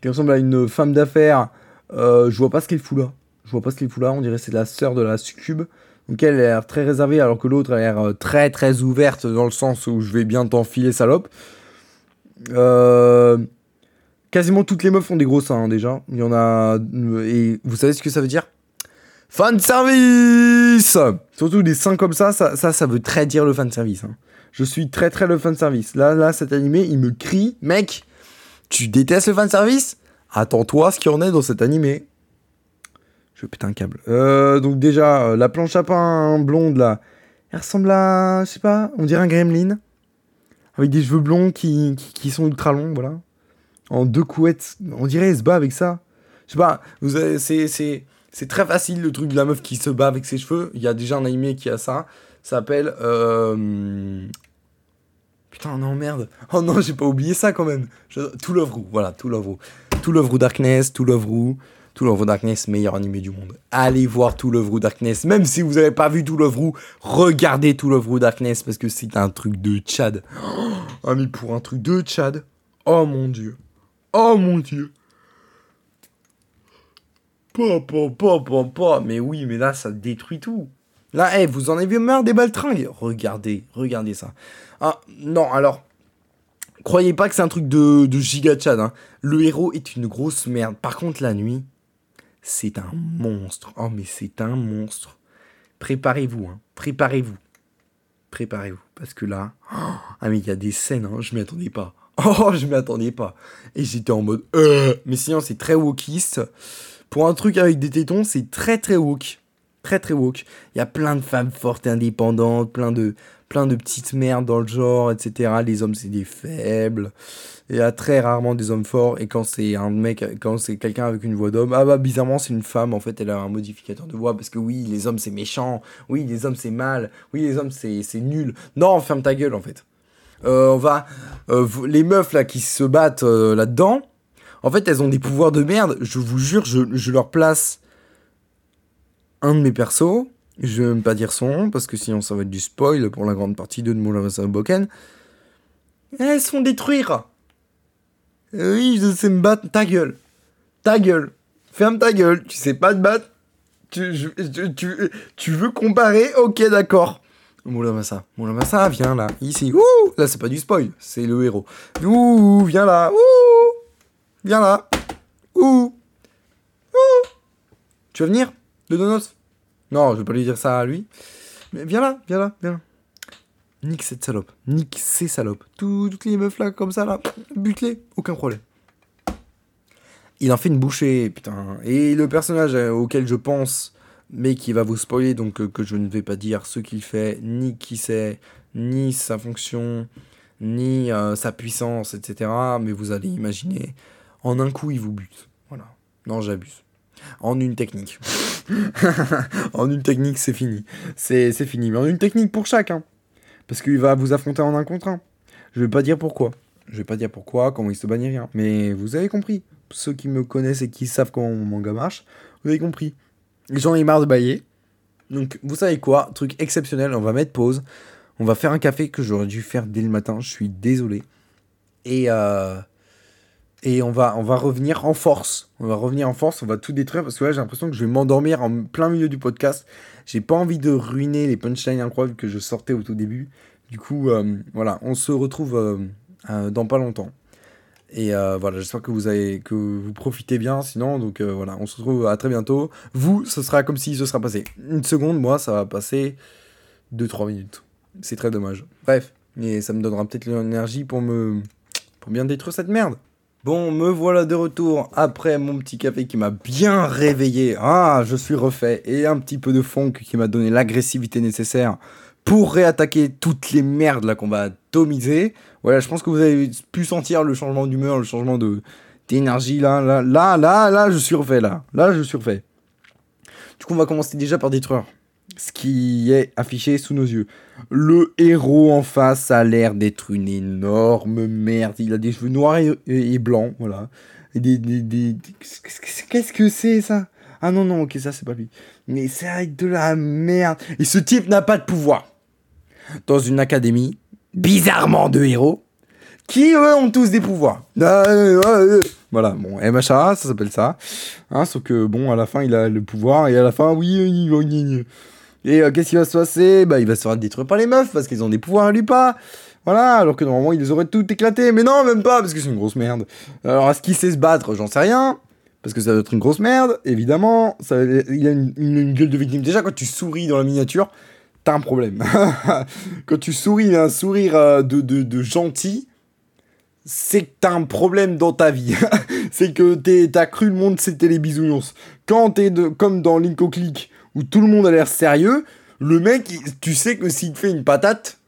qui ressemble à une femme d'affaires. Euh, je vois pas ce qu'elle fout là. Je vois pas ce qu'elle fout là. On dirait c'est la sœur de la succube. Donc elle a l'air très réservée alors que l'autre a l'air euh, très très ouverte dans le sens où je vais bien t'enfiler salope. Euh, quasiment toutes les meufs ont des gros seins hein, déjà. Il y en a et vous savez ce que ça veut dire? Fan service Surtout des seins comme ça, ça, ça, ça veut très dire le fan service. hein. Je suis très très le fan service. Là, là, cet animé, il me crie, mec, tu détestes le fan service? Attends-toi ce qu'il y en ait dans cet animé. Je pète un câble. Euh, donc déjà, euh, la planche à pain blonde là, elle ressemble à, je sais pas, on dirait un gremlin. Avec des cheveux blonds qui, qui, sont ultra longs, voilà. En deux couettes. On dirait elle se bat avec ça. Je sais pas, vous c'est, c'est très facile le truc de la meuf qui se bat avec ses cheveux. Il y a déjà un animé qui a ça. Ça s'appelle. Euh... Putain, non, merde. Oh non, j'ai pas oublié ça quand même. Je... To Love Ru, voilà, To Love Ru. To Love Ru Darkness, To Love Ru. To Love Ru Darkness, meilleur animé du monde. Allez voir To Love Ru Darkness. Même si vous avez pas vu To Love Ru, regardez To Love Ru Darkness parce que c'est un truc de Tchad. Ah, mais pour un truc de Tchad. Oh mon dieu. Oh mon dieu. Pa, pa, pa, pa. Mais oui, mais là, ça détruit tout. Là, vous en avez marre des baltringues? Regardez, regardez ça. Ah, non, alors, croyez pas que c'est un truc de, de giga Tchad. Hein. Le héros est une grosse merde. Par contre, la nuit, c'est un monstre. Oh, mais c'est un monstre. Préparez-vous, hein. Préparez-vous. Préparez-vous. Parce que là, ah, mais il y a des scènes, hein, je m'y attendais pas. Oh, je m'y attendais pas. Et j'étais en mode, euh. Mais sinon, c'est très wokiste. Pour un truc avec des tétons, c'est très très woke. Très très woke. Il y a plein de femmes fortes et indépendantes, plein de, plein de petites merdes dans le genre, etc. Les hommes, c'est des faibles. Il y a très rarement des hommes forts. Et quand c'est un mec, quand c'est quelqu'un avec une voix d'homme, ah bah bizarrement, c'est une femme. En fait, elle a un modificateur de voix. Parce que oui, les hommes, c'est méchant. Oui, les hommes, c'est mal. Oui, les hommes, c'est nul. Non, ferme ta gueule, en fait. Euh, on va. euh, les meufs là qui se battent euh, là-dedans, en fait, elles ont des pouvoirs de merde. Je vous jure, je, je leur place un de mes persos. Je vais même pas dire son nom parce que sinon ça va être du spoil pour la grande partie de Moulin Boken. Elles se font détruire. Oui, je sais me battre. Ta gueule. Ta gueule. Ferme ta gueule. Tu sais pas te battre. Tu, je- tu, tu, veux comparer? Ok, d'accord. Moulin Massa, viens là. Ici. Ouh Là, c'est pas du spoil. C'est le héros. Ouh, viens là. Ouh Viens là. Ouh Ouh Tu veux venir? Le donos Non, je vais pas lui dire ça à lui. Mais viens là, viens là, viens là. Nique cette salope. Nique ces salopes. Tout- toutes les meufs là, comme ça là. Bute-les. Aucun problème. Il en fait une bouchée, putain. Et le personnage euh, auquel je pense, mais qui va vous spoiler, donc euh, que je ne vais pas dire ce qu'il fait, ni qui c'est, ni sa fonction, ni euh, sa puissance, etc. Mais vous allez imaginer, en un coup, il vous bute. Voilà. Non, j'abuse. En une technique. [laughs] en une technique, c'est fini. C'est fini. Mais en une technique pour chacun. Parce qu'il va vous affronter en un contre un. Je vais pas dire pourquoi. Je vais pas dire pourquoi, comment il se bat ni rien. Mais vous avez compris. Ceux qui me connaissent et qui savent comment mon manga marche, vous avez compris. J'en ai marre de bailler. Donc, vous savez quoi? Truc exceptionnel, on va mettre pause. On va faire un café que j'aurais dû faire dès le matin. Je suis désolé. Et, euh, et on, va, on va revenir en force. On va revenir en force, on va tout détruire parce que là, j'ai l'impression que je vais m'endormir en plein milieu du podcast. J'ai pas envie de ruiner les punchlines incroyables que je sortais au tout début. Du coup, euh, voilà, on se retrouve euh, euh, dans pas longtemps. Et voilà, j'espère que vous avez que vous profitez bien. Sinon, donc voilà, on se retrouve à très bientôt. Vous, ce sera comme si ce sera passé une seconde. Moi, ça va passer 2-3 minutes. C'est très dommage. Bref, mais ça me donnera peut-être l'énergie pour me pour bien détruire cette merde. Bon, me voilà de retour après mon petit café qui m'a bien réveillé. Ah, je suis refait. Et un petit peu de funk qui m'a donné l'agressivité nécessaire pour réattaquer toutes les merdes là qu'on va atomiser. Voilà, je pense que vous avez pu sentir le changement d'humeur, le changement de d'énergie là, là, là, là, là, je suis refait là. Là, je suis refait. Du coup, on va commencer déjà par détruire ce qui est affiché sous nos yeux. Le héros en face a l'air d'être une énorme merde. Il a des cheveux noirs et, blancs, voilà. des, des, Qu'est-ce que c'est ça? Ah non, non, ok, ça c'est pas lui. Mais c'est de la merde. Et ce type n'a pas de pouvoir. Dans une académie, bizarrement de héros, qui eux ont tous des pouvoirs. Voilà, bon, MHA, ça s'appelle ça. Hein, sauf que bon, à la fin, il a le pouvoir, et à la fin, oui, il va et euh, qu'est-ce qui va se passer? Bah, il va se faire détruire par les meufs parce qu'ils ont des pouvoirs à lui pas. Voilà, alors que normalement, ils auraient tout éclaté. Mais non, même pas, parce que c'est une grosse merde. Alors, est-ce qu'il sait se battre J'en sais rien. Parce que ça doit être une grosse merde, évidemment. Ça, il a une, gueule de victime. Déjà, quand tu souris dans la miniature, t'as un problème. [laughs] quand tu souris, un sourire euh, de, gentil, c'est que t'as un problème dans ta vie. [laughs] c'est que t'as cru le monde c'était les bisounours. Quand t'es comme dans Link Click, où tout le monde a l'air sérieux, le mec, tu sais que s'il te fait une patate,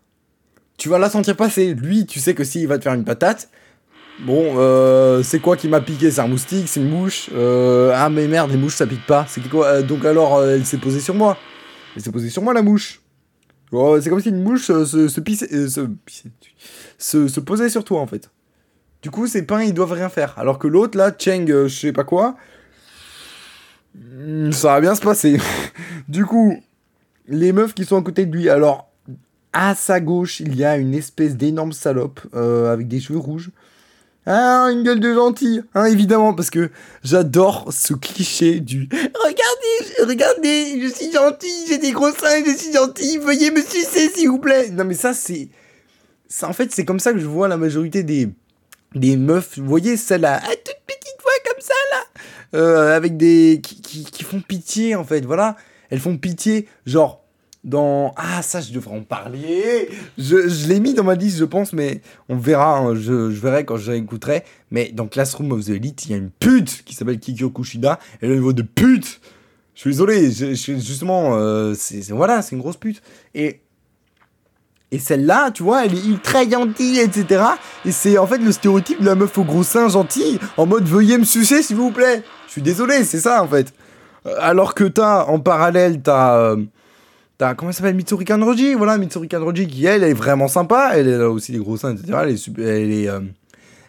tu vas la sentir passer. Lui, tu sais que s'il va te faire une patate, bon, euh, c'est quoi qui m'a piqué? C'est un moustique, c'est une mouche. Euh, ah mais merde, les mouches ça pique pas. C'est quoi? Euh, Donc alors, elle s'est posée sur moi. Elle s'est posée sur moi la mouche. Oh, c'est comme si une mouche se, se, se, posait sur toi en fait. Du coup, ces pains ils doivent rien faire. Alors que l'autre là, Cheng, je sais pas quoi, Hmm, ça va bien se passer. [laughs] du coup, les meufs qui sont à côté de lui, alors à sa gauche, il y a une espèce d'énorme salope euh, avec des cheveux rouges. Ah, une gueule de gentil, hein, évidemment, parce que j'adore ce cliché du Regardez, regardez, je suis gentil, j'ai des gros seins, je suis gentil, veuillez me sucer, s'il vous plaît. Non, mais ça, c'est. En fait, c'est comme ça que je vois la majorité des, des meufs. Vous voyez, celle-là, ah, petite voix comme ça, là. Euh, avec des qui, qui, font pitié en fait. Voilà, elles font pitié, genre dans ah ça je devrais en parler. Je, je l'ai mis dans ma liste je pense, mais on verra. Hein, je, je, verrai quand je réécouterai. Mais dans Classroom of the Elite, il y a une pute qui s'appelle Kikyo Kushida. Et le niveau de pute, je suis désolé. Justement, euh, c'est voilà, c'est une grosse pute. Et et celle-là, tu vois, elle est ultra gentille, etc. Et c'est en fait le stéréotype de la meuf au gros sein gentille, en mode veuillez me sucer s'il vous plaît. Je suis désolé, c'est ça en fait. Euh, alors que t'as, en parallèle, t'as. Euh, t'as comment elle s'appelle Mitsuri Kanroji Voilà, Mitsuri Kanroji qui elle, est vraiment sympa. Elle, a aussi des gros seins, etc. Elle est, euh,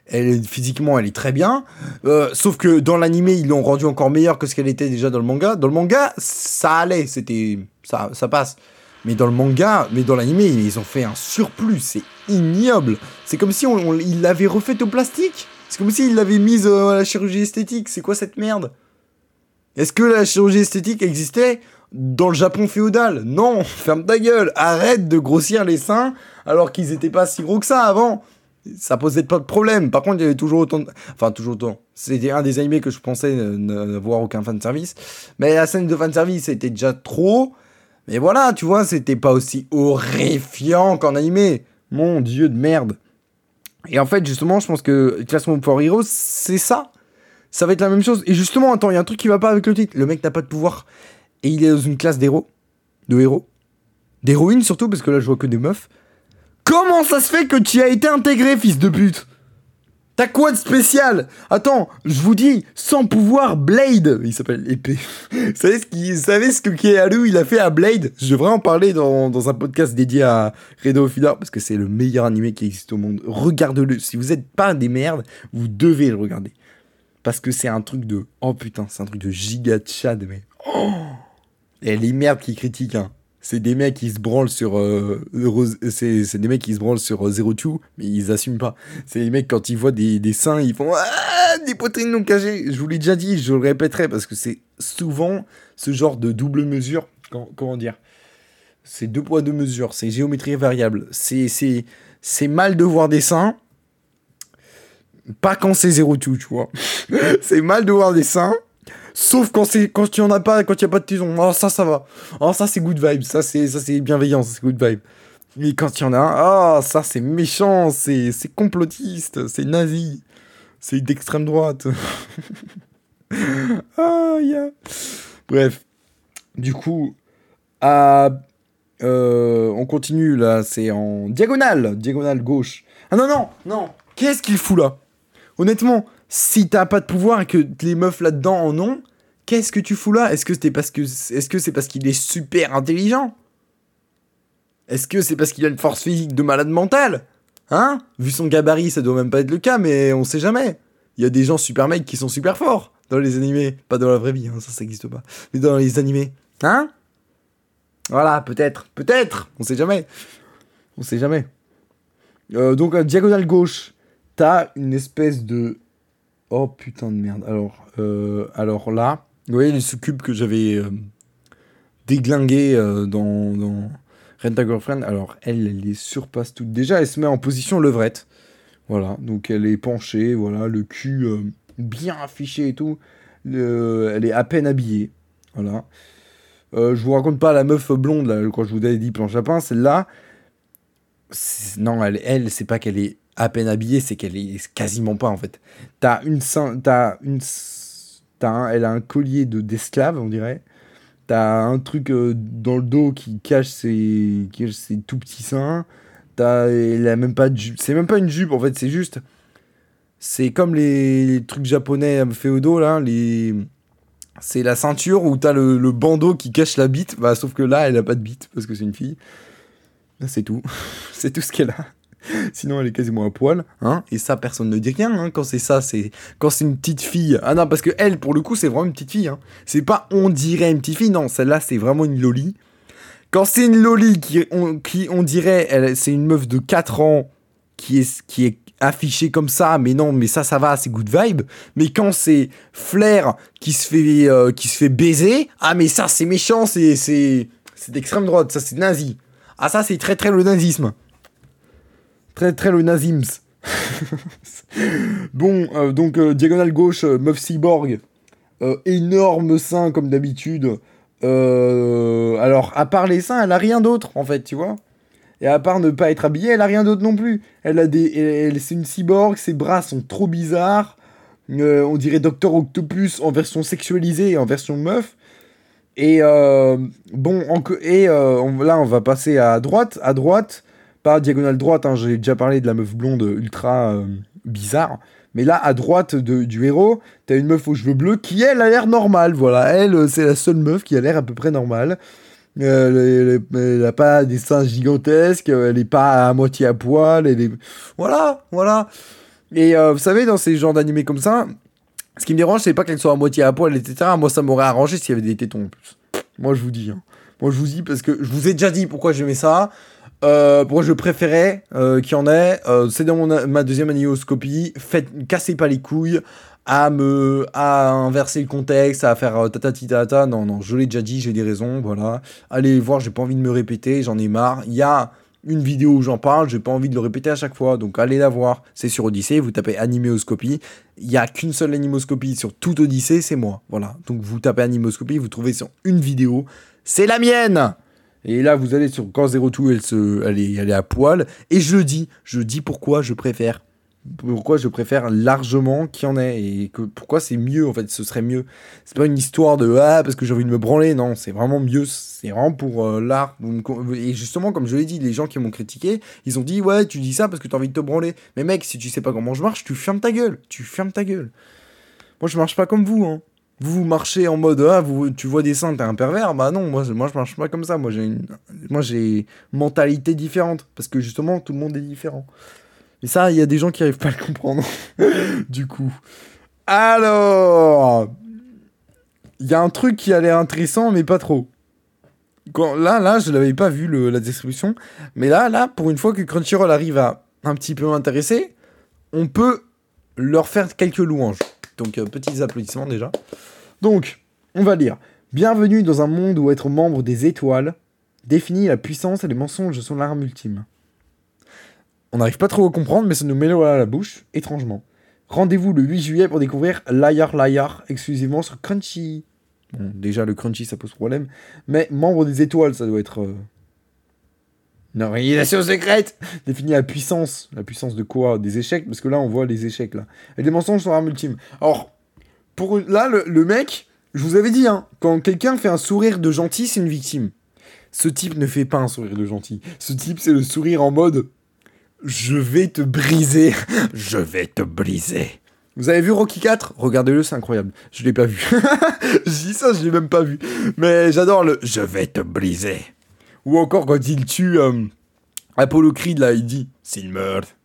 elle est physiquement, elle est très bien. sauf que dans l'animé, ils l'ont rendu encore meilleur que ce qu'elle était déjà dans le manga. Dans le manga, ça allait, c'était. Ça, ça passe. Mais dans le manga, mais dans l'anime, ils ont fait un surplus, c'est ignoble. C'est comme si on, il l'avait refait au plastique. C'est comme s'il l'avait mise euh, à la chirurgie esthétique. C'est quoi cette merde? Est-ce que la chirurgie esthétique existait dans le Japon féodal? Non, [laughs] ferme ta gueule, arrête de grossir les seins alors qu'ils étaient pas si gros que ça avant. Ça posait pas de problème. Par contre, il y avait toujours autant de... Enfin, toujours autant. C'était un des animés que je pensais n'avoir aucun fan service. Mais la scène de fan service était déjà trop. Mais voilà, tu vois, c'était pas aussi horrifiant qu'en animé. Mon dieu de merde. Et en fait, justement, je pense que Classroom for Heroes, c'est ça. Ça va être la même chose. Et justement, attends, il y a un truc qui va pas avec le titre. Le mec n'a pas de pouvoir. Et il est dans une classe d'héros. De héros. D'héroïnes surtout, parce que là, je vois que des meufs. Comment ça se fait que tu as été intégré, fils de pute? T'as quoi de spécial? Attends, je vous dis, sans pouvoir, Blade, il s'appelle épée. [laughs] vous savez ce, qui, savez ce que il a fait à Blade? Je devrais en parler dans, un podcast dédié à Redo Filler parce que c'est le meilleur animé qui existe au monde. Regarde-le. Si vous n'êtes pas des merdes, vous devez le regarder. Parce que c'est un truc de... Oh putain, c'est un truc de giga chad, mais... Oh Et les merdes qui critiquent, hein c'est des mecs qui se branlent sur euh, c'est des mecs qui se branlent sur euh, Zero Two mais ils assument pas. C'est des mecs quand ils voient des, des seins ils font ah, des poitrines non cachées. Je vous l'ai déjà dit je le répéterai parce que c'est souvent ce genre de double mesure. Comment, dire? C'est deux poids deux mesures c'est géométrie variable. C'est c'est c'est mal de voir des seins. Pas quand c'est Zero Two tu vois. [laughs] C'est mal de voir des seins Sauf quand c'est quand tu en as pas, quand il y a pas de tison. Oh ça ça va. Oh ça c'est good vibe. Ça c'est ça c'est bienveillance, c'est good vibe. Mais quand il y en a un, oh ça c'est méchant, c'est c'est complotiste, c'est nazi. C'est d'extrême droite. [laughs] ah, yeah. Bref. Du coup, à, euh, on continue là, c'est en diagonale, diagonale gauche. Ah non, non, non. Qu'est-ce qu'il fout là? Honnêtement, si t'as pas de pouvoir et que les meufs là-dedans en ont, qu'est-ce que tu fous là? Est-ce que c'est parce qu'il est super intelligent? Est-ce que c'est parce qu'il a une force physique de malade mental? Hein? Vu son gabarit, ça doit même pas être le cas, mais on sait jamais. Il y a des gens super mecs qui sont super forts dans les animés, pas dans la vraie vie, hein, ça ça existe pas, mais dans les animés. Hein? Voilà, peut-être, peut-être, on sait jamais. On sait jamais. Euh, donc, diagonale gauche, t'as une espèce de. Oh putain de merde. Alors, euh, alors là, vous voyez les succubes que j'avais euh, déglingué euh, dans, dans Rent a Girlfriend? Alors, elle, elle les surpasse toutes. Déjà, elle se met en position levrette. Voilà, donc elle est penchée, voilà, le cul euh, bien affiché et tout. Le- elle est à peine habillée. Voilà. Je vous raconte pas la meuf blonde, là, quand je vous avais dit planche à pain, celle-là. Non, elle, elle c'est pas qu'elle est à peine habillée, c'est qu'elle est quasiment pas en fait. T'as une t'as une, t'as un- elle a un collier de d'esclave, on dirait. T'as un truc euh, dans le dos qui cache ses, ses tout petits seins. T'as, elle a même pas de jupe. C'est même pas une jupe en fait, c'est juste. C'est comme les, trucs japonais féodaux là, les. C'est la ceinture où t'as le, le bandeau qui cache la bite. Bah, sauf que là, elle a pas de bite parce que c'est une fille. C'est tout. [laughs] c'est tout ce qu'elle a. [laughs] Sinon, elle est quasiment à poil. Hein et ça, personne ne dit rien. Hein quand c'est ça, c'est. Quand c'est une petite fille. Ah non, parce que elle, pour le coup, c'est vraiment une petite fille. Hein. C'est pas on dirait une petite fille. Non, celle-là, c'est vraiment une loli. Quand c'est une loli qui on, qui, on dirait, elle, c'est une meuf de 4 ans qui est, qui est affichée comme ça, mais non, mais ça, ça va, c'est good vibe. Mais quand c'est Flair qui se fait, euh, qui se fait baiser, ah, mais ça, c'est méchant, c'est, c'est, c'est d'extrême droite, ça, c'est nazi. Ah, ça, c'est très, très le nazisme. Très, très le nazims. [laughs] bon, euh, donc, euh, diagonale gauche, euh, meuf cyborg. Énorme sein, comme d'habitude. Alors, à part les seins, elle a rien d'autre, en fait, tu vois. Et à part ne pas être habillée, elle a rien d'autre non plus. Elle a des, elle, c'est une cyborg, ses bras sont trop bizarres. On dirait Docteur Octopus en version sexualisée et en version meuf. Et bon, et là, on va passer à droite. À droite, pas diagonale droite, hein, j'ai déjà parlé de la meuf blonde ultra euh, bizarre. Mais là, à droite de- du héros, t'as une meuf aux cheveux bleus qui, elle, a l'air normale. Voilà, elle, euh, c'est la seule meuf qui a l'air à peu près normale. Euh, elle, elle- elle a pas des seins gigantesques, elle est pas à moitié à poil. Voilà, voilà. Et vous savez, dans ces genres d'animés comme ça, ce qui me dérange, c'est pas qu'elle soit à moitié à poil, etc. Moi, ça m'aurait arrangé s'il y avait des tétons en plus. Moi, je vous dis. hein. Moi, je vous dis parce que je vous ai déjà dit pourquoi j'aimais ça. Euh, pourquoi je préférais euh, qu'il y en ait. Euh, c'est dans mon, ma deuxième anéoscopie. Faites, cassez pas les couilles à me à inverser le contexte, à faire euh, tatati tata. Non, non, je l'ai déjà dit, j'ai des raisons, voilà. Allez voir, j'ai pas envie de me répéter, j'en ai marre. Il y a une vidéo où j'en parle, j'ai pas envie de le répéter à chaque fois, donc allez la voir. C'est sur Odyssée, vous tapez animéoscopie. Il y a qu'une seule animoscopie sur toute Odyssée, c'est moi. Voilà. Donc vous tapez animoscopie, vous trouvez sur une vidéo, c'est la mienne. Et là, vous allez sur Zero Two, elle, se, elle, est, elle est à poil. Et je le dis, je dis pourquoi je préfère. Pourquoi je préfère largement qu'il y en ait. Et que, pourquoi c'est mieux, en fait, ce serait mieux. C'est pas une histoire de Ah, parce que j'ai envie de me branler. Non, c'est vraiment mieux. C'est vraiment pour euh, l'art. Et justement, comme je l'ai dit, les gens qui m'ont critiqué, ils ont dit Ouais, tu dis ça parce que t'as envie de te branler. Mais mec, si tu sais pas comment je marche, tu fermes ta gueule. Tu fermes ta gueule. Moi, je marche pas comme vous, hein. Vous, marchez en mode ah, vous, tu vois des seins, t'es un pervers. Bah non, moi, je- marche pas comme ça. Moi j'ai une, moi j'ai mentalité différente parce que justement tout le monde est différent. Mais ça, il y a des gens qui arrivent pas à le comprendre. [laughs] du coup, alors, il y a un truc qui a l'air intéressant, mais pas trop. Quand, là, là, je l'avais pas vu la description, mais là, là, pour une fois que Crunchyroll arrive à un petit peu m'intéresser, on peut leur faire quelques louanges. Donc, euh, petits applaudissements déjà. Donc, on va lire. Bienvenue dans un monde où être membre des étoiles définit la puissance et les mensonges sont l'arme ultime. On n'arrive pas trop à comprendre, mais ça nous met l'eau à la bouche, étrangement. Rendez-vous le 8 juillet pour découvrir Liar Liar exclusivement sur Crunchy. Bon, déjà le Crunchy ça pose problème, mais membre des étoiles ça doit être. euh, Une organisation secrète définit la puissance. La puissance de quoi? Des échecs? Parce que là, on voit les échecs, là. Et des mensonges sur arme ultime. Alors, pour là, le, le mec, je vous avais dit, hein, quand quelqu'un fait un sourire de gentil, c'est une victime. Ce type ne fait pas un sourire de gentil. Ce type, c'est le sourire en mode Je vais te briser. [laughs] je vais te briser. Vous avez vu Rocky 4 Regardez-le, c'est incroyable. Je l'ai pas vu. [laughs] je dis ça, je l'ai même pas vu. Mais j'adore le Je vais te briser. Ou encore quand il tue euh, Apollo Creed, là, il dit S'il meurt,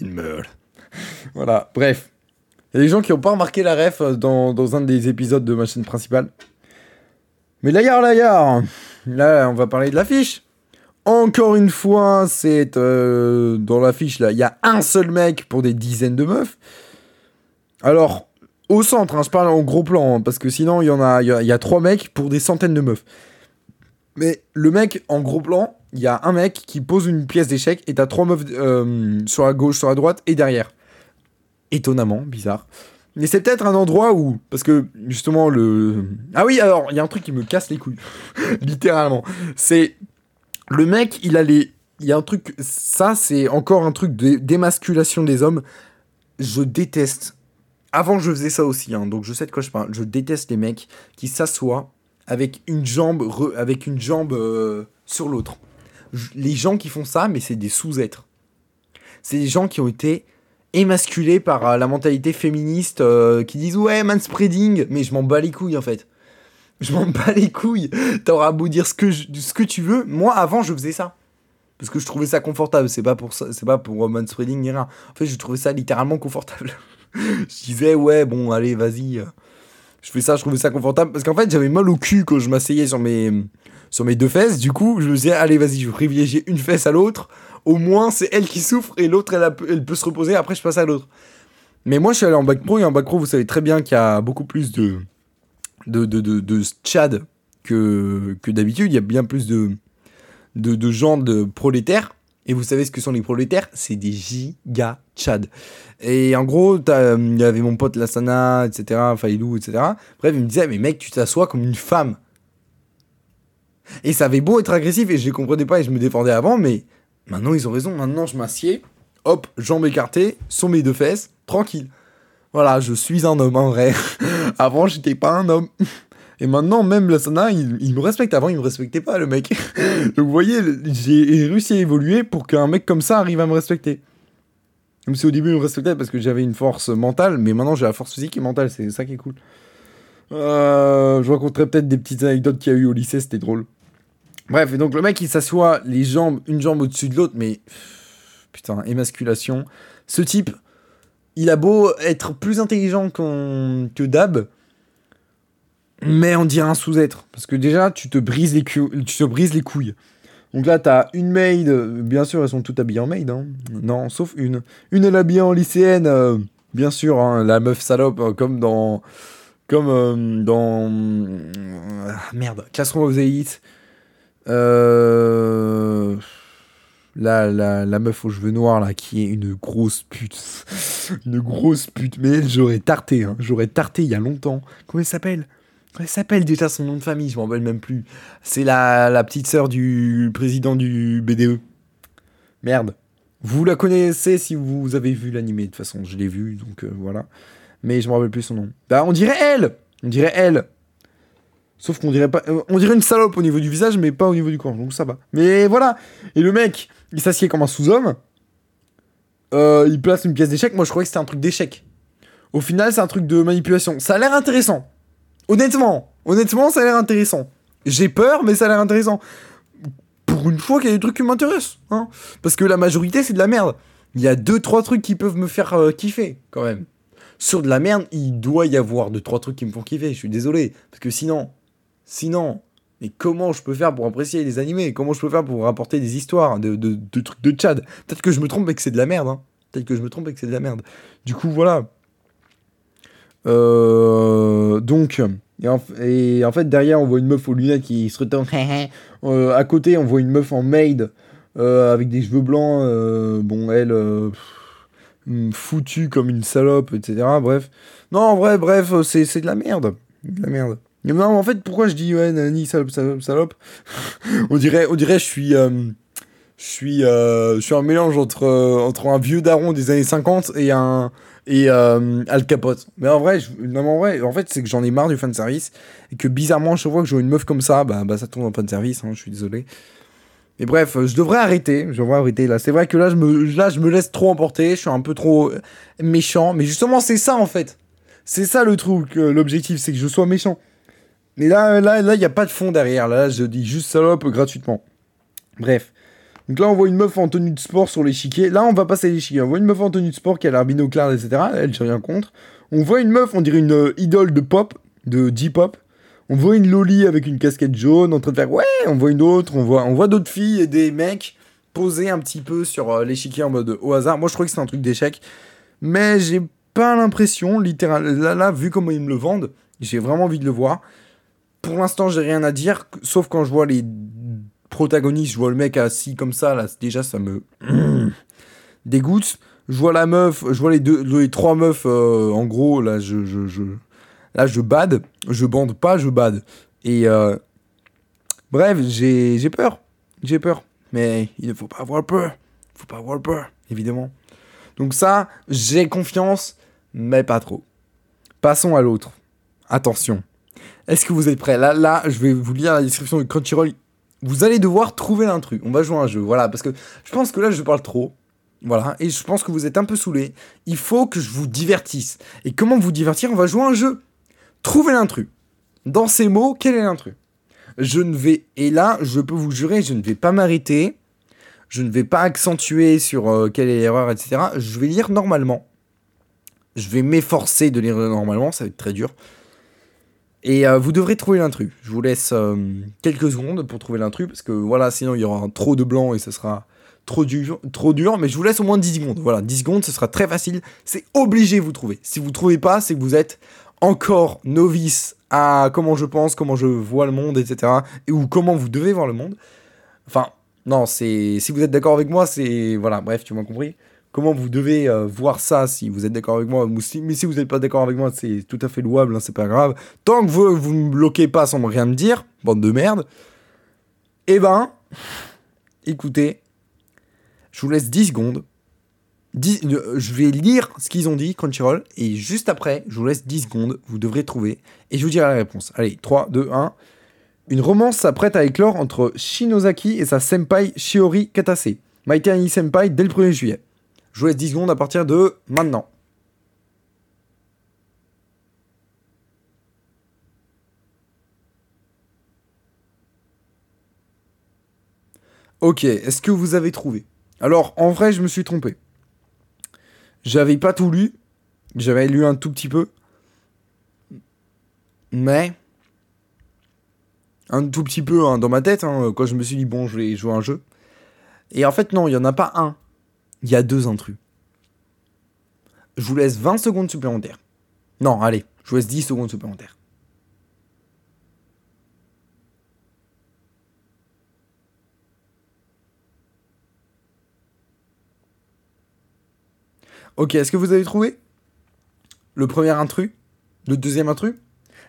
il meurt. [laughs] voilà, bref. Il y a des gens qui n'ont pas remarqué la ref euh, dans, un des épisodes de ma chaîne principale. Mais là, là, là, on va parler de l'affiche. Encore une fois, c'est euh, dans l'affiche là, il y a un seul mec pour des dizaines de meufs. Alors, au centre, hein, je parle en gros plan, hein, parce que sinon, il y, a trois mecs pour des centaines de meufs. Mais le mec, en gros plan, il y a un mec qui pose une pièce d'échec et t'as trois meufs euh, sur la gauche, sur la droite et derrière. Étonnamment, bizarre. Mais c'est peut-être un endroit où, parce que justement le, ah oui, alors il y a un truc qui me casse les couilles, [laughs] littéralement. C'est le mec, il a il y a un truc, ça c'est encore un truc d'émasculation des hommes. Je déteste avant, je faisais ça aussi, hein, donc je sais de quoi je parle. Je déteste les mecs qui s'assoient avec une jambe, avec une jambe euh, sur l'autre. Les gens qui font ça, mais c'est des sous-êtres. C'est des gens qui ont été émasculés par euh, la mentalité féministe euh, qui disent ouais manspreading, mais je m'en bats les couilles en fait. Je m'en bats les couilles. T'auras beau dire ce que, ce que tu veux. Moi, avant, je faisais ça parce que je trouvais ça confortable. C'est pas pour ça, c'est pas pour manspreading ni rien. En fait, je trouvais ça littéralement confortable. [laughs] je disais, ouais, bon, allez, vas-y. Je fais ça, je trouvais ça confortable. Parce qu'en fait, j'avais mal au cul quand je m'asseyais sur mes, sur mes deux fesses. Du coup, je me disais, allez, vas-y, je vais privilégier une fesse à l'autre. Au moins, c'est elle qui souffre et l'autre, elle, elle, peut se reposer. Après, je passe à l'autre. Mais moi, je suis allé en bac pro. Et en bac pro, vous savez très bien qu'il y a beaucoup plus de, de, de, de, de tchad que, que d'habitude. Il y a bien plus de, de, de gens de prolétaires. Et vous savez ce que sont les prolétaires? C'est des giga tchad. Et en gros, il y avait mon pote Lassana, etc., Failou, etc. Bref, il me disait, mais mec, tu t'assois comme une femme. Et ça avait beau être agressif et je ne comprenais pas et je me défendais avant, mais maintenant ils ont raison. Maintenant, je m'assieds, hop, jambes écartées, sur mes deux fesses, tranquille. Voilà, je suis un homme en vrai. [laughs] avant, j'étais pas un homme. [laughs] Et maintenant, même Lassana, il, il me respecte. Avant, il me respectait pas, le mec. [laughs] Donc, vous voyez, j'ai réussi à évoluer pour qu'un mec comme ça arrive à me respecter. Même si au début, il me respectait parce que j'avais une force mentale, mais maintenant, j'ai la force physique et mentale. C'est ça qui est cool. Euh, je raconterai peut-être des petites anecdotes qu'il y a eu au lycée, c'était drôle. Bref, et donc le mec, il s'assoit les jambes, une jambe au-dessus de l'autre, mais. Putain, émasculation. Ce type, il a beau être plus intelligent que Dab, mais on dirait un sous-être. Parce que déjà, tu te brises les, couilles. Donc là, t'as une maid, bien sûr, elles sont toutes habillées en maid, hein. Non, sauf une. Une, elle est en lycéenne, euh, bien sûr, hein, la meuf salope, euh, comme dans. Comme euh, dans. merde, Classroom of the la, la meuf aux cheveux noirs, là, qui est une grosse pute. [laughs] une grosse pute. Mais elle, j'aurais tarté, hein. J'aurais tarté il y a longtemps. Comment elle s'appelle? Elle s'appelle déjà son nom de famille, je m'en rappelle même plus. C'est la, la petite sœur du président du BDE. Merde. Vous la connaissez si vous avez vu l'animé, de toute façon, je l'ai vu, donc euh, voilà. Mais je me rappelle plus son nom. Bah, on dirait elle On dirait elle Sauf qu'on dirait pas. Euh, on dirait une salope au niveau du visage, mais pas au niveau du corps, donc ça va. Mais voilà Et le mec, il s'assied comme un sous-homme. Euh, il place une pièce d'échec. Moi, je croyais que c'était un truc d'échec. Au final, c'est un truc de manipulation. Ça a l'air intéressant. Honnêtement, honnêtement, ça a l'air intéressant. J'ai peur, mais ça a l'air intéressant. Pour une fois qu'il y a des trucs qui m'intéressent. Hein. Parce que la majorité, c'est de la merde. Il y a deux, trois trucs qui peuvent me faire euh, kiffer, quand même. Sur de la merde, il doit y avoir deux, trois trucs qui me font kiffer. Je suis désolé. Parce que sinon, sinon, mais comment je peux faire pour apprécier les animés? Comment je peux faire pour rapporter des histoires de, de, trucs de Tchad? Peut-être que je me trompe et que c'est de la merde. Hein. Peut-être que je me trompe et que c'est de la merde. Du coup, voilà. Euh, donc, et en, fait, derrière, on voit une meuf aux lunettes qui se retourne. [laughs] euh, à côté, on voit une meuf en maid euh, avec des cheveux blancs. Bon, elle, foutue comme une salope, etc. Bref. Non, en vrai, bref, c'est de la merde. De la merde. Non, en fait, pourquoi je dis ouais, Nani, salope, salope, salope? [laughs] On, dirait, on dirait, je suis. je Je suis, euh, je suis un mélange entre, euh, entre un vieux daron des années 50 et un et euh, Al Capote. Mais en vrai, je- en vrai, en fait, c'est que j'en ai marre du fan service et que bizarrement, chaque fois que je vois une meuf comme ça, bah, bah ça tourne en fan service. hein, je suis désolé. Mais bref, euh, je devrais arrêter. Je devrais arrêter là. C'est vrai que là, je me, là, je me laisse trop emporter. Je suis un peu trop euh, méchant. Mais justement, c'est ça en fait. C'est ça le truc. euh, L'objectif, c'est que je sois méchant. Mais là, là, là, il y a pas de fond derrière. Là, je dis juste salope gratuitement. Bref. Donc là, on voit une meuf en tenue de sport sur l'échiquier. Là, on va passer l'échiquier. On voit une meuf en tenue de sport qui a l'air binoclard, etc. Elle, j'ai rien contre. On voit une meuf, on dirait une euh, idole de pop, de J-pop. On voit une loli avec une casquette jaune en train de faire ouais. On voit une autre. On voit, d'autres filles et des mecs posés un petit peu sur euh, l'échiquier en mode au hasard. Moi, je crois que c'est un truc d'échec. Mais j'ai pas l'impression, littéralement, là, là, vu comment ils me le vendent, j'ai vraiment envie de le voir. Pour l'instant, j'ai rien à dire, sauf quand je vois les protagonistes, je vois le mec assis comme ça, là, déjà, ça me [clears throat] dégoûte. Je vois la meuf, je vois les deux, les trois meufs, euh, en gros, là, je, je, je, là, je bade, je bande pas, je bade. Et euh, bref, j'ai, peur, j'ai peur. Mais il ne faut pas avoir peur, faut pas avoir peur, évidemment. Donc ça, j'ai confiance, mais pas trop. Passons à l'autre. Attention. Est-ce que vous êtes prêts? Là, là, je vais vous lire la description de Crunchyroll. Vous allez devoir trouver l'intrus. On va jouer un jeu. Voilà, parce que je pense que là, je parle trop. Voilà, et je pense que vous êtes un peu saoulés. Il faut que je vous divertisse. Et comment vous divertir? On va jouer un jeu. Trouvez l'intrus. Dans ces mots, quel est l'intrus Je ne vais... Et là, je peux vous jurer, je ne vais pas m'arrêter. Je ne vais pas accentuer sur euh, quelle est l'erreur, etc. Je vais lire normalement. Je vais m'efforcer de lire normalement, ça va être très dur. Et euh, vous devrez trouver l'intrus. Je vous laisse euh, quelques secondes pour trouver l'intrus, parce que voilà, sinon il y aura trop de blanc et ça sera trop dur, dur. Mais je vous laisse au moins 10 secondes. Voilà, 10 secondes, ce sera très facile. C'est obligé vous trouver. Si vous trouvez pas, c'est que vous êtes encore novice à comment je pense, comment je vois le monde, etc. Et, ou comment vous devez voir le monde. Enfin, non, c'est si vous êtes d'accord avec moi, c'est voilà, bref, tu m'as compris. Comment vous devez euh, voir ça si vous êtes d'accord avec moi, mais si vous n'êtes pas d'accord avec moi, c'est tout à fait louable, hein, c'est pas grave. Tant que vous vous me bloquez pas sans rien me dire, bande de merde. Eh ben, écoutez, je vous laisse 10 secondes. 10 euh, je vais lire ce qu'ils ont dit, Crunchyroll, et juste après, je vous laisse 10 secondes, vous devrez trouver, et je vous dirai la réponse. Allez, 3, 2, 1. Une romance s'apprête à éclore entre Shinozaki et sa senpai Shiori Katase. Maite Ani Senpai dès le 1er juillet. Je vous laisse 10 secondes à partir de maintenant. Ok, est-ce que vous avez trouvé? Alors, en vrai, je me suis trompé. J'avais pas tout lu. J'avais lu un tout petit peu. Mais. Un tout petit peu hein, dans ma tête, hein, quand je me suis dit, bon, je vais jouer un jeu. Et en fait, non, il y en a pas un. Il y a deux intrus. Je vous laisse 20 secondes supplémentaires. Non, allez, je vous laisse 10 secondes supplémentaires. Ok, est-ce que vous avez trouvé Le premier intrus Le deuxième intrus?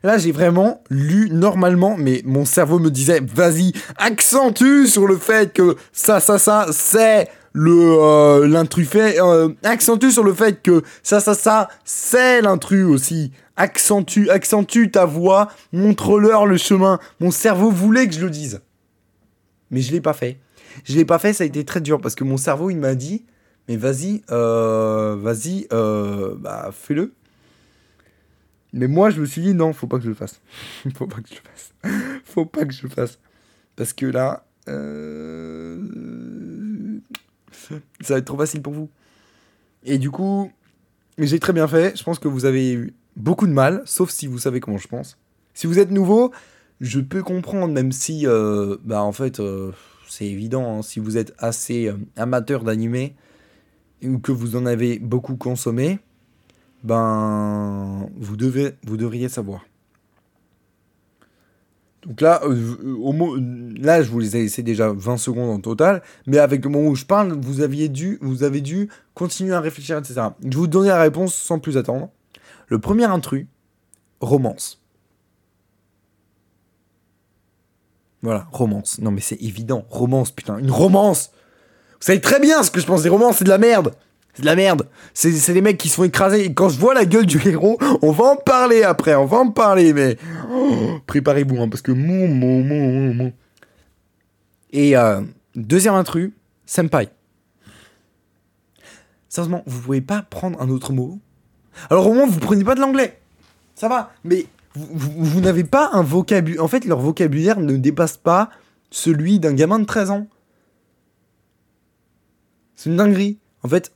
Là, j'ai vraiment lu normalement, mais mon cerveau me disait, vas-y, accentue sur le fait que ça, ça, ça, c'est le euh, l'intrus fait. euh, accentue sur le fait que ça, ça, ça, c'est l'intrus aussi. Accentue, accentue ta voix, montre-leur le chemin. Mon cerveau voulait que je le dise. Mais je l'ai pas fait. Je l'ai pas fait, ça a été très dur parce que mon cerveau, il m'a dit, mais vas-y, euh, vas-y, bah, fais-le. Mais moi, je me suis dit, non, faut pas que je le fasse. [laughs] faut pas que je le fasse. faut pas que je le fasse. Parce que là, euh, [laughs] ça va être trop facile pour vous. Et du coup, j'ai très bien fait. Je pense que vous avez eu beaucoup de mal, sauf si vous savez comment je pense. Si vous êtes nouveau, je peux comprendre, même si, euh, bah, en fait, euh, c'est évident, hein, si vous êtes assez euh, amateur d'animé ou que vous en avez beaucoup consommé, ben vous devez vous devriez savoir. Donc là, euh, mo- là, je vous les ai laissé déjà 20 secondes en total, mais avec le moment où je parle, vous aviez dû, vous avez dû continuer à réfléchir, etc. Je vais vous donner la réponse sans plus attendre. Le premier intrus, romance. Voilà, romance. Non mais c'est évident, romance, putain, une romance savez très bien ce que je pense des romans, c'est de la merde. C'est de la merde. C'est c'est des mecs qui se font écraser. Et quand je vois la gueule du héros, on va en parler après, on va en parler, mais oh, préparez-vous, hein, parce que mon, mon. Et euh, deuxième intrus, senpai. Sérieusement, vous pouvez pas prendre un autre mot Alors au moins, vous prenez pas de l'anglais. Ça va, mais vous, vous- vous n'avez pas un vocabulaire. En fait, leur vocabulaire ne dépasse pas celui d'un gamin de 13 ans. C'est une dinguerie. En fait,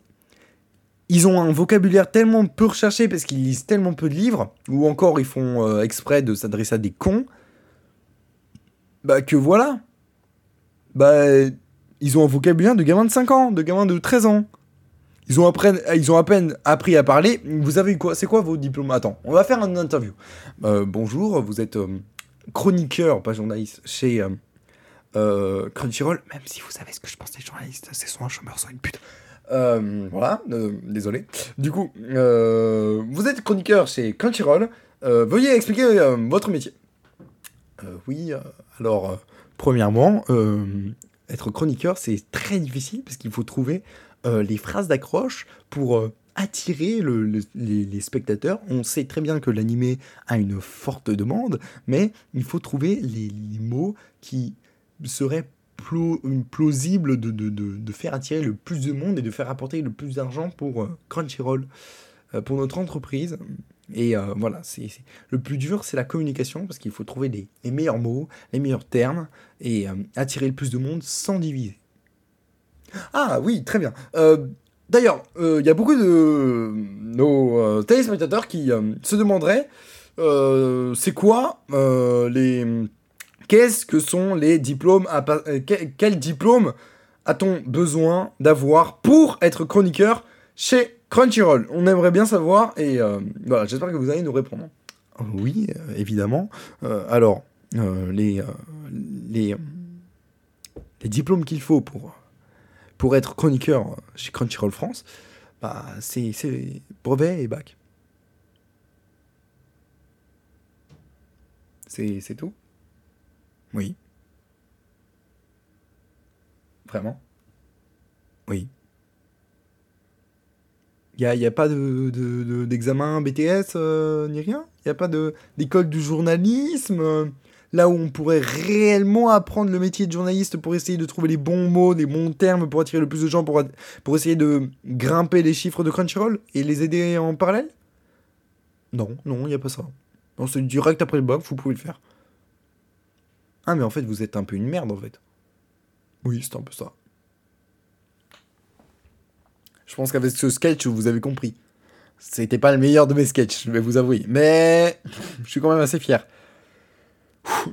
ils ont un vocabulaire tellement peu recherché parce qu'ils lisent tellement peu de livres, ou encore ils font euh, exprès de s'adresser à des cons, bah que voilà. Bah, ils ont un vocabulaire de gamin de 5 ans, de gamin de 13 ans. Ils ont, à peine appris à parler. Vous avez quoi C'est quoi vos diplômes? Attends, on va faire une interview. Euh, bonjour, vous êtes euh, chroniqueur, pas journaliste, chez Crunchyroll. Même si vous savez ce que je pense des journalistes, c'est soit un chômeur, soit une pute. Euh, voilà, euh, désolé. Du coup, euh, vous êtes chroniqueur chez Crunchyroll. Veuillez expliquer votre métier. Oui, alors, premièrement, être chroniqueur, c'est très difficile parce qu'il faut trouver les phrases d'accroche pour attirer le- le- les, spectateurs. On sait très bien que l'animé a une forte demande, mais il faut trouver les mots qui seraient plausibles de, de, de, de faire attirer le plus de monde et de faire apporter le plus d'argent pour euh, Crunchyroll, euh, pour notre entreprise. Et euh, voilà, c'est le plus dur, c'est la communication, parce qu'il faut trouver les, les meilleurs mots, les meilleurs termes, et attirer le plus de monde sans diviser. Ah oui, très bien. D'ailleurs, il y a beaucoup de nos téléspectateurs qui se demanderaient c'est quoi les. Qu'est-ce que sont les diplômes à euh, que- Quel diplôme a-t-on besoin d'avoir pour être chroniqueur chez Crunchyroll? On aimerait bien savoir et euh, voilà, j'espère que vous allez nous répondre. Oui, euh, évidemment. Alors, les, les, diplômes qu'il faut pour, pour être chroniqueur chez Crunchyroll France, bah, c'est brevet et bac. C'est tout Oui. Vraiment? Oui. Il n'y a, y a pas de, de- de- d'examen BTS euh, ni rien? Il n'y a pas de, d'école du journalisme euh, Là où on pourrait réellement apprendre le métier de journaliste pour essayer de trouver les bons mots, les bons termes pour attirer le plus de gens, pour, pour essayer de grimper les chiffres de Crunchyroll et les aider en parallèle? Non, non, il n'y a pas ça. Non, c'est direct après le bac, vous pouvez le faire. Ah, mais en fait, vous êtes un peu une merde, en fait. Oui, c'est un peu ça. Je pense qu'avec ce sketch, vous avez compris. C'était pas le meilleur de mes sketchs, je vais vous avouer. Mais [laughs] je suis quand même assez fier.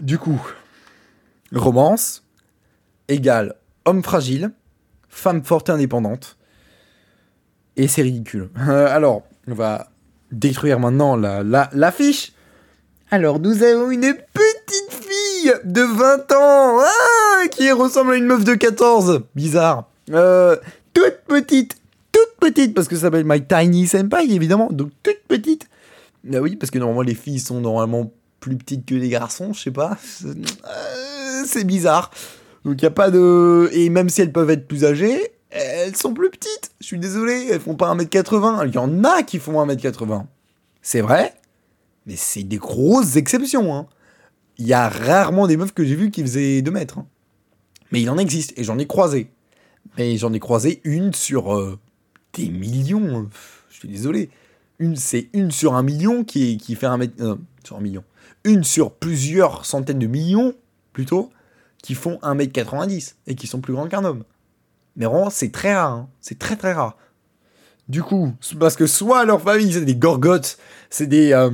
Du coup, romance égale homme fragile, femme forte et indépendante. Et c'est ridicule. [laughs] Alors, on va détruire maintenant la, la, l'affiche. Alors, nous avons une de 20 ans ah, qui ressemble à une meuf de 14. Bizarre. Euh, toute petite. Toute petite, parce que ça s'appelle My Tiny Senpai, évidemment. Donc, toute petite. Ah oui, parce que normalement, les filles sont normalement plus petites que les garçons, je sais pas. C'est euh, c'est bizarre. Donc, il n'y a pas de. Et même si elles peuvent être plus âgées, elles sont plus petites. Je suis désolé, elles font pas 1m80. Il y en a qui font 1m80. C'est vrai, mais c'est des grosses exceptions. Hein. Il y a rarement des meufs que j'ai vues qui faisaient 2 mètres. hein. Mais il en existe, et j'en ai croisé. Mais j'en ai croisé une sur euh, des millions. Pff, Je suis désolé. C'est une sur un million qui, fait un mètre. euh, sur un million. Une sur plusieurs centaines de millions, plutôt, qui font 1m90 et qui sont plus grands qu'un homme. Mais vraiment, c'est très rare. hein. C'est très très rare. Du coup, parce que soit leur famille, c'est des gorgotes, c'est des. euh,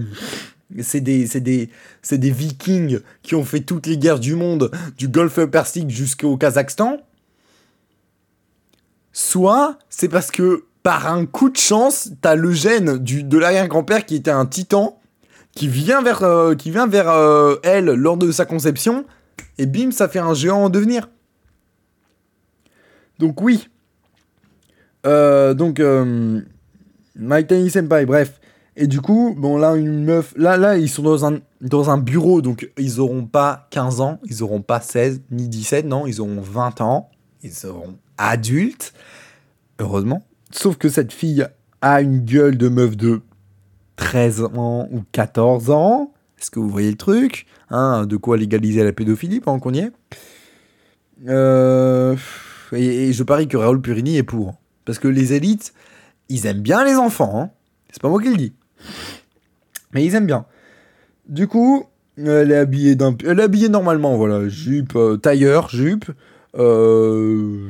c'est des, des, des vikings qui ont fait toutes les guerres du monde, du golfe Persique jusqu'au Kazakhstan. Soit c'est parce que par un coup de chance, t'as le gène du, de l'arrière-grand-père qui était un titan, qui vient vers, euh, qui vient vers euh, elle lors de sa conception, et bim, ça fait un géant en devenir. Donc oui. Euh, donc, euh, My Tiny Senpai, bref. Et du coup, bon là, une meuf, là, là, ils sont dans un, dans un bureau, donc ils auront pas 15 ans, ils auront pas 16 ni 17, non, ils auront 20 ans. Ils auront adulte, heureusement. Sauf que cette fille a une gueule de meuf de 13 ans ou 14 ans. Est-ce que vous voyez le truc hein, De quoi légaliser la pédophilie pendant qu'on y est? Euh, et, je parie que Raoul Purini est pour. Parce que les élites, ils aiment bien les enfants. Hein. C'est pas moi qui le dis. Mais ils aiment bien. Du coup, elle est habillée d'un, elle est habillée normalement, voilà, jupe, euh, tailleur, jupe, euh,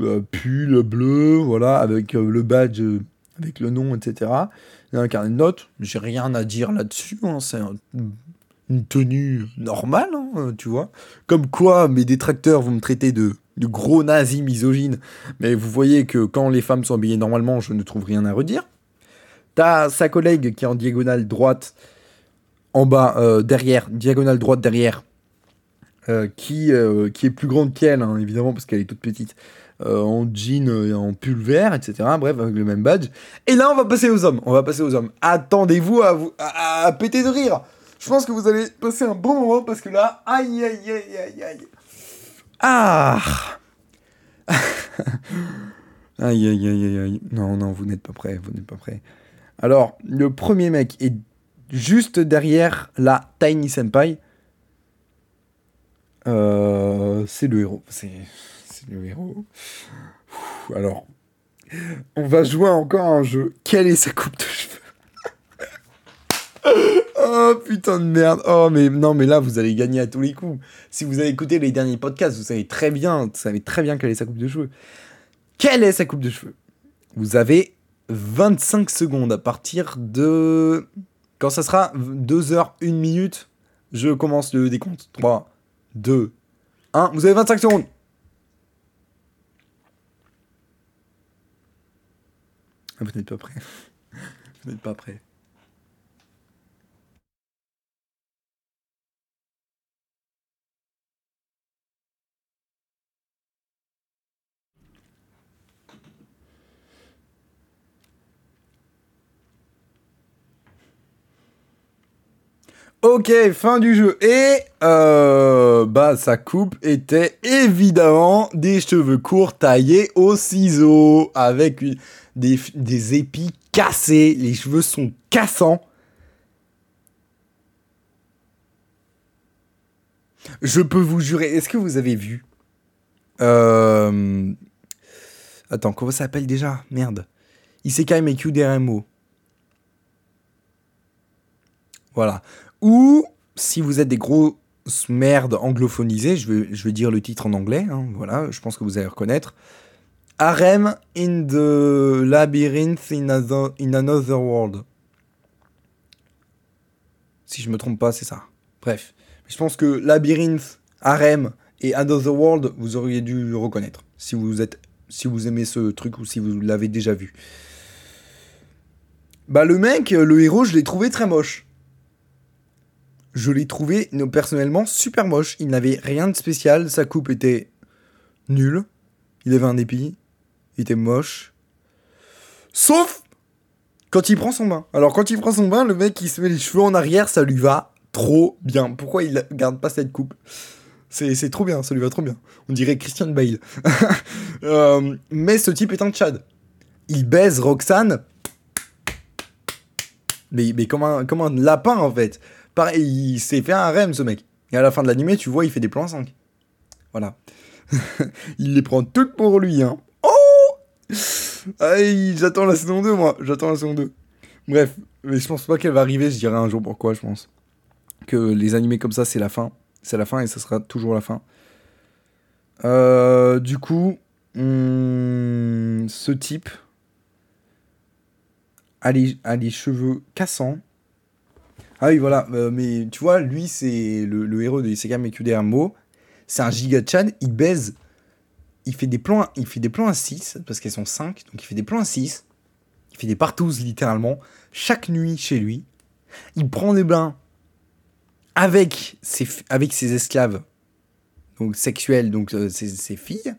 euh, pull bleu, voilà, avec le badge, avec le nom, etc. Il a un carnet de notes. J'ai rien à dire là-dessus. Hein, c'est une tenue normale, hein, tu vois. Comme quoi, mes détracteurs vont me traiter de, gros nazi misogyne. Mais vous voyez que quand les femmes sont habillées normalement, je ne trouve rien à redire. T'as sa collègue qui est en diagonale droite, en bas, euh, derrière, diagonale droite derrière, euh, qui, euh, qui est plus grande qu'elle, hein, évidemment, parce qu'elle est toute petite, en jean et en pull vert, etc. Bref, avec le même badge. Et là, on va passer aux hommes. On va passer aux hommes. Attendez-vous à, vous, à, péter de rire. Je pense que vous allez passer un bon moment parce que là, aïe, aïe, aïe, aïe, aïe. Ah [laughs] Aïe, aïe, aïe, aïe, Non, non, vous n'êtes pas prêts, vous n'êtes pas prêts. Alors, le premier mec est juste derrière la Tiny Senpai. Euh, c'est le héros. C'est, le héros. alors, on va jouer encore un jeu. Quelle est sa coupe de cheveux? [laughs] Oh putain de merde. Oh mais non mais là vous allez gagner à tous les coups. Si vous avez écouté les derniers podcasts, vous savez très bien, vous savez très bien quelle est sa coupe de cheveux. Quelle est sa coupe de cheveux? Vous avez 25 secondes à partir de quand ça sera 2 heures 1 minute, je commence le décompte. 3 2 1, vous avez 25 secondes. Ah, vous n'êtes pas prêt. [laughs] Vous n'êtes pas prêt. Ok, fin du jeu. Et euh, bah sa coupe était évidemment des cheveux courts taillés au ciseau avec des, épis cassés. Les cheveux sont cassants. Je peux vous jurer. Est-ce que vous avez vu euh... Attends, comment ça s'appelle déjà? Merde. Isekai Meikyu DRMO. Voilà. Ou si vous êtes des gros merdes anglophonisés, je vais, je vais dire le titre en anglais, hein, voilà, je pense que vous allez reconnaître. Harem in the Labyrinth in, in Another World. Si je me trompe pas, c'est ça. Bref. Je pense que Labyrinth, Harem et Another World, vous auriez dû reconnaître. Si vous, êtes, si vous aimez ce truc ou si vous l'avez déjà vu. Bah, le mec, le héros, je l'ai trouvé très moche je l'ai trouvé personnellement super moche. Il n'avait rien de spécial, sa coupe était nulle. Il avait un épi, il était moche. Sauf quand il prend son bain. Alors quand il prend son bain, le mec il se met les cheveux en arrière, ça lui va trop bien. Pourquoi il garde pas cette coupe? C'est, trop bien, ça lui va trop bien. On dirait Christian Bale. [laughs] Euh, mais ce type est un Tchad. Il baise Roxane. Mais, mais comme, comme un lapin en fait. Pareil, il s'est fait un rem, ce mec. Et à la fin de l'animé, tu vois, il fait des plans 5. Voilà. [laughs] il les prend toutes pour lui, hein. Oh J'attends la saison 2, moi. J'attends la saison 2. Bref, mais je pense pas qu'elle va arriver, je dirai un jour pourquoi, je pense. Que les animés comme ça, c'est la fin. C'est la fin et ça sera toujours la fin. Euh, du coup, hmm, ce type a les cheveux cassants ah oui, voilà. Euh, mais tu vois, lui, c'est le, héros de Isekai Mekudermo. C'est un giga chan. Il baise. Il fait des plans, il fait des plans à 6, parce qu'elles sont 5. Donc il fait des plans à 6. Il fait des partouzes, littéralement. Chaque nuit chez lui. Il prend des bains avec ses, avec ses esclaves. Donc sexuels, donc euh, ses, filles.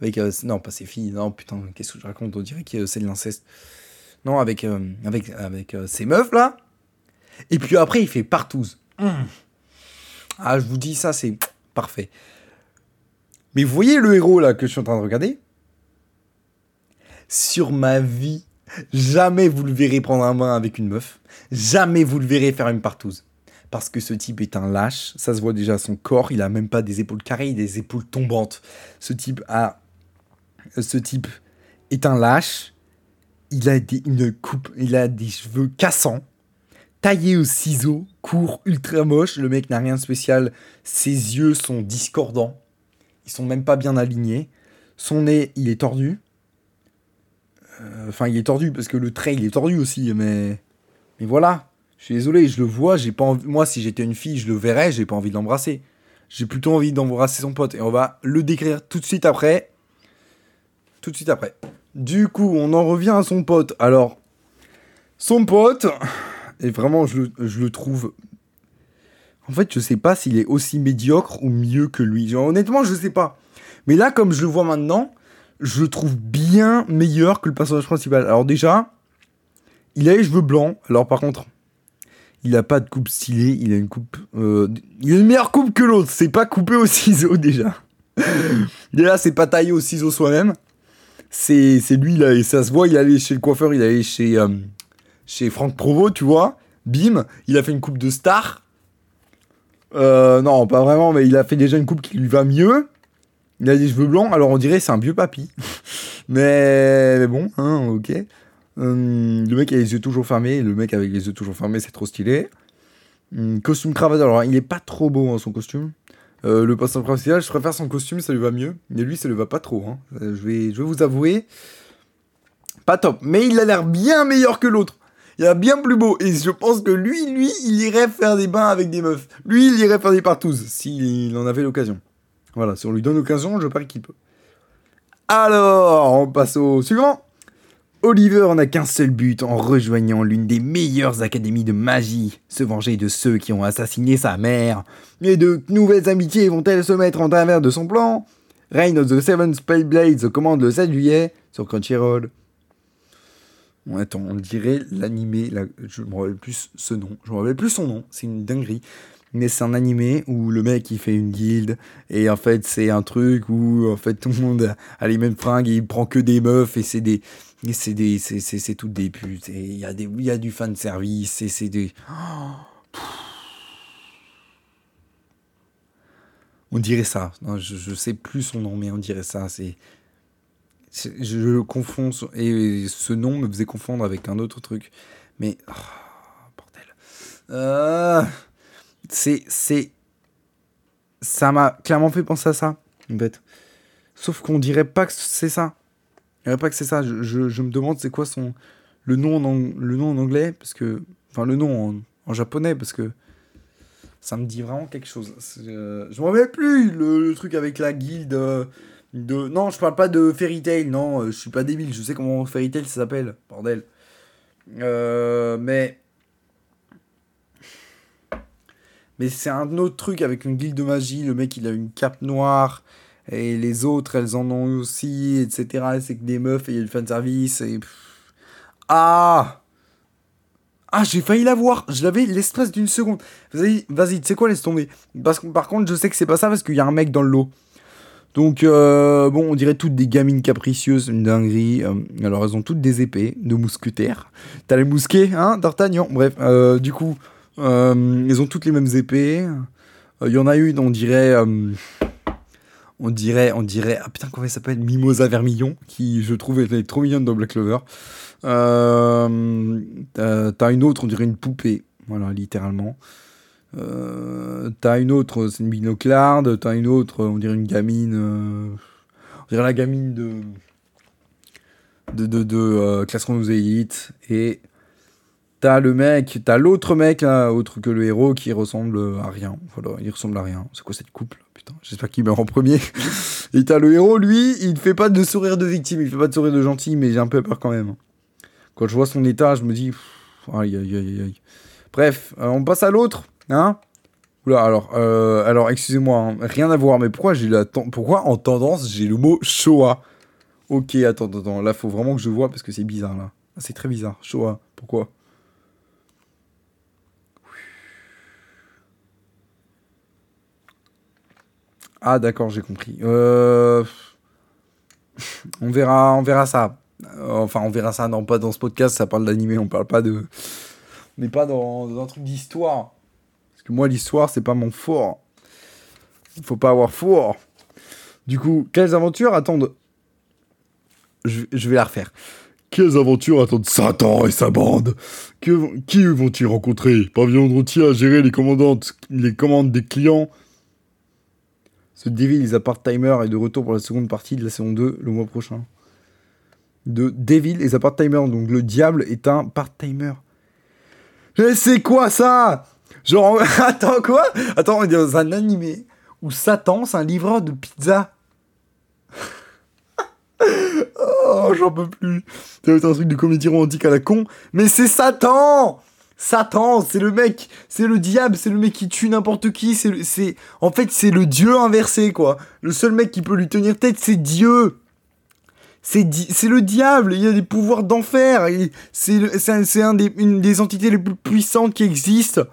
Avec. Euh, non, pas ses filles. Non, putain, qu'est-ce que je raconte On dirait que c'est de l'inceste. Non, avec, avec, avec ses meufs, là et puis après, il fait partouze. Mmh. Ah, je vous dis, ça, c'est parfait. Mais vous voyez le héros là que je suis en train de regarder? Sur ma vie, jamais vous le verrez prendre un bain avec une meuf. Jamais vous le verrez faire une partouze. Parce que ce type est un lâche. Ça se voit déjà à son corps. Il a même pas des épaules carrées, il a des épaules tombantes. Ce type a. Ce type est un lâche. Il a des, une coupe. Il a des cheveux cassants. Taillés au ciseau. Court, ultra moche. Le mec n'a rien de spécial. Ses yeux sont discordants. Ils sont même pas bien alignés. Son nez, il est tordu. Euh, Enfin, il est tordu parce que le trait, il est tordu aussi. Mais. Mais voilà. Je suis désolé, je le vois, j'ai pas envie... Moi, si j'étais une fille, je le verrais, j'ai pas envie de l'embrasser. J'ai plutôt envie d'embrasser son pote. Et on va le décrire tout de suite après. Tout de suite après. Du coup, on en revient à son pote. Alors, son pote, et vraiment, je le, trouve... En fait, je sais pas s'il est aussi médiocre ou mieux que lui. Honnêtement, je sais pas. Mais là, comme je le vois maintenant, je le trouve bien meilleur que le personnage principal. Alors déjà, il a les cheveux blancs. Alors par contre, il a pas de coupe stylée, il a une coupe. euh, il a une meilleure coupe que l'autre. C'est pas coupé au ciseau [laughs] déjà. déjà, c'est pas taillé au ciseau soi-même. C'est, lui là, et ça se voit. Il allé chez le coiffeur, il est allé chez euh, chez Franck Provo, tu vois. Bim, il a fait une coupe de star. Euh, non, pas vraiment, mais il a fait déjà une coupe qui lui va mieux. Il a des cheveux blancs, alors on dirait c'est un vieux papy. [laughs] mais, bon, hein, ok. Hum, le mec a les yeux toujours fermés. Le mec avec les yeux toujours fermés, c'est trop stylé. Hum, costume cravate, alors il est pas trop beau hein, son costume. Euh, le personnage principal, je préfère son costume, ça lui va mieux. Mais lui, ça lui va pas trop. hein. Euh, je, je vais vous avouer. Pas top. Mais il a l'air bien meilleur que l'autre. Il a l'air bien plus beau. Et je pense que lui, lui, il irait faire des bains avec des meufs. Lui, il irait faire des partouzes s'il en avait l'occasion. Voilà, si on lui donne l'occasion, je parie qu'il peut. Alors, on passe au suivant. Oliver n'a qu'un seul but en rejoignant l'une des meilleures académies de magie, se venger de ceux qui ont assassiné sa mère. Et de nouvelles amitiés vont-elles se mettre en travers de son plan? Reign of the Seven Spellblades commande le 7 juillet sur Crunchyroll. Bon, attends, on dirait l'animé, je me rappelle plus ce nom, je me rappelle plus son nom, c'est une dinguerie. Mais c'est un animé où le mec il fait une guilde et en fait c'est un truc où en fait tout le monde a les mêmes fringues et il prend que des meufs et c'est des c'est des c'est c'est c'est toutes des putes et il y a des il y a du fan service et c'est des on dirait ça. Non, je, je sais plus son nom mais on dirait ça c'est- je le confonds et ce nom me faisait confondre avec un autre truc. Mais oh, bordel. Euh, c'est c'est ça m'a clairement fait penser à ça en fait. Sauf qu'on dirait pas que c'est ça. On dirait pas que c'est ça. Je, je, me demande c'est quoi son le nom en le nom en anglais parce que enfin le nom en, japonais parce que ça me dit vraiment quelque chose. Euh, je me rappelle plus le, le truc avec la guilde euh, de non je parle pas de Fairy Tail non euh, je suis pas débile je sais comment Fairy Tail s'appelle bordel Euh, mais mais c'est un autre truc avec une guilde de magie. Le mec, il a une cape noire. Et les autres, elles en ont aussi, etc. Et C'est que des meufs et il y a du fanservice. Et... Ah Ah, j'ai failli la voir. Je l'avais l'espace d'une seconde. Vas-y, vas-y, tu sais quoi, laisse tomber. Parce que, par contre, je sais que c'est pas ça parce qu'il y a un mec dans le lot. Donc, euh, bon, on dirait toutes des gamines capricieuses, une dinguerie. Euh, alors, elles ont toutes des épées de mousquetaires. T'as les mousquets, hein, d'Artagnan. Bref, euh, du coup, ils ont toutes les mêmes épées. Il y en a une, on dirait. on dirait, on dirait. Ah putain, comment elle s'appelle? Mimosa Vermillon, qui je trouve est trop mignonne dans Black Clover. T'as une autre, on dirait une poupée. Voilà, littéralement. Euh, T'as une autre, c'est une binoclarde. T'as une autre, on dirait une gamine. euh, on dirait la gamine de. De, de, de euh. Et. T'as le mec, t'as l'autre mec autre que le héros, qui ressemble à rien. Voilà, il ressemble à rien. C'est quoi cette couple Putain, j'espère qu'il meurt en premier. Et t'as le héros, lui, il fait pas de sourire de victime, il fait pas de sourire de gentil, mais j'ai un peu peur quand même. Quand je vois son état, je me dis, aïe aïe aïe aïe. Bref, on passe à l'autre, hein Oula, alors, euh, alors excusez-moi, hein, rien à voir, mais pourquoi j'ai la pourquoi en tendance j'ai le mot Shoah? Ok, attends, attends, là faut vraiment que je vois parce que c'est bizarre là. Ah, C'est très bizarre, Shoah, pourquoi? Ah d'accord, j'ai compris. Euh... On verra, on verra ça. Enfin, on verra ça, non, pas dans ce podcast, ça parle d'animé, on parle pas de. On n'est pas dans un truc d'histoire. Que moi, l'histoire, c'est pas mon fort. Il faut pas avoir fort. Du coup, quelles aventures attendent. Je, je vais la refaire. Quelles aventures attendent Satan et sa bande? Que, Qui vont-ils rencontrer? Parviendront-ils à gérer les, commandantes, les commandes des clients? Ce Devil is a part-timer est de retour pour la seconde partie de la saison 2 le mois prochain. De Devil is a part-timer, donc le diable est un part-timer. Mais c'est quoi ça? Genre, [laughs] attends quoi? Attends, on est dans un animé où Satan, c'est un livreur de pizza. [laughs] oh, j'en peux plus. Être un truc de comédie romantique à la con. Mais c'est Satan Satan, c'est le mec, c'est le diable, c'est le mec qui tue n'importe qui, c'est, c'est, en fait, c'est le dieu inversé, quoi. Le seul mec qui peut lui tenir tête, c'est Dieu. C'est, c'est le diable, il a des pouvoirs d'enfer, c'est, c'est, c'est un des, une des entités les plus puissantes qui existent.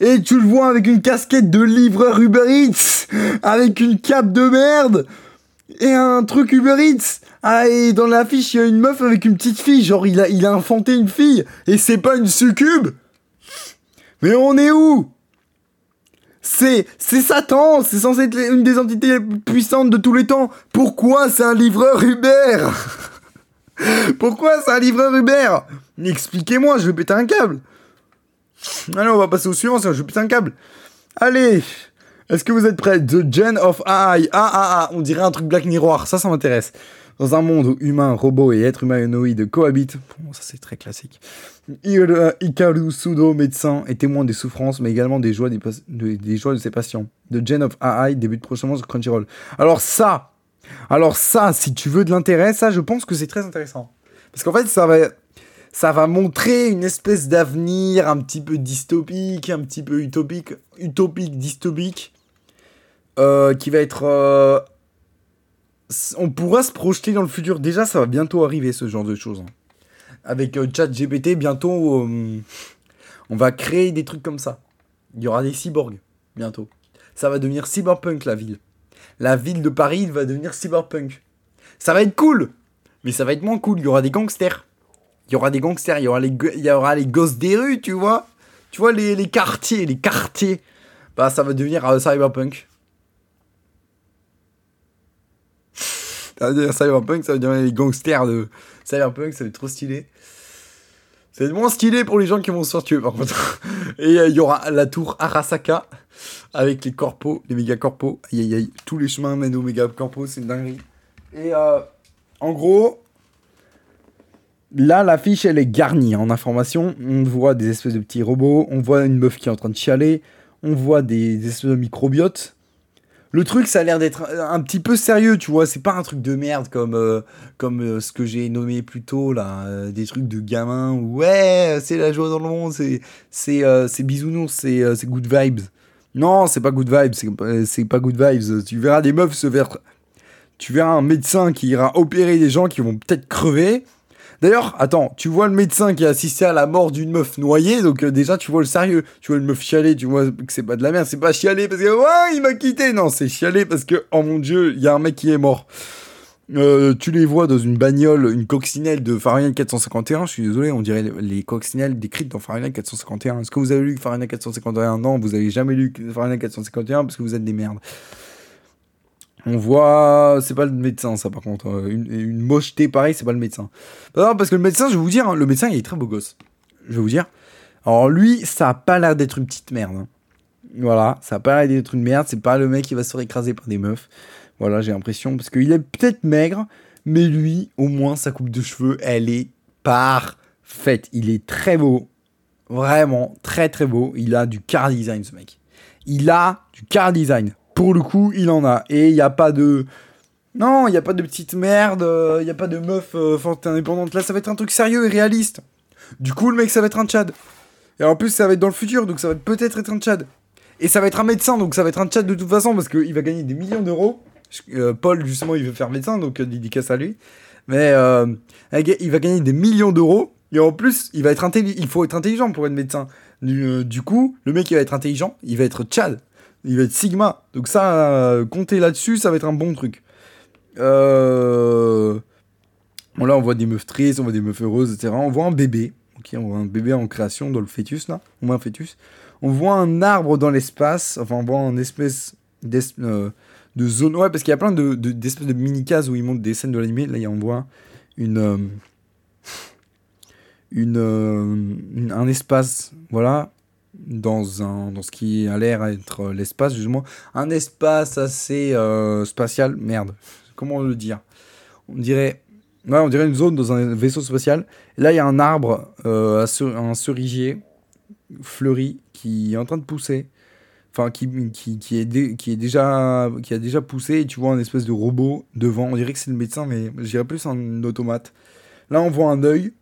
Et tu le vois avec une casquette de livreur Uber Eats, avec une cape de merde, et un truc Uber Eats. Ah, et dans l'affiche, il y a une meuf avec une petite fille. Genre, il a, il a inventé une fille. Et c'est pas une succube. Mais on est où? C'est, c'est Satan. C'est censé être une des entités les plus puissantes de tous les temps. Pourquoi c'est un livreur Uber? [laughs] Pourquoi c'est un livreur Uber? Expliquez-moi, je vais péter un câble. Allez, on va passer au suivant, je vais un câble. Allez est-ce que vous êtes prêts? The Gen of AI. Ah, ah, ah, on dirait un truc Black Mirror. Ça, ça m'intéresse. Dans un monde où humains, robots et êtres humanoïdes cohabitent, bon, ça c'est très classique, Hikaru Sudo, médecin, est témoin des souffrances, mais également des joies, des, des joies de ses patients. The Gen of AI débute prochainement sur Crunchyroll. Alors ça, alors ça, si tu veux de l'intérêt, ça, je pense que c'est très intéressant. Parce qu'en fait, ça va, ça va montrer une espèce d'avenir un petit peu dystopique, un petit peu utopique, utopique, dystopique, euh, qui va être euh, on pourra se projeter dans le futur. Déjà, ça va bientôt arriver, ce genre de choses. Hein. Avec euh, ChatGPT, bientôt, euh, on va créer des trucs comme ça. Il y aura des cyborgs, bientôt. Ça va devenir cyberpunk, la ville. La ville de Paris va devenir cyberpunk. Ça va être cool, mais ça va être moins cool. Il y aura des gangsters. Il y aura des gangsters, il y aura les, il les gosses des rues, tu vois. Tu vois, les, les quartiers, les quartiers. Bah, ça va devenir euh, cyberpunk. [laughs] Ça veut dire Cyberpunk, ça veut dire les gangsters de Cyberpunk, ça va être trop stylé. Être moins stylé pour les gens qui vont se faire tuer par contre. [laughs] Et euh, il y aura la tour Arasaka avec les corpos, les méga corpos. Aïe aïe aïe, tous les chemins mènent aux méga corpos, c'est une dinguerie. Et euh, en gros, là l'affiche elle est garnie en information. On voit des espèces de petits robots, on voit une meuf qui est en train de chialer, on voit des espèces de microbiotes le truc, ça a l'air d'être un petit peu sérieux, tu vois. C'est pas un truc de merde comme, euh, comme euh, ce que j'ai nommé plus tôt, là. Euh, des trucs de gamin. Ouais, c'est la joie dans le monde, c'est, c'est, bisounours, c'est, c'est good vibes. Non, c'est pas good vibes, c'est, pas good vibes. Tu verras des meufs se faire. Tu verras un médecin qui ira opérer des gens qui vont peut-être crever. D'ailleurs, attends, tu vois le médecin qui a assisté à la mort d'une meuf noyée, donc euh, déjà tu vois le sérieux. Tu vois une meuf chialer, tu vois que c'est pas de la merde, c'est pas chialer parce que ouais, il m'a quitté. Non, c'est chialer parce que oh mon dieu, il y a un mec qui est mort. Euh, tu les vois dans une bagnole, une coccinelle de Fahrenheit 451. Je suis désolé, on dirait les coccinelles décrites dans Fahrenheit 451. Est-ce que vous avez lu Fahrenheit 451 Non, vous avez jamais lu Fahrenheit 451 parce que vous êtes des merdes. On voit, c'est pas le médecin ça par contre, euh, une, mocheté pareil, c'est pas le médecin. Non, parce que le médecin, je vais vous dire, hein, le médecin il est très beau gosse. Je vais vous dire. Alors lui, ça a pas l'air d'être une petite merde. Hein. Voilà, ça a pas l'air d'être une merde, c'est pas le mec qui va se faire écraser par des meufs. Voilà, j'ai l'impression, parce qu'il est peut-être maigre, mais lui, au moins, sa coupe de cheveux, elle est parfaite. Il est très beau, vraiment très très beau. Il a du car design ce mec. Il a du car design pour le coup, il en a. Et il n'y a pas de. Non, il n'y a pas de petite merde, il euh, n'y a pas de meuf euh, forte indépendante. Là, ça va être un truc sérieux et réaliste. Du coup, le mec, ça va être un Tchad. Et en plus, ça va être dans le futur, donc ça va peut-être être un Tchad. Et ça va être un médecin, donc ça va être un Tchad de toute façon, parce qu'il va gagner des millions d'euros. Euh, Paul, justement, il veut faire médecin, donc dédicace à lui. Mais il va gagner des millions d'euros. Et en plus, il va être intelligent. Il faut être intelligent pour être médecin. Du, du, coup, le mec, il va être intelligent, il va être Tchad il va être Sigma. Donc ça, euh, compter là-dessus, ça va être un bon truc. Euh... Bon, là, on voit des meufs tristes, on voit des meufs heureuses, etc. On voit un bébé. Ok, on voit un bébé en création dans le fœtus, là. On voit un fœtus. On voit un arbre dans l'espace. Enfin, on voit une espèce euh, de zone. Ouais, parce qu'il y a plein de, de- d'espèces de mini-cases où ils montrent des scènes de l'animé. Là, on voit une. une, euh, une- un espace, voilà, dans, un, dans ce qui a l'air être euh, l'espace, justement. Un espace assez euh, spatial. Merde, comment le dire? On dirait. Ouais, on dirait une zone dans un vaisseau spatial. Là, il y a un arbre, euh, un cerisier fleuri qui est en train de pousser. Enfin, qui, qui, qui, est dé- qui, est déjà, qui a déjà poussé. Et tu vois un espèce de robot devant. On dirait que c'est le médecin, mais je dirais plus un automate. Là, on voit un œil.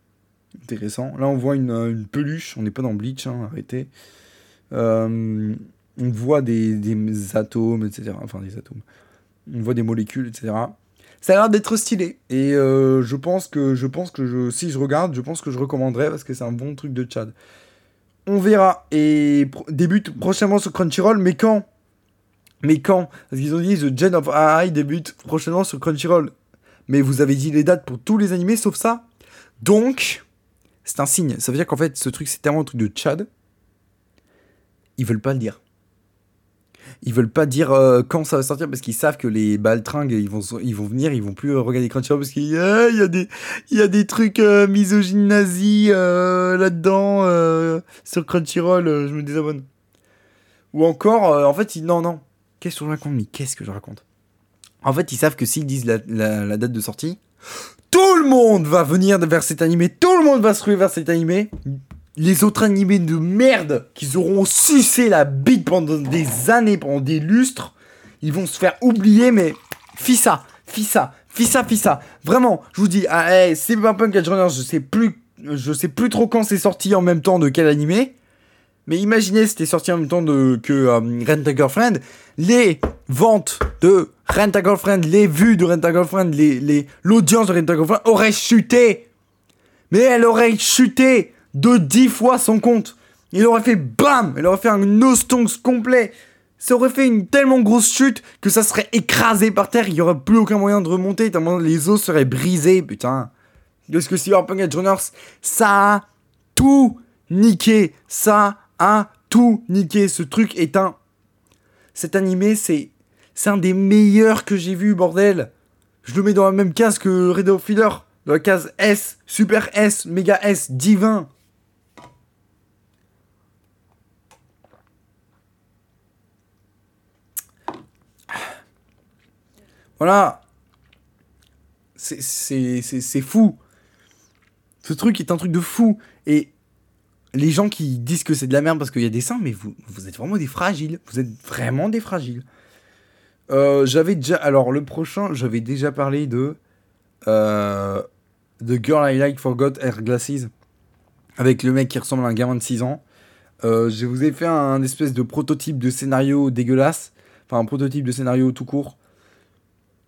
Intéressant. Là, on voit une, euh, une peluche. On n'est pas dans Bleach, hein, arrêtez. Euh, on voit des, des atomes, etc. Enfin, des atomes. On voit des molécules, etc. Ça a l'air d'être stylé. Et euh, je pense que, je pense que je, si je regarde, je pense que je recommanderais parce que c'est un bon truc de Chad. On verra. Et débute prochainement sur Crunchyroll. Mais quand? Mais quand? Parce qu'ils ont dit The Gen of AI débute prochainement sur Crunchyroll. Mais vous avez dit les dates pour tous les animés sauf ça. Donc, c'est un signe. Ça veut dire qu'en fait, ce truc, c'est tellement un truc de Chad. Ils veulent pas le dire. Ils veulent pas dire euh, quand ça va sortir parce qu'ils savent que les baltringues ils vont ils vont venir, ils vont plus euh, regarder Crunchyroll parce qu'il y a, des y a des trucs euh, misogynes nazis là-dedans sur Crunchyroll, je me désabonne. Ou encore en fait, non non, qu'est-ce que je raconte Mais qu'est-ce que je raconte? En fait, ils savent que s'ils disent la date de sortie, tout le monde va venir vers cet animé, tout le monde va se ruer vers cet animé. Les autres animés de merde qu'ils auront sucé la bite pendant des années, pendant des lustres, ils vont se faire oublier, mais fissa, fissa, fissa, fissa. Vraiment, je vous dis, ah, hey, Cyberpunk Edge je sais plus, je sais plus trop quand c'est sorti en même temps de quel animé. Mais imaginez, c'était sorti en même temps de, que euh, Rent a Girlfriend. Les ventes de Rent a Girlfriend, les vues de Rent a Girlfriend, les, les, l'audience de Rent a Girlfriend aurait chuté. Mais elle aurait chuté de 10 fois son compte. Il aurait fait BAM Elle aurait fait un nostonx complet. Ça aurait fait une tellement grosse chute que ça serait écrasé par terre. Il n'y aurait plus aucun moyen de remonter. Les os seraient brisés, putain. Parce que Cyberpunk Edge Runners, ça a tout niqué. Ça a tout niqué. Ce truc est un. Cet animé, c'est. C'est un des meilleurs que j'ai vu, bordel. Je le mets dans la même case que Red of Feeder. Dans la case S, Super S, Méga S, Divin. Voilà. C'est fou. Ce truc est un truc de fou. Et les gens qui disent que c'est de la merde parce qu'il y a des seins, mais vous, vous êtes vraiment des fragiles. Vous êtes vraiment des fragiles. Euh, j'avais déjà. Alors, le prochain, j'avais déjà parlé de. Euh, The Girl I Like Forgot Her Glasses. Avec le mec qui ressemble à un gamin de 6 ans. Euh, je vous ai fait un, espèce de prototype de scénario dégueulasse. Enfin, un prototype de scénario tout court.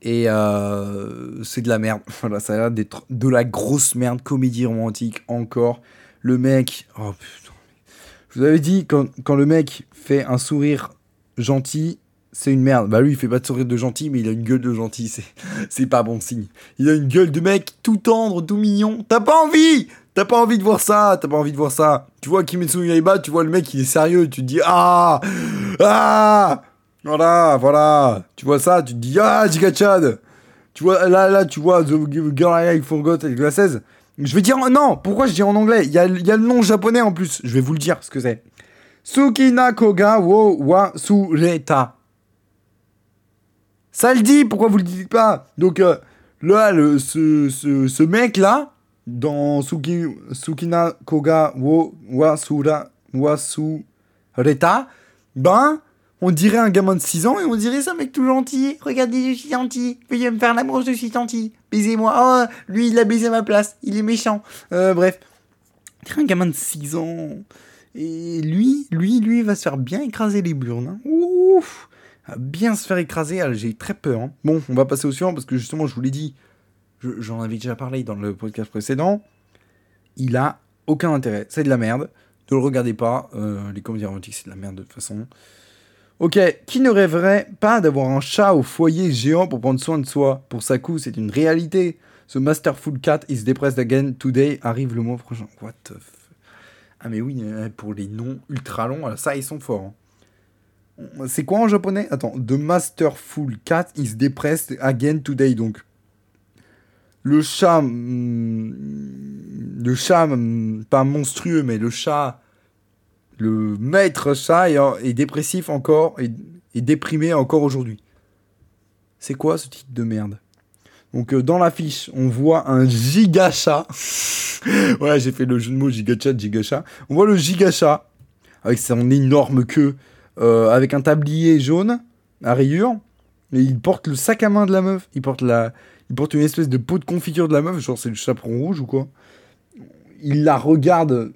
Et euh, c'est de la merde. [laughs] Voilà, ça a l'air d'être de la grosse merde. Comédie romantique encore. Le mec. Oh putain. Je vous avais dit, quand, quand le mec fait un sourire gentil, c'est une merde. Bah lui, il fait pas de sourire de gentil, mais il a une gueule de gentil. C'est, [laughs] pas bon signe. Il a une gueule de mec tout tendre, tout mignon. T'as pas envie T'as pas envie de voir ça T'as pas envie de voir ça Tu vois Kimetsu Yaiba, tu vois le mec, il est sérieux. Tu te dis, ah Ah Voilà, voilà. Tu vois ça, tu te dis, ah, Chad Tu vois, là, là, tu vois The Girl I Forgot et Glasses. Je vais dire, non, pourquoi je dis en anglais? Il y a, le nom japonais en plus. Je vais vous le dire ce que c'est. Tsukina Koga wo wa sureta. Ça le dit, pourquoi vous le dites pas? Donc euh, là, ce, mec-là, dans Suki, Koga wo wa ben, on dirait un gamin de 6 ans et on dirait ça, mec tout gentil. Regardez, je suis gentil. Veuillez me faire l'amour, je suis gentil. Baisez-moi. Oh, lui, il a baisé ma place. Il est méchant. Euh, bref. Un gamin de 6 ans. Et lui, lui, lui, va se faire bien écraser les burnes. hein. Ouf bien se faire écraser. Ah, J'ai très peur. hein. Bon, on va passer au suivant parce que justement, je vous l'ai dit, je- j'en avais déjà parlé dans le podcast précédent. Il a aucun intérêt. C'est de la merde. Ne le regardez pas. Euh, les comédies romantiques, c'est de la merde de toute façon. Ok, qui ne rêverait pas d'avoir un chat au foyer géant pour prendre soin de soi? Pour Saku, c'est une réalité. The Masterful Cat is depressed again today arrive le mois prochain. What the f... Ah mais oui, euh, pour les noms ultra longs, euh, ça ils sont forts. hein. C'est quoi en japonais? Attends, The Masterful Cat is depressed again today. Donc, le chat, hum, le chat, hum, pas monstrueux, mais le chat, le maître chat est, dépressif encore, et déprimé encore aujourd'hui. C'est quoi ce titre de merde? Donc euh, dans l'affiche, on voit un giga chat. [laughs] ouais, j'ai fait le jeu de mots giga chat, giga chat. On voit le giga chat avec son énorme queue, euh, avec un tablier jaune à rayures. Et il porte le sac à main de la meuf. Il porte la, il porte une espèce de pot de confiture de la meuf, genre c'est le chaperon rouge ou quoi. Il la regarde.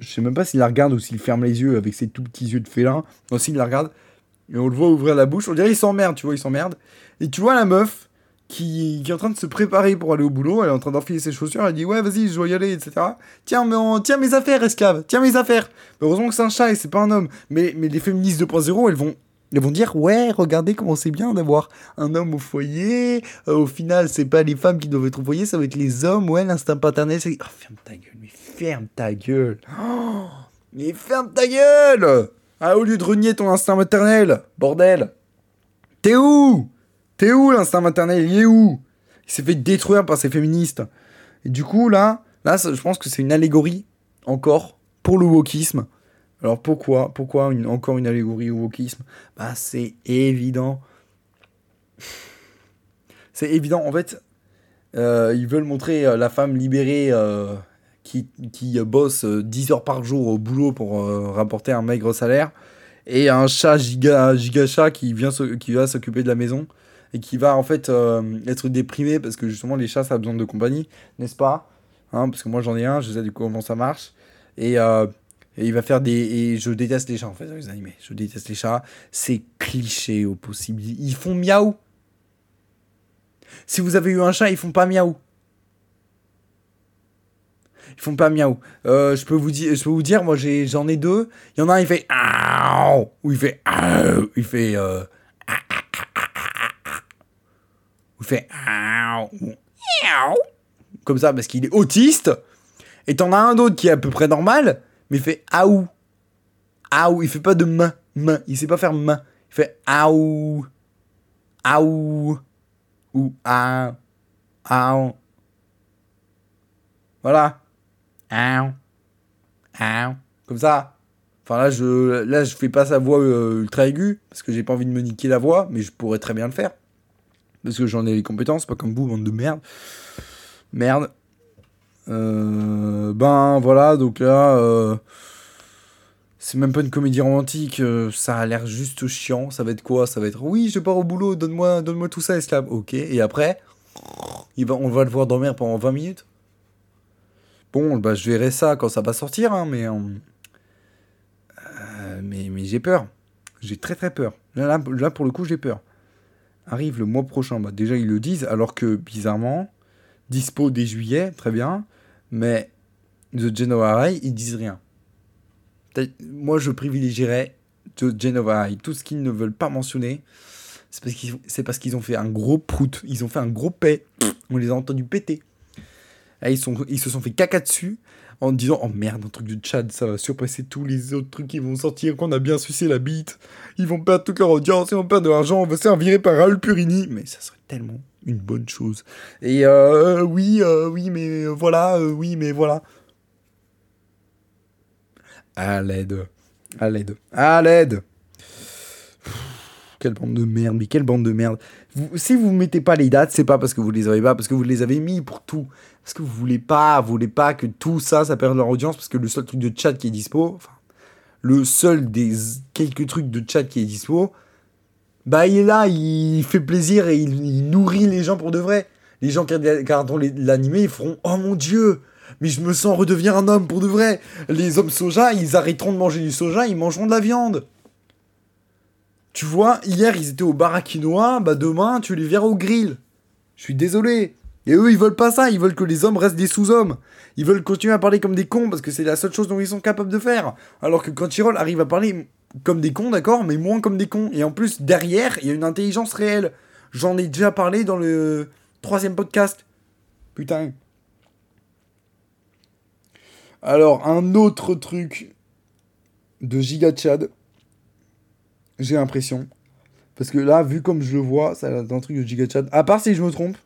Je sais même pas s'il la regarde ou s'il ferme les yeux avec ses tout petits yeux de félin. Non, s'il la regarde. Et on le voit ouvrir la bouche. On dirait il s'emmerde, tu vois, il s'emmerde. Et tu vois la meuf qui, est en train de se préparer pour aller au boulot. Elle est en train d'enfiler ses chaussures. Elle dit Ouais, vas-y, je dois y aller, etc. Tiens, mais on- tiens mes affaires, esclave. Tiens mes affaires. Mais heureusement que c'est un chat et c'est pas un homme. Mais, mais les féministes 2.0, elles vont. Elles vont dire ouais regardez comment c'est bien d'avoir un homme au foyer Euh, au final c'est pas les femmes qui doivent être au foyer ça va être les hommes ouais l'instinct paternel c'est oh, ferme ta gueule mais ferme ta gueule. [gasps] Mais ferme ta gueule! Ah, au lieu de renier ton instinct maternel bordel! T'es où? T'es où l'instinct maternel? Il est où? Il s'est fait détruire par ces féministes. Et du coup là là je pense que c'est une allégorie encore pour le wokisme. Alors pourquoi Pourquoi encore une allégorie au wokisme? Bah c'est évident. C'est évident. En fait, euh, ils veulent montrer euh, la femme libérée euh, qui, qui euh, bosse euh, 10 heures par jour au boulot pour euh, rapporter un maigre salaire. Et un chat giga, giga chat qui, vient qui va s'occuper de la maison. Et qui va en fait euh, être déprimé parce que justement les chats ça a besoin de compagnie, n'est-ce pas? Hein, Parce que moi j'en ai un, je sais du coup comment ça marche. Et, euh, et il va faire des. Et je déteste les chats en fait dans les animés. Je déteste les chats. C'est cliché au possible. Ils font miaou. Si vous avez eu un chat, ils font pas miaou. Ils font pas miaou. Euh, je peux vous dire, je peux vous dire, moi j'en ai deux. Il y en a un, il fait ou il fait il fait euh, ou il fait comme ça parce qu'il est autiste. Et t'en as un d'autre qui est à peu près normal, mais il fait Aouh. Aouh, il fait pas de main, main. Il sait pas faire main. Il fait Aouh. Aouh. Ou Aouh. Aouh. Voilà. Comme ça. Enfin là je, là, je fais pas sa voix euh, ultra aiguë, parce que j'ai pas envie de me niquer la voix, mais je pourrais très bien le faire. Parce que j'en ai les compétences, pas comme vous, bande de merde. Merde. Euh, ben voilà, donc là, euh, c'est même pas une comédie romantique, ça a l'air juste chiant. Ça va être quoi? Ça va être oui, je pars au boulot, donne-moi donne tout ça, esclave. Ok, et après, il va, on va le voir dormir pendant 20 minutes. Bon, bah je verrai ça quand ça va sortir, hein, mais, euh, euh, mais, mais j'ai peur. J'ai très très peur. Là, là, là, pour le coup, j'ai peur. Arrive le mois prochain, bah déjà ils le disent, alors que bizarrement, dispo dès juillet, très bien. Mais The High, ils disent rien. Moi, je privilégierais The High. Tout ce qu'ils ne veulent pas mentionner, c'est parce qu'ils ont fait un gros prout. Ils ont fait un gros paix. On les a entendus péter. Ils, se sont fait caca dessus en disant Oh merde, un truc de Tchad, ça va surpasser tous les autres trucs qui vont sortir, qu'on a bien sucé la bite. Ils vont perdre toute leur audience, ils vont perdre de l'argent, on va se faire virer par Raoul Purini. Mais ça serait tellement une bonne chose. Et euh, oui, euh, oui, mais voilà, euh, oui, mais voilà. À l'aide. À l'aide. À l'aide. Quelle bande de merde, mais quelle bande de merde. Si vous mettez pas les dates, c'est pas parce que vous les avez pas, parce que vous les avez mis pour tout. Parce que vous voulez pas, voulez pas que tout ça, ça perde leur audience, parce que le seul truc de chat qui est dispo, enfin, le seul des quelques trucs de chat qui est dispo, bah il est là, il fait plaisir et il, nourrit les gens pour de vrai. Les gens qui regarderont l'animé, ils feront Oh mon dieu, mais je me sens redevenir un homme pour de vrai. Les hommes soja, ils arrêteront de manger du soja, ils mangeront de la viande. Tu vois, hier ils étaient au bar bah demain tu les verras au grill. Je suis désolé. Et eux, ils veulent pas ça, ils veulent que les hommes restent des sous-hommes. Ils veulent continuer à parler comme des cons parce que c'est la seule chose dont ils sont capables de faire. Alors que quand Chirol arrive à parler comme des cons, d'accord, mais moins comme des cons. Et en plus, derrière, il y a une intelligence réelle. J'en ai déjà parlé dans le troisième podcast. Putain. Alors, un autre truc de Giga Chad. J'ai l'impression. Parce que là, vu comme je le vois, ça a un truc de Giga Chad. À part si je me trompe.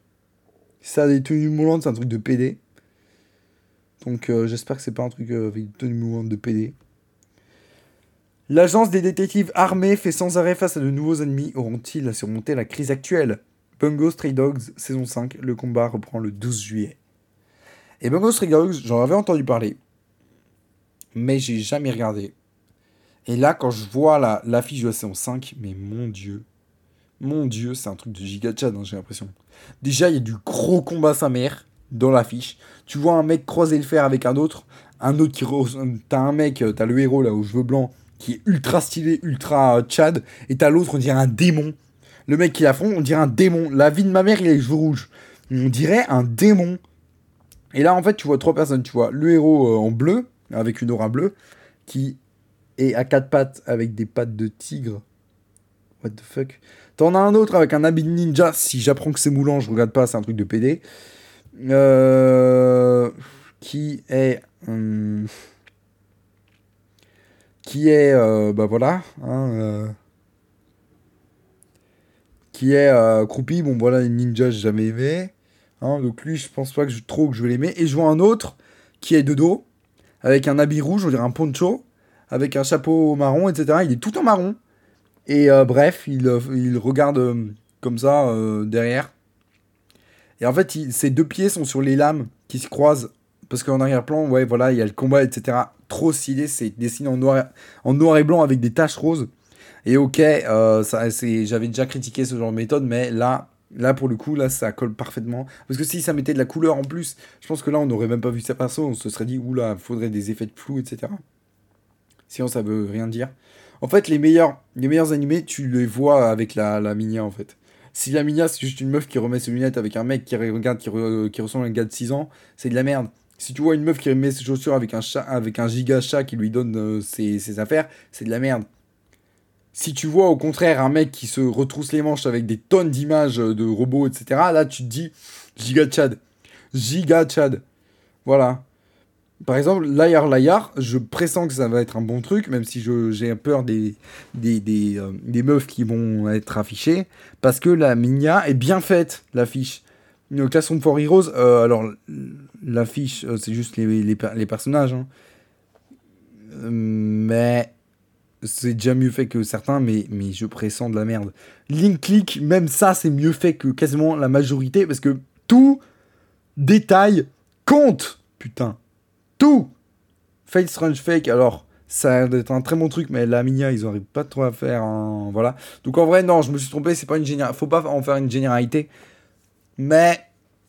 Ça des tenues moulantes, c'est un truc de PD. Donc euh, j'espère que c'est pas un truc euh, avec des tenues moulantes de PD. L'agence des détectives armés fait sans arrêt face à de nouveaux ennemis. Auront-ils à surmonter la crise actuelle? Bungo Stray Dogs, saison 5. Le combat reprend le 12 juillet. Et Bungo Stray Dogs, j'en avais entendu parler. Mais j'ai jamais regardé. Et là, quand je vois l'affiche de la saison 5, mais mon dieu. Mon dieu, c'est un truc de giga chat, hein, j'ai l'impression. Déjà, il y a du gros combat sa mère dans l'affiche. Tu vois un mec croiser le fer avec un autre. Un autre qui. T'as un mec, euh, t'as le héros là aux cheveux blancs qui est ultra stylé, ultra Chad, et t'as l'autre, on dirait un démon. Le mec qui affronte, on dirait un démon. La vie de ma mère, il a les cheveux rouges. On dirait un démon. Et là, en fait, tu vois trois personnes. Tu vois le héros euh, en bleu, avec une aura bleue, qui est à quatre pattes avec des pattes de tigre. What the fuck? T'en as un autre avec un habit de ninja. Si j'apprends que c'est moulant, je regarde pas, c'est un truc de PD. Euh, qui est. Hum, qui est, euh, bah voilà, hein, euh, qui est Croupi. Bon, voilà, les ninjas, j'ai jamais aimé. Hein, donc lui, je pense pas que je, trop que je vais l'aimer. Et je vois un autre qui est de dos, avec un habit rouge, on dirait un poncho, avec un chapeau marron, etc. Il est tout en marron. Et bref, il, il regarde comme ça derrière. Et en fait, ses deux pieds sont sur les lames qui se croisent. Parce qu'en arrière-plan, ouais, voilà, il y a le combat, etc trop stylé. C'est dessiné en noir, et blanc avec des taches roses. Et ok, euh, j'avais déjà critiqué ce genre de méthode, mais là, là pour le coup, là, ça colle parfaitement. Parce que si ça mettait de la couleur en plus, je pense que là, on n'aurait même pas vu sa perso. On se serait dit, oula, faudrait des effets de flou, etc. Sinon, ça veut rien dire. En fait, les meilleurs, les meilleurs animés, tu les vois avec la, la Minia, en fait. Si la Minia, c'est juste une meuf qui remet ses lunettes avec un mec qui regarde, qui, qui ressemble à un gars de 6 ans, c'est de la merde. Si tu vois une meuf qui remet ses chaussures avec un, chat, avec un giga chat qui lui donne euh, ses, affaires, c'est de la merde. Si tu vois au contraire un mec qui se retrousse les manches avec des tonnes d'images euh, de robots, etc., là tu te dis giga chad. Giga chad. Voilà. Par exemple, Liar Liar, je pressens que ça va être un bon truc, même si j'ai peur des, des, des, euh, des, meufs qui vont être affichées, parce que la Minia est bien faite, l'affiche. Classroom for Heroes, euh, alors l'affiche, euh, c'est juste les, les, personnages. Hein. Mais c'est déjà mieux fait que certains, mais, mais je pressens de la merde. Link Click, même ça, c'est mieux fait que quasiment la majorité, parce que tout détail compte. Putain. Tout. Fate Strange Fake, alors, ça a d'être un très bon truc, mais la Minia, ils n'arrivent pas trop à faire. Voilà. Donc en vrai, non, je me suis trompé, c'est pas une. Faut pas en faire une généralité. Mais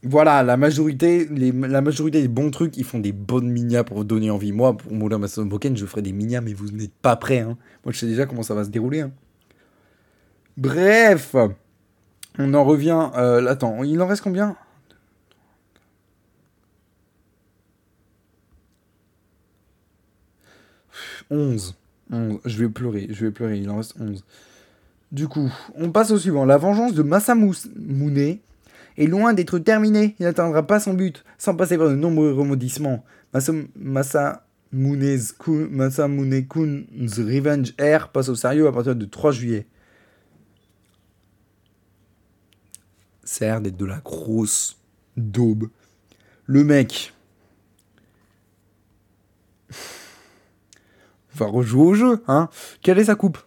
voilà, la majorité, la majorité des bons trucs, ils font des bonnes minas pour vous donner envie. Moi, pour Moulin Mason Boken, je ferai des minas, mais vous n'êtes pas prêts. Hein. Moi, je sais déjà comment ça va se dérouler. Hein. Bref, on en revient. Euh, attends, il en reste combien? 11. 11. Je vais pleurer, je vais pleurer, il en reste 11. Du coup, on passe au suivant. La vengeance de Masamune est loin d'être terminé. Il n'atteindra pas son but sans passer par de nombreux remodissements. Masa Kun's Revenge Air passe au sérieux à partir du 3 juillet. Ça a l'air d'être de la grosse daube. Le mec va rejouer au jeu, hein Quelle est sa coupe?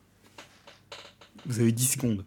Vous avez 10 secondes.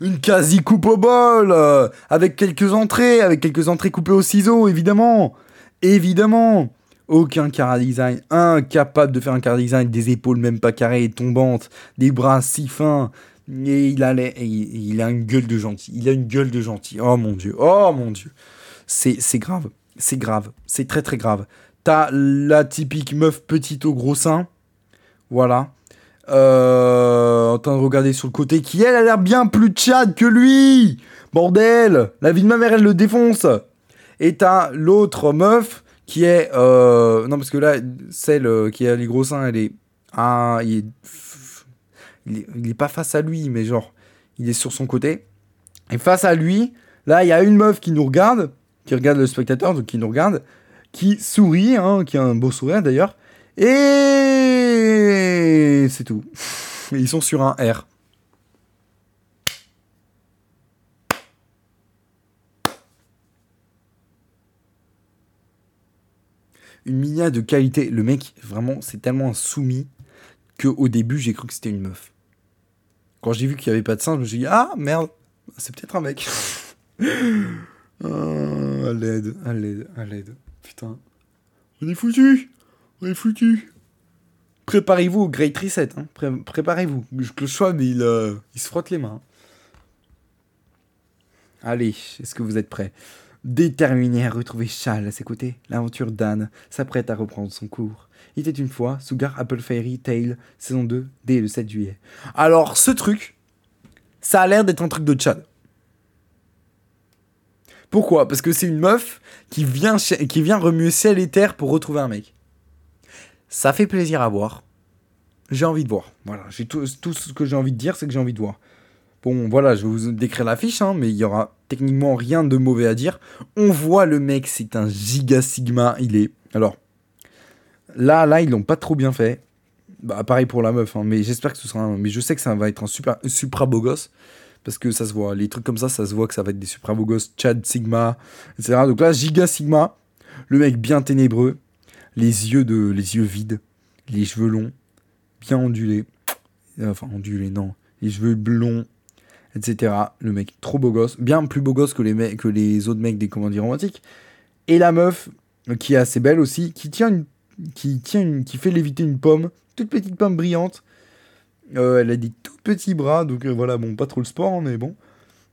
une quasi coupe au bol, euh, avec quelques entrées, avec quelques entrées coupées au ciseau, évidemment. Évidemment. Aucun cara design, incapable de faire un cara design, des épaules même pas carrées, tombantes, des bras si fins. Et il a, il a une gueule de gentil. Il a une gueule de gentil. Oh mon dieu. Oh mon dieu. C'est grave. C'est grave. C'est très très grave. T'as la typique meuf petite au gros sein. Voilà. euh, en train de regarder sur le côté, qui elle a l'air bien plus tchad que lui Bordel La vie de ma mère, elle le défonce Et t'as l'autre meuf qui est... Euh, non, parce que là, celle euh, qui a les gros seins, elle est... Ah, il est... Il est, il est pas face à lui, mais genre, il est sur son côté. Et face à lui, là, il y a une meuf qui nous regarde, qui regarde le spectateur, donc qui nous regarde, qui sourit, hein, qui a un beau sourire d'ailleurs. Et c'est tout. Ils sont sur un R. Une minia de qualité. Le mec, vraiment, c'est tellement un soumis que au début, j'ai cru que c'était une meuf. Quand j'ai vu qu'il n'y avait pas de sein, je me suis dit Ah merde, c'est peut-être un mec. [laughs] ah, à l'aide, à l'aide, à l'aide. Putain. On est foutu On est foutu Préparez-vous au Great Reset. Hein. Préparez-vous. Le Schwab, il, euh, il se frotte les mains. Allez, est-ce que vous êtes prêts? Déterminé à retrouver Charles à ses côtés, l'aventure d'Anne s'apprête à reprendre son cours. Il était une fois Sugar Apple Fairy Tale, saison 2, dès le 7 juillet. Alors, ce truc, ça a l'air d'être un truc de Chad. Pourquoi? Parce que c'est une meuf qui vient, qui vient remuer ciel et terre pour retrouver un mec. Ça fait plaisir à voir. J'ai envie de voir. Voilà, j'ai tout, ce que j'ai envie de dire, c'est que j'ai envie de voir. Bon, voilà, je vais vous décrire l'affiche, hein, mais il y aura techniquement rien de mauvais à dire. On voit le mec, c'est un giga sigma. Il est. Alors, là, là, ils l'ont pas trop bien fait. Bah, pareil pour la meuf, hein, mais j'espère que ce sera un... Mais je sais que ça va être un super, supra beau gosse. Parce que ça se voit. Les trucs comme ça, ça se voit que ça va être des supra beau gosses. Chad Sigma, etc. Donc là, giga Sigma. Le mec bien ténébreux les yeux de les yeux vides, les cheveux longs, bien ondulés, enfin ondulés non, les cheveux blonds, etc. Le mec trop beau gosse, bien plus beau gosse que les que les autres mecs des comédies romantiques. Et la meuf qui est assez belle aussi, qui tient une qui tient une, qui fait léviter une pomme, toute petite pomme brillante. Euh, elle a des tout petits bras, donc euh, voilà, bon, pas trop le sport, mais bon.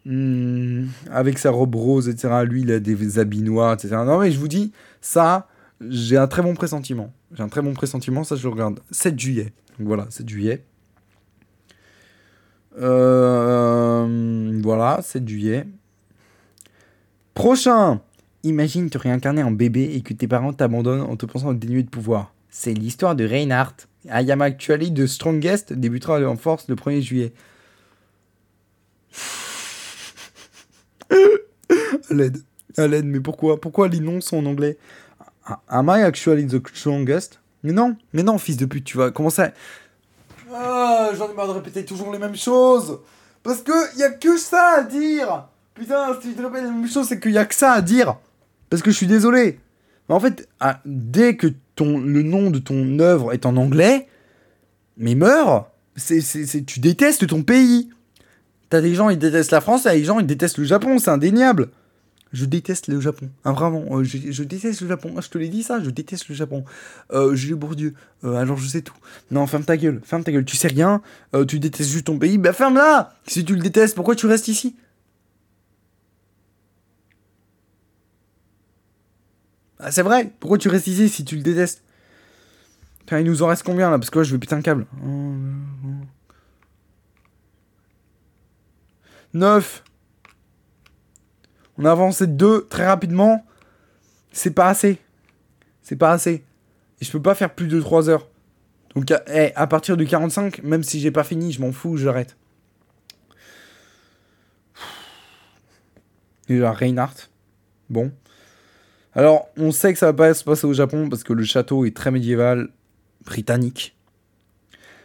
Hmm, avec sa robe rose, etc. Lui, il a des habits noirs, etc. Non, mais je vous dis, ça, j'ai un très bon pressentiment. J'ai un très bon pressentiment, ça je le regarde. 7 juillet. Donc voilà, 7 juillet. Euh, voilà, 7 juillet. Prochain Imagine te réincarner en bébé et que tes parents t'abandonnent en te pensant dénué de pouvoir. C'est l'histoire de Reinhardt. Ayama Actually de Strongest débutera en force le 1er juillet. [laughs] l'aide. L'aide, mais pourquoi? Pourquoi les noms sont en anglais? Am I actually the strongest? Mais non, mais non, fils de pute, tu vas commencer à... Ah, j'en ai marre de répéter toujours les mêmes choses Parce que y a que ça à dire Putain, si tu te répètes les mêmes choses, c'est qu'il y a que ça à dire Parce que je suis désolé En fait, ah, dès que ton, le nom de ton œuvre est en anglais, mais meurs c'est, Tu détestes ton pays T'as des gens, ils détestent la France, t'as des gens, ils détestent le Japon, c'est indéniable je déteste le Japon. Ah, vraiment, euh, je, déteste le Japon. Je te l'ai dit ça, je déteste le Japon. Euh, Bourdieu, euh, alors je sais tout. Non, ferme ta gueule, ferme ta gueule. Tu sais rien, euh, tu détestes juste ton pays, bah ferme-la Si tu le détestes, pourquoi tu restes ici? Ah, C'est vrai, pourquoi tu restes ici si tu le détestes? Il nous en reste combien là? Parce que là, je vais péter un câble. 9 on a avancé deux très rapidement. C'est pas assez. C'est pas assez. Et je peux pas faire plus de 3 heures. Donc à, eh, à partir de 45, même si j'ai pas fini, je m'en fous, j'arrête. Là, Reinhardt. Bon. Alors, on sait que ça va pas se passer au Japon parce que le château est très médiéval, britannique.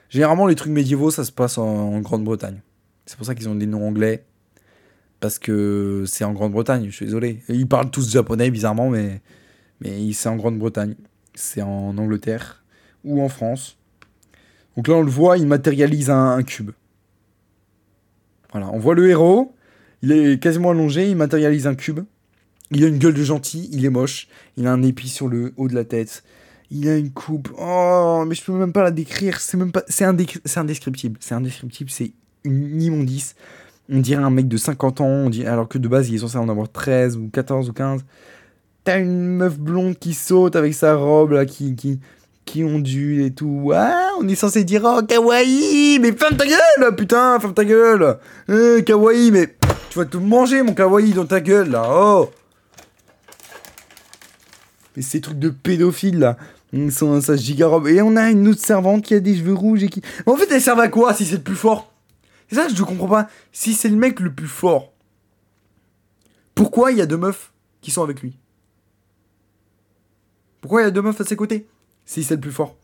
Généralement, les trucs médiévaux, ça se passe en Grande-Bretagne. C'est pour ça qu'ils ont des noms anglais parce que c'est en Grande-Bretagne, je suis désolé. Ils parlent tous japonais bizarrement, mais, mais c'est en Grande-Bretagne. C'est en Angleterre ou en France. Donc là, on le voit, il matérialise un, cube. Voilà, on voit le héros, il est quasiment allongé, il matérialise un cube. Il a une gueule de gentil, il est moche, il a un épi sur le haut de la tête. Il a une coupe. Oh, mais je peux même pas la décrire. C'est même pas. C'est indescriptible. C'est indescriptible. C'est une immondice on dirait un mec de 50 ans, alors que de base il est censé en avoir 13 ou 14 ou 15. T'as une meuf blonde qui saute avec sa robe là, qui, qui, qui ondule et tout. Ah, on est censé dire oh kawaii, mais ferme ta gueule, putain, ferme ta gueule. Eh, kawaii, mais tu vas tout manger mon kawaii dans ta gueule là. Oh. Mais ces trucs de pédophiles là. Sont ça gigarobe. Et on a une autre servante qui a des cheveux rouges et qui. Mais en fait, elle sert à quoi si c'est le plus fort? C'est ça que je comprends pas. Si c'est le mec le plus fort, pourquoi il y a deux meufs qui sont avec lui? Pourquoi il y a deux meufs à ses côtés Si c'est le plus fort?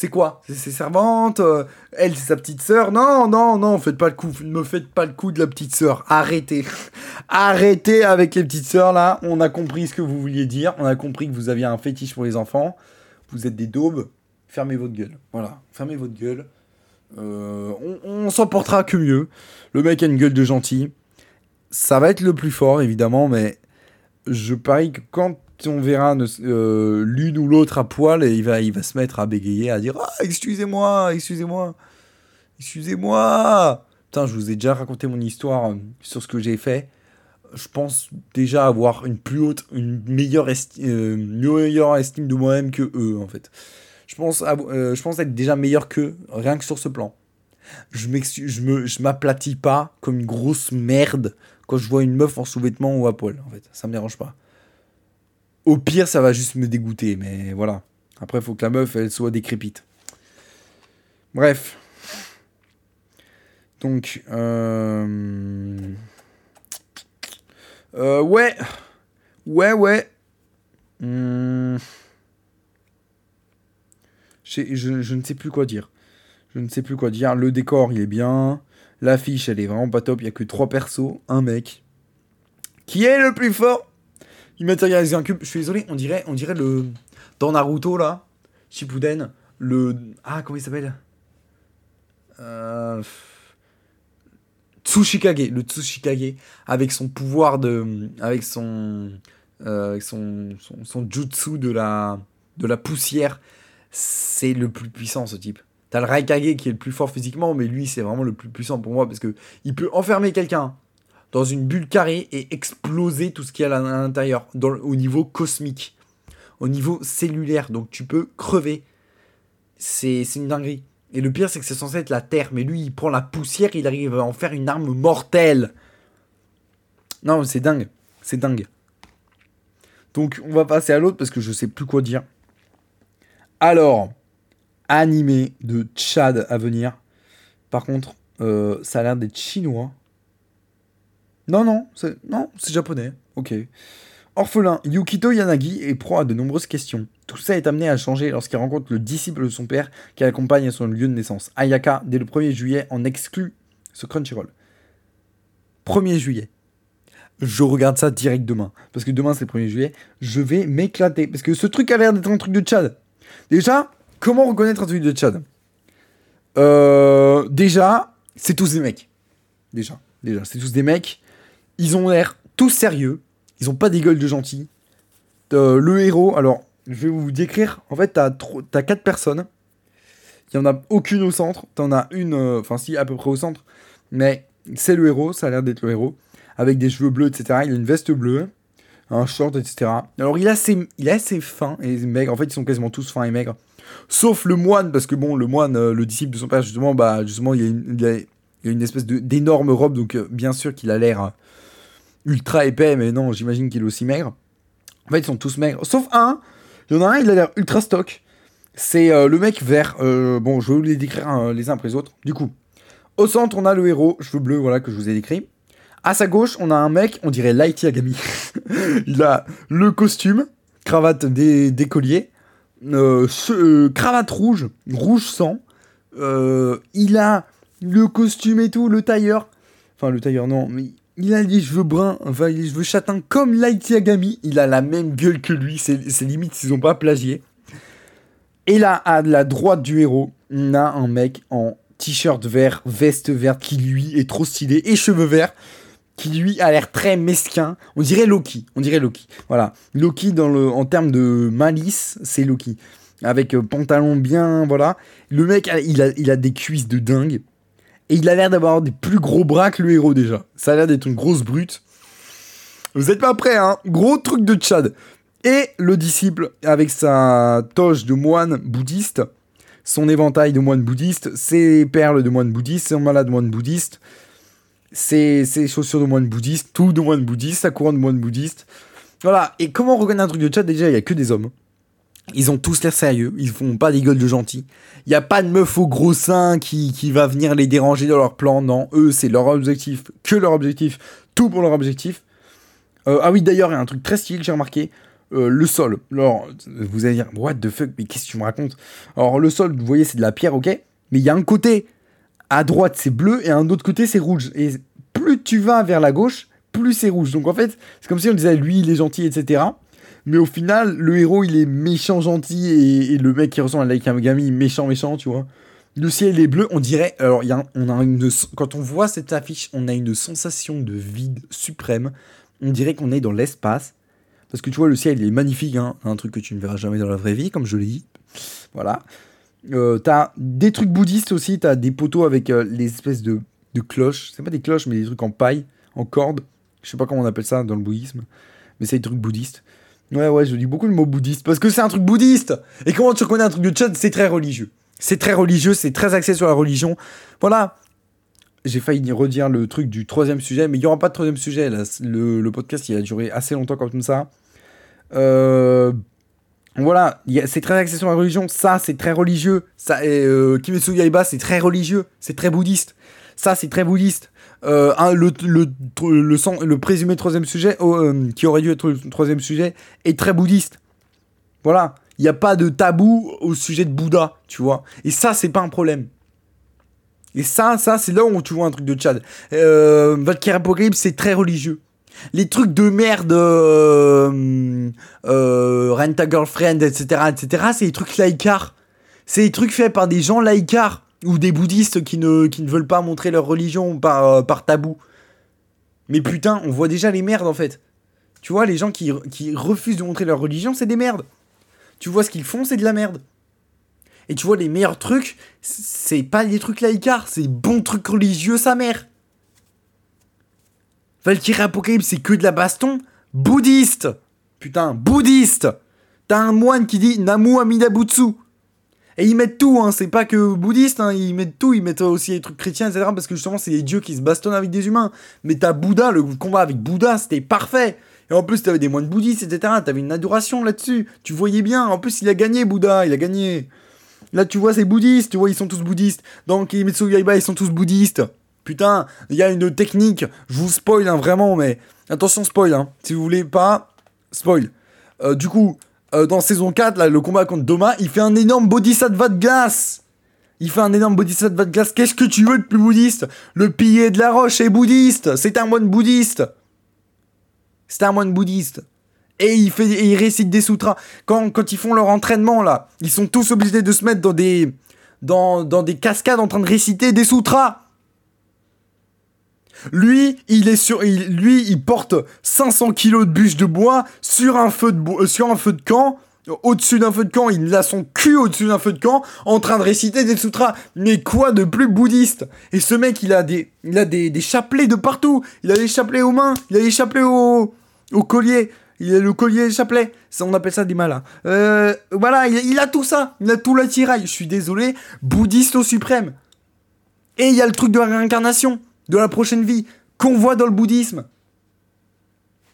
C'est quoi? C'est ses servantes euh, Elle, c'est sa petite sœur? Non, non, non, faites pas le coup. Ne me faites pas le coup de la petite sœur. Arrêtez. [laughs] Arrêtez avec les petites sœurs là. On a compris ce que vous vouliez dire. On a compris que vous aviez un fétiche pour les enfants. Vous êtes des daubes. Fermez votre gueule. Voilà. Fermez votre gueule. Euh, on, on s'en portera que mieux. Le mec a une gueule de gentil. Ça va être le plus fort, évidemment, mais je parie que quand on verra euh, l'une ou l'autre à poil, et il va, il va se mettre à bégayer, à dire Ah, excusez-moi, excusez-moi, excusez-moi. Putain, je vous ai déjà raconté mon histoire euh, sur ce que j'ai fait. Je pense déjà avoir une plus haute, une meilleure, euh, meilleure estime de moi-même que eux, en fait. Je pense, je pense être déjà meilleur qu'eux, rien que sur ce plan. Je je m'aplatis pas comme une grosse merde quand je vois une meuf en sous-vêtements ou à poil, en fait. Ça me dérange pas. Au pire, ça va juste me dégoûter, mais voilà. Après, il faut que la meuf, elle soit décrépite. Bref. Donc, euh... Euh, ouais. Ouais, ouais. Hmm. Je, je, ne sais plus quoi dire. Je ne sais plus quoi dire. Le décor, il est bien. L'affiche, elle est vraiment pas top. Il y a que trois persos. Un mec. Qui est le plus fort? Il matérialise un cube. Je suis désolé, on dirait, on dirait le. Dans Naruto, là, Shippuden, le. Ah, comment il s'appelle? Euh... Tsushikage, le Tsushikage, avec son pouvoir de. Avec son. Euh, avec son, son, jutsu de la, de la poussière. C'est le plus puissant, ce type. T'as le Raikage qui est le plus fort physiquement, mais lui, c'est vraiment le plus puissant pour moi parce que il peut enfermer quelqu'un dans une bulle carrée et exploser tout ce qu'il y a à l'intérieur, au niveau cosmique, au niveau cellulaire. Donc tu peux crever. C'est une dinguerie. Et le pire, c'est que c'est censé être la Terre, mais lui, il prend la poussière, il arrive à en faire une arme mortelle. Non, c'est dingue. C'est dingue. Donc, on va passer à l'autre parce que je sais plus quoi dire. Alors, animé de Tchad à venir. Par contre, euh, ça a l'air d'être chinois. Non, non, c'est non, c'est japonais. Ok. Orphelin, Yukito Yanagi est proie à de nombreuses questions. Tout ça est amené à changer lorsqu'il rencontre le disciple de son père qui l'accompagne à son lieu de naissance. Ayaka, dès le 1er juillet, en exclut ce Crunchyroll. 1er juillet. Je regarde ça direct demain. Parce que demain, c'est le 1er juillet. Je vais m'éclater. Parce que ce truc a l'air d'être un truc de Tchad. Déjà, comment reconnaître un truc de Tchad? Euh, Déjà, c'est tous des mecs. Déjà, déjà, c'est tous des mecs. Ils ont l'air tous sérieux. Ils ont pas des gueules de gentils. Euh, le héros, alors, je vais vous décrire. En fait, t'as, as quatre personnes. Il n'y en a aucune au centre. T'en as une, euh, enfin, si, à peu près au centre. Mais c'est le héros, ça a l'air d'être le héros. Avec des cheveux bleus, etc. Il a une veste bleue, un short, etc. Alors, il est assez, fin et maigre. En fait, ils sont quasiment tous fins et maigres. Sauf le moine, parce que bon, le moine, euh, le disciple de son père, justement, bah, justement, il y a une, il a, une espèce d'énorme robe. Donc, bien sûr qu'il a l'air ultra épais, mais non, j'imagine qu'il est aussi maigre. En fait, ils sont tous maigres. Sauf un, il y en a un, il a l'air ultra stock. C'est euh, le mec vert. Euh, bon, je vais vous les décrire euh, les uns après les autres. Du coup, au centre, on a le héros, cheveux bleus, voilà, que je vous ai décrit. À sa gauche, on a un mec, on dirait Light Yagami. [laughs] il a le costume, cravate des, des colliers, cravate rouge, rouge sang. il a le costume et tout, le tailleur. Enfin, le tailleur, non, mais il a les cheveux bruns, enfin les cheveux châtains comme Light Yagami. Il a la même gueule que lui, c'est limite s'ils ont pas plagié. Et là, à la droite du héros, on a un mec en t-shirt vert, veste verte qui lui est trop stylé et cheveux verts qui lui a l'air très mesquin. On dirait Loki, on dirait Loki. Voilà, Loki en termes de malice, c'est Loki. Avec euh, pantalon bien, voilà. Le mec, il a, il a des cuisses de dingue. Et il a l'air d'avoir des plus gros bras que le héros déjà. Ça a l'air d'être une grosse brute. Vous êtes pas prêts, hein? Gros truc de Tchad. Et le disciple, avec sa toge de moine bouddhiste, son éventail de moine bouddhiste, ses perles de moine bouddhiste, son malade de moine bouddhiste, ses, ses chaussures de moine bouddhiste, tout de moine bouddhiste, sa couronne de moine bouddhiste. Voilà, et comment reconnaître un truc de chat Déjà, il y a que des hommes. Ils ont tous l'air sérieux, ils font pas des gueules de gentils. Il y a pas de meuf au gros sein qui, qui va venir les déranger dans leur plan, non. Eux, c'est leur objectif, que leur objectif, tout pour leur objectif. Euh, ah oui, d'ailleurs, il y a un truc très stylé que j'ai remarqué. Euh, le sol. Alors, vous allez dire, what the fuck, mais qu'est-ce que tu me racontes? Alors, le sol, vous voyez, c'est de la pierre, ok? Mais il y a un côté, à droite, c'est bleu, et un autre côté, c'est rouge. Et plus tu vas vers la gauche, plus c'est rouge. Donc, en fait, c'est comme si on disait, lui, il est gentil, etc. Mais au final, le héros, il est méchant, gentil, et, le mec qui ressemble à Yagami, méchant, méchant, tu vois. Le ciel est bleu, on dirait. Alors, y a, on a quand on voit cette affiche, on a une sensation de vide suprême. On dirait qu'on est dans l'espace parce que tu vois, le ciel, il est magnifique, hein. un truc que tu ne verras jamais dans la vraie vie, comme je l'ai dit. Voilà. Euh, t'as des trucs bouddhistes aussi, t'as des poteaux avec euh, les espèces de, de cloches. C'est pas des cloches, mais des trucs en paille, en corde. Je sais pas comment on appelle ça dans le bouddhisme, mais c'est des trucs bouddhistes. Ouais, ouais, je dis beaucoup le mot bouddhiste parce que c'est un truc bouddhiste. Et comment tu reconnais un truc de Tchad C'est très religieux. C'est très religieux, c'est très axé sur la religion. Voilà. J'ai failli redire le truc du troisième sujet, mais il n'y aura pas de troisième sujet. Le, podcast, il a duré assez longtemps comme ça. Euh, voilà, c'est très axé sur la religion. Ça, c'est très religieux. Ça, euh, Kimetsu Yaiba, c'est très religieux. C'est très bouddhiste. Ça, c'est très bouddhiste. Euh, le, présumé troisième sujet, oh, euh, qui aurait dû être le troisième sujet, est très bouddhiste. Voilà. Il n'y a pas de tabou au sujet de Bouddha, tu vois. Et ça, c'est pas un problème. Et ça, ça, c'est là où tu vois un truc de Tchad. Euh, Valkyrie Apocalypse, c'est très religieux. Les trucs de merde, euh, euh, Rent a Girlfriend, etc., etc., c'est des trucs laïcars. C'est des trucs faits par des gens laïcars ou des bouddhistes qui ne, veulent pas montrer leur religion par, euh, par tabou. Mais putain, on voit déjà les merdes en fait. Tu vois, les gens qui, refusent de montrer leur religion, c'est des merdes. Tu vois ce qu'ils font, c'est de la merde. Et tu vois, les meilleurs trucs, c'est pas des trucs laïcars, c'est bons trucs religieux, sa mère. Valkyrie Apocalypse, c'est que de la baston bouddhiste. Putain, bouddhiste. T'as un moine qui dit Namu Amida Butsu. Et ils mettent tout, hein, c'est pas que bouddhiste, hein, ils mettent tout, ils mettent aussi les trucs chrétiens, etc. Parce que justement, c'est des dieux qui se bastonnent avec des humains. Mais t'as Bouddha, le combat avec Bouddha, c'était parfait. Et en plus, t'avais des moines bouddhistes, etc. T'avais une adoration là-dessus. Tu voyais bien. En plus, il a gagné, Bouddha, il a gagné. Là, tu vois, c'est bouddhiste, tu vois, ils sont tous bouddhistes. Dans Kimetsu Yaiba, ils sont tous bouddhistes. Putain, il y a une technique, je vous spoil, hein, vraiment, mais attention, spoil, hein. Si vous voulez pas, spoil. Euh, du coup, euh, dans saison 4, là, le combat contre Doma, il fait un énorme bodhisattva de glace. Il fait un énorme bodhisattva de glace. Qu'est-ce que tu veux de plus bouddhiste? Le pilier de la roche est bouddhiste. C'est un moine bouddhiste. C'est un moine bouddhiste et il, fait, il récite des sutras. Quand, quand ils font leur entraînement, là, ils sont tous obligés de se mettre dans des, dans, dans des cascades en train de réciter des sutras. Lui, il est sur, lui, il porte 500 kilos de bûches de bois sur un feu de, camp. Au-dessus d'un feu de camp, il a son cul au-dessus d'un feu de camp, en train de réciter des sutras. Mais quoi de plus bouddhiste? Et ce mec, il a des, il a des, des chapelets de partout. Il a des chapelets aux mains, il a des chapelets au, collier. Il a le collier chapelet. Ça, on appelle ça des malins. Euh, voilà, il, a tout ça. Il a tout l'attirail. Je suis désolé. Bouddhiste au suprême. Et il y a le truc de la réincarnation. De la prochaine vie. Qu'on voit dans le bouddhisme.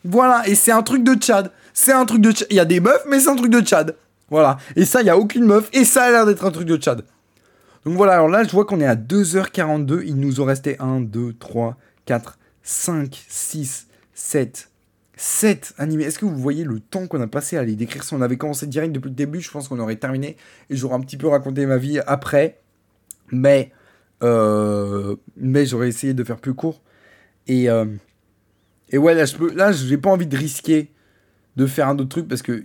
Voilà. Et c'est un truc de Tchad. C'est un truc de Tchad. Il y a des meufs, mais c'est un truc de Tchad. Voilà. Et ça, il n'y a aucune meuf. Et ça a l'air d'être un truc de Tchad. Donc voilà. Alors là, je vois qu'on est à 2h42. Il nous en restait 1, 2, 3, 4, 5, 6, 7, 7 animés. Est-ce que vous voyez le temps qu'on a passé à les décrire? Si on avait commencé direct depuis le début, je pense qu'on aurait terminé et j'aurais un petit peu raconté ma vie après. Mais, mais j'aurais essayé de faire plus court. Et, euh, et ouais, là, je peux, là, j'ai pas envie de risquer de faire un autre truc parce que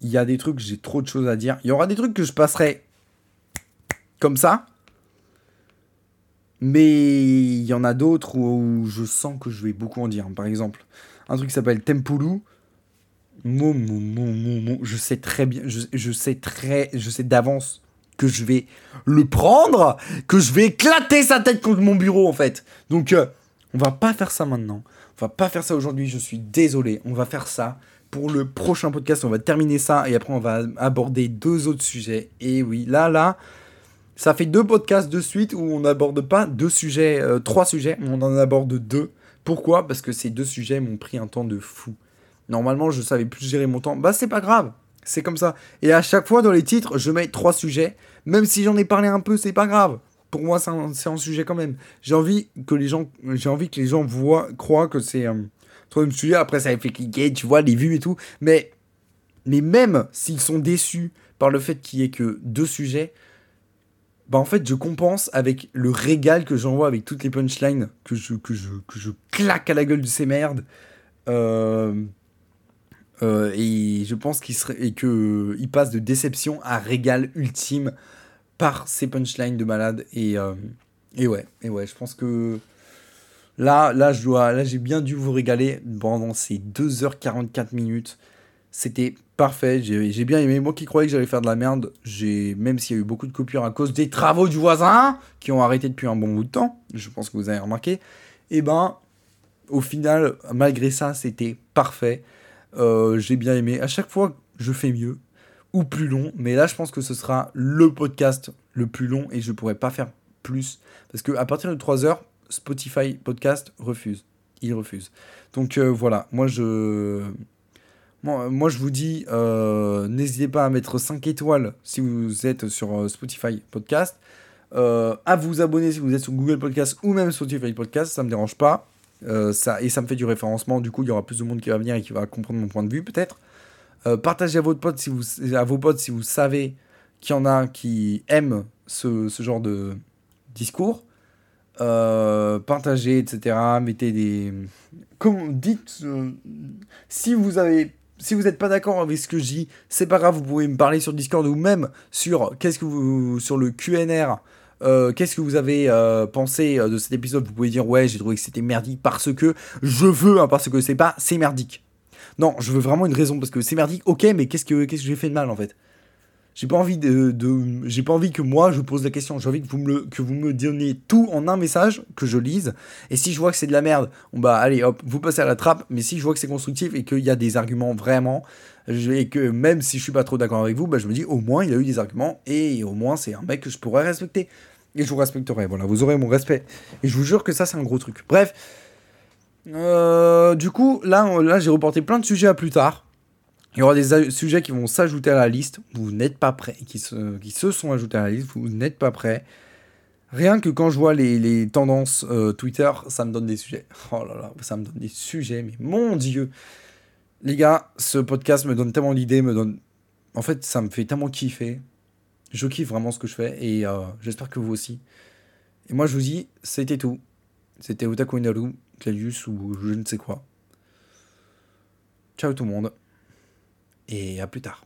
il y a des trucs, j'ai trop de choses à dire. Il y aura des trucs que je passerai comme ça. Mais il y en a d'autres où je sens que je vais beaucoup en dire. Par exemple, un truc qui s'appelle Tempulu. Je sais très bien, je, sais très, je sais d'avance que je vais le prendre, que je vais éclater sa tête contre mon bureau en fait. Donc, euh, on va pas faire ça maintenant. On va pas faire ça aujourd'hui. Je suis désolé. On va faire ça pour le prochain podcast, on va terminer ça et après on va aborder deux autres sujets. Et oui, là, là, ça fait deux podcasts de suite où on n'aborde pas deux sujets, euh, trois sujets, on en aborde deux. Pourquoi? Parce que ces deux sujets m'ont pris un temps de fou. Normalement, je savais plus gérer mon temps. Bah, c'est pas grave. C'est comme ça. Et à chaque fois, dans les titres, je mets trois sujets. Même si j'en ai parlé un peu, c'est pas grave. Pour moi, c'est un, sujet quand même. J'ai envie que les gens, voient, croient que c'est un troisième sujet. Après, ça fait cliquer, tu vois, les vues et tout. Mais, même s'ils sont déçus par le fait qu'il y ait que deux sujets, bah en fait, je compense avec le régal que j'envoie avec toutes les punchlines que je, que je, que je claque à la gueule de ces merdes. Euh, euh, et je pense qu'il serait et que il passe de déception à régal ultime par ces punchlines de malade. Et euh, et ouais et ouais je pense que là là je dois là j'ai bien dû vous régaler pendant ces 2h44 minutes. C'était parfait. J'ai bien aimé. Moi qui croyais que j'allais faire de la merde j'ai même s'il y a eu beaucoup de coupures à cause des travaux du voisin qui ont arrêté depuis un bon bout de temps je pense que vous avez remarqué et eh ben au final malgré ça c'était parfait euh, j'ai bien aimé. À chaque fois, je fais mieux ou plus long. Mais là, je pense que ce sera le podcast le plus long et je pourrais pas faire plus. Parce que à partir de 3 heures, Spotify Podcast refuse. Il refuse. Donc euh, voilà, moi je. Moi, je vous dis, euh, n'hésitez pas à mettre 5 étoiles si vous êtes sur Spotify Podcast. à vous abonner si vous êtes sur Google Podcast ou même Spotify Podcast, ça me dérange pas. Euh, et ça me fait du référencement, du coup il y aura plus de monde qui va venir et qui va comprendre mon point de vue peut-être. Euh, partagez à, votre pote si vous, à vos potes si vous savez qu'il y en a qui aiment ce, ce genre de discours. Euh, partagez, etc. Mettez des... Comme, dites, si vous avez... Si vous n'êtes pas d'accord avec ce que je dis, c'est pas grave, vous pouvez me parler sur Discord ou même sur, qu'est-ce que vous, sur le QNR euh, qu'est-ce que vous avez euh, pensé euh, de cet épisode? Vous pouvez dire ouais, j'ai trouvé que c'était merdique parce que je veux, hein, parce que c'est pas c'est merdique. Non, je veux vraiment une raison parce que c'est merdique. Ok, mais qu'est-ce que j'ai fait de mal en fait? J'ai pas envie de, j'ai pas envie que moi je pose la question. J'ai envie que vous me que vous me donniez tout en un message que je lise. Et si je vois que c'est de la merde, on bah allez hop, vous passez à la trappe. Mais si je vois que c'est constructif et qu'il y a des arguments vraiment, et que même si je suis pas trop d'accord avec vous, bah, je me dis au moins il a eu des arguments et au moins c'est un mec que je pourrais respecter. Et je vous respecterai. Voilà, vous aurez mon respect. Et je vous jure que ça, c'est un gros truc. Bref. Euh, du coup, là, là j'ai reporté plein de sujets à plus tard. Il y aura des sujets qui vont s'ajouter à la liste. Vous n'êtes pas prêts. Qui se, qui se sont ajoutés à la liste. Vous n'êtes pas prêts. Rien que quand je vois les, les tendances euh, Twitter, ça me donne des sujets. Oh là là, ça me donne des sujets. Mais mon Dieu. Les gars, ce podcast me donne tellement d'idées. Me donne... En fait, ça me fait tellement kiffer je kiffe vraiment ce que je fais et euh, j'espère que vous aussi. Et moi, je vous dis, c'était tout. C'était Otaku Inaru, ou je ne sais quoi. Ciao tout le monde. Et à plus tard.